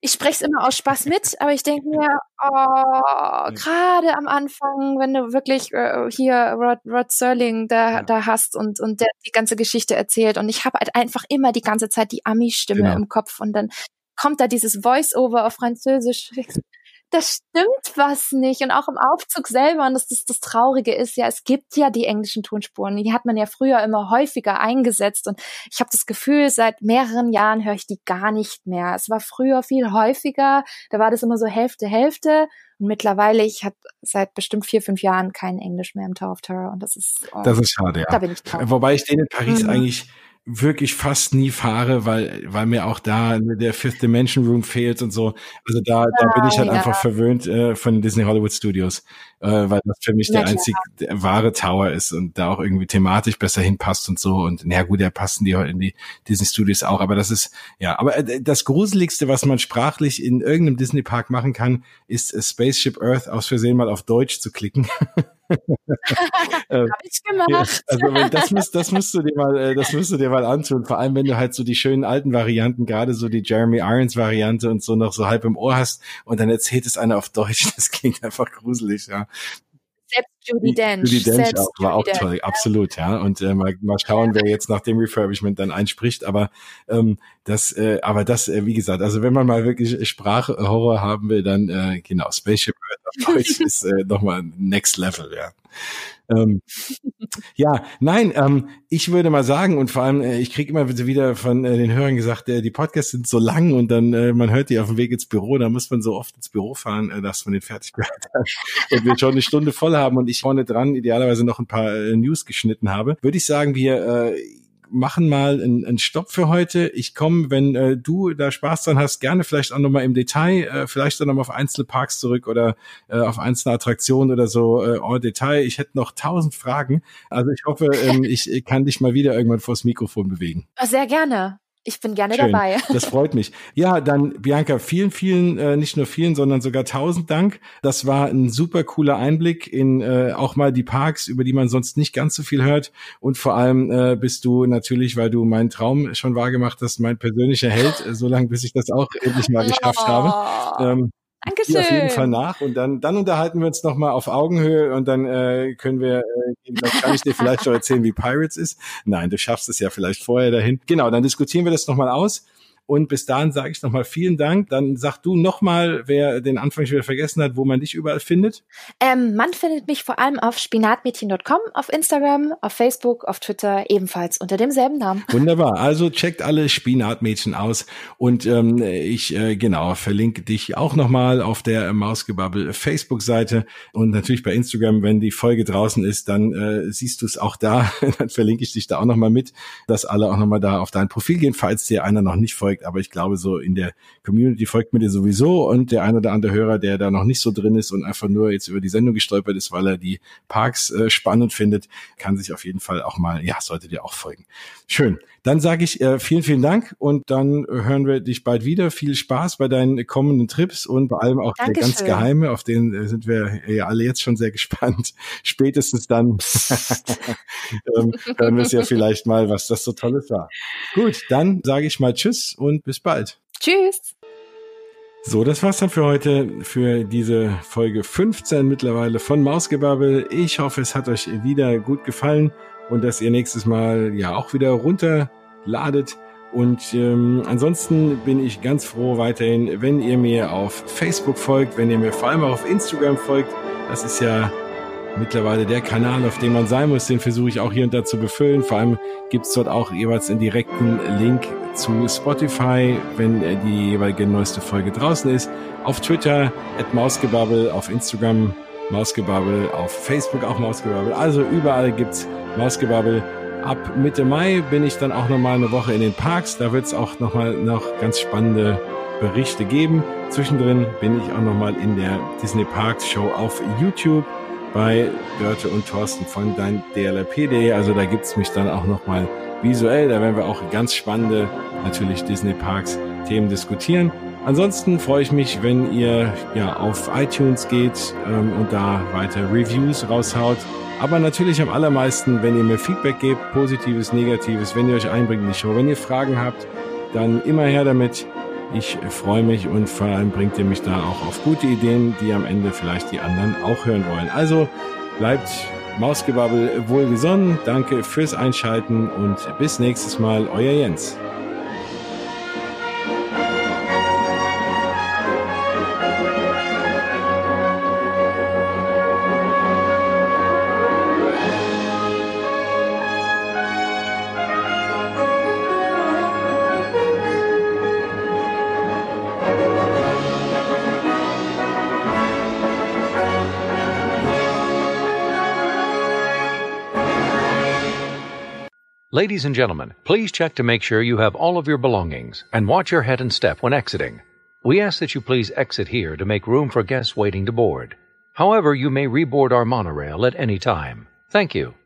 Ich spreche es immer aus Spaß mit, aber ich denke mir, oh, gerade am Anfang, wenn du wirklich äh, hier Rod, Rod Serling da, ja. da hast und, und der die ganze Geschichte erzählt und ich habe halt einfach immer die ganze Zeit die Ami-Stimme genau. im Kopf und dann kommt da dieses Voice-Over auf Französisch. (laughs) Das stimmt was nicht. Und auch im Aufzug selber, und das, das, das Traurige ist ja, es gibt ja die englischen Tonspuren. Die hat man ja früher immer häufiger eingesetzt. Und ich habe das Gefühl, seit mehreren Jahren höre ich die gar nicht mehr. Es war früher viel häufiger. Da war das immer so Hälfte, Hälfte. Und mittlerweile, ich habe seit bestimmt vier, fünf Jahren kein Englisch mehr im Tower of Terror. Und das ist. Oh, das ist schade, ja. Da bin ich traurig. Wobei ich den in Paris mhm. eigentlich wirklich fast nie fahre, weil, weil mir auch da der Fifth Dimension Room fehlt und so. Also da, da bin ich halt ja. einfach verwöhnt äh, von Disney Hollywood Studios, äh, weil das für mich Na, der einzig der wahre Tower ist und da auch irgendwie thematisch besser hinpasst und so. Und na gut, da passen die heute in die Disney Studios auch, aber das ist, ja, aber äh, das Gruseligste, was man sprachlich in irgendeinem Disney Park machen kann, ist äh, Spaceship Earth aus Versehen mal auf Deutsch zu klicken. (laughs) Habe ich gemacht. Also das musst, das musst du dir mal, äh, das musst du dir mal antun. Vor allem wenn du halt so die schönen alten Varianten, gerade so die Jeremy Irons Variante und so noch so halb im Ohr hast und dann erzählt es einer auf Deutsch. (laughs) Das klingt einfach gruselig, ja. Selbst Judy Dench. Judy Dench Selbst auch, war Judy auch toll, Dench. absolut, ja. Und äh, mal, mal schauen, wer jetzt nach dem Refurbishment dann einspricht. Aber ähm, das, äh, aber das, äh, wie gesagt, also wenn man mal wirklich Sprachhorror haben will, dann äh, genau, Spaceship Earth auf (laughs) Deutsch ist äh, nochmal Next Level, ja. Ähm, ja, nein, ähm, ich würde mal sagen, und vor allem, äh, ich kriege immer wieder von äh, den Hörern gesagt, äh, die Podcasts sind so lang und dann, äh, man hört die auf dem Weg ins Büro, da muss man so oft ins Büro fahren, äh, dass man den fertig gehört hat (laughs) und wir schon eine Stunde voll haben und ich vorne dran idealerweise noch ein paar äh, News geschnitten habe, würde ich sagen, wir äh, machen mal einen, einen Stopp für heute. Ich komme, wenn äh, du da Spaß dran hast, gerne vielleicht auch nochmal im Detail, äh, vielleicht dann nochmal auf einzelne Parks zurück oder äh, auf einzelne Attraktionen oder so äh, en Detail. Ich hätte noch tausend Fragen. Also ich hoffe, ähm, (laughs) ich kann dich mal wieder irgendwann vors Mikrofon bewegen. Sehr gerne. Ich bin gerne Schön. dabei. Das freut mich. Ja, dann Bianca, vielen, vielen, äh, nicht nur vielen, sondern sogar tausend Dank. Das war ein super cooler Einblick in äh, auch mal die Parks, über die man sonst nicht ganz so viel hört. Und vor allem äh, bist du natürlich, weil du meinen Traum schon wahrgemacht hast, mein persönlicher Held, äh, so lange bis ich das auch endlich mal geschafft oh. habe. Ähm, Dankeschön. auf jeden Fall nach und dann, dann unterhalten wir uns nochmal auf Augenhöhe und dann äh, können wir, äh, dann kann ich dir vielleicht schon erzählen, wie Pirates ist. Nein, du schaffst es ja vielleicht vorher dahin. Genau, dann diskutieren wir das nochmal aus. Und bis dahin sage ich nochmal vielen Dank. Dann sag du nochmal, wer den Anfang schon wieder vergessen hat, wo man dich überall findet. Ähm, man findet mich vor allem auf spinatmädchen.com, auf Instagram, auf Facebook, auf Twitter, ebenfalls unter demselben Namen. (laughs) Wunderbar. Also checkt alle Spinatmädchen aus. Und ähm, ich, äh, genau, verlinke dich auch nochmal auf der Mausgebabbel Facebook-Seite und natürlich bei Instagram, wenn die Folge draußen ist, dann äh, siehst du es auch da. (laughs) dann verlinke ich dich da auch nochmal mit, dass alle auch nochmal da auf dein Profil gehen, falls dir einer noch nicht folgt folgt, aber ich glaube, so in der Community folgt mir dir sowieso und der ein oder andere Hörer, der da noch nicht so drin ist und einfach nur jetzt über die Sendung gestolpert ist, weil er die Parks äh, spannend findet, kann sich auf jeden Fall auch mal, ja, sollte dir auch folgen. Schön. Dann sage ich äh, vielen, vielen Dank und dann hören wir dich bald wieder. Viel Spaß bei deinen kommenden Trips und vor allem auch Dankeschön. der ganz geheime, auf den äh, sind wir ja alle jetzt schon sehr gespannt. (laughs) Spätestens dann (laughs) ähm, hören wir es ja vielleicht mal, was das so Tolles war. Gut, dann sage ich mal Tschüss und bis bald. Tschüss. So, das war's dann für heute, für diese Folge 15 mittlerweile von Mausgebabbel. Ich hoffe, es hat euch wieder gut gefallen und dass ihr nächstes Mal ja auch wieder runterladet. Und ähm, ansonsten bin ich ganz froh weiterhin, wenn ihr mir auf Facebook folgt, wenn ihr mir vor allem auch auf Instagram folgt. Das ist ja mittlerweile der Kanal, auf dem man sein muss. Den versuche ich auch hier und da zu befüllen. Vor allem gibt's dort auch jeweils einen direkten Link zu Spotify, wenn die jeweilige neueste Folge draußen ist. Auf Twitter at Mausgebabbel, auf Instagram Mausgebabbel, auf Facebook auch Mausgebabbel. Also überall gibt's Mausgebabbel. Ab Mitte Mai bin ich dann auch nochmal eine Woche in den Parks. Da wird's auch nochmal noch ganz spannende Berichte geben. Zwischendrin bin ich auch nochmal in der Disney Parks Show auf YouTube bei Dörte und Thorsten von dein DLRP.de. Also da gibt's mich dann auch nochmal visuell. Da werden wir auch ganz spannende, natürlich Disney Parks Themen diskutieren. Ansonsten freue ich mich, wenn ihr ja auf iTunes geht ähm, und da weiter Reviews raushaut. Aber natürlich am allermeisten, wenn ihr mir Feedback gebt, positives, negatives, wenn ihr euch einbringt in die Show, wenn ihr Fragen habt, dann immer her damit. Ich freue mich und vor allem bringt ihr mich da auch auf gute Ideen, die am Ende vielleicht die anderen auch hören wollen. Also bleibt Mausgebabbel wohlgesonnen. Danke fürs Einschalten und bis nächstes Mal, euer Jens. Ladies and gentlemen, please check to make sure you have all of your belongings and watch your head and step when exiting. We ask that you please exit here to make room for guests waiting to board. However, you may reboard our monorail at any time. Thank you.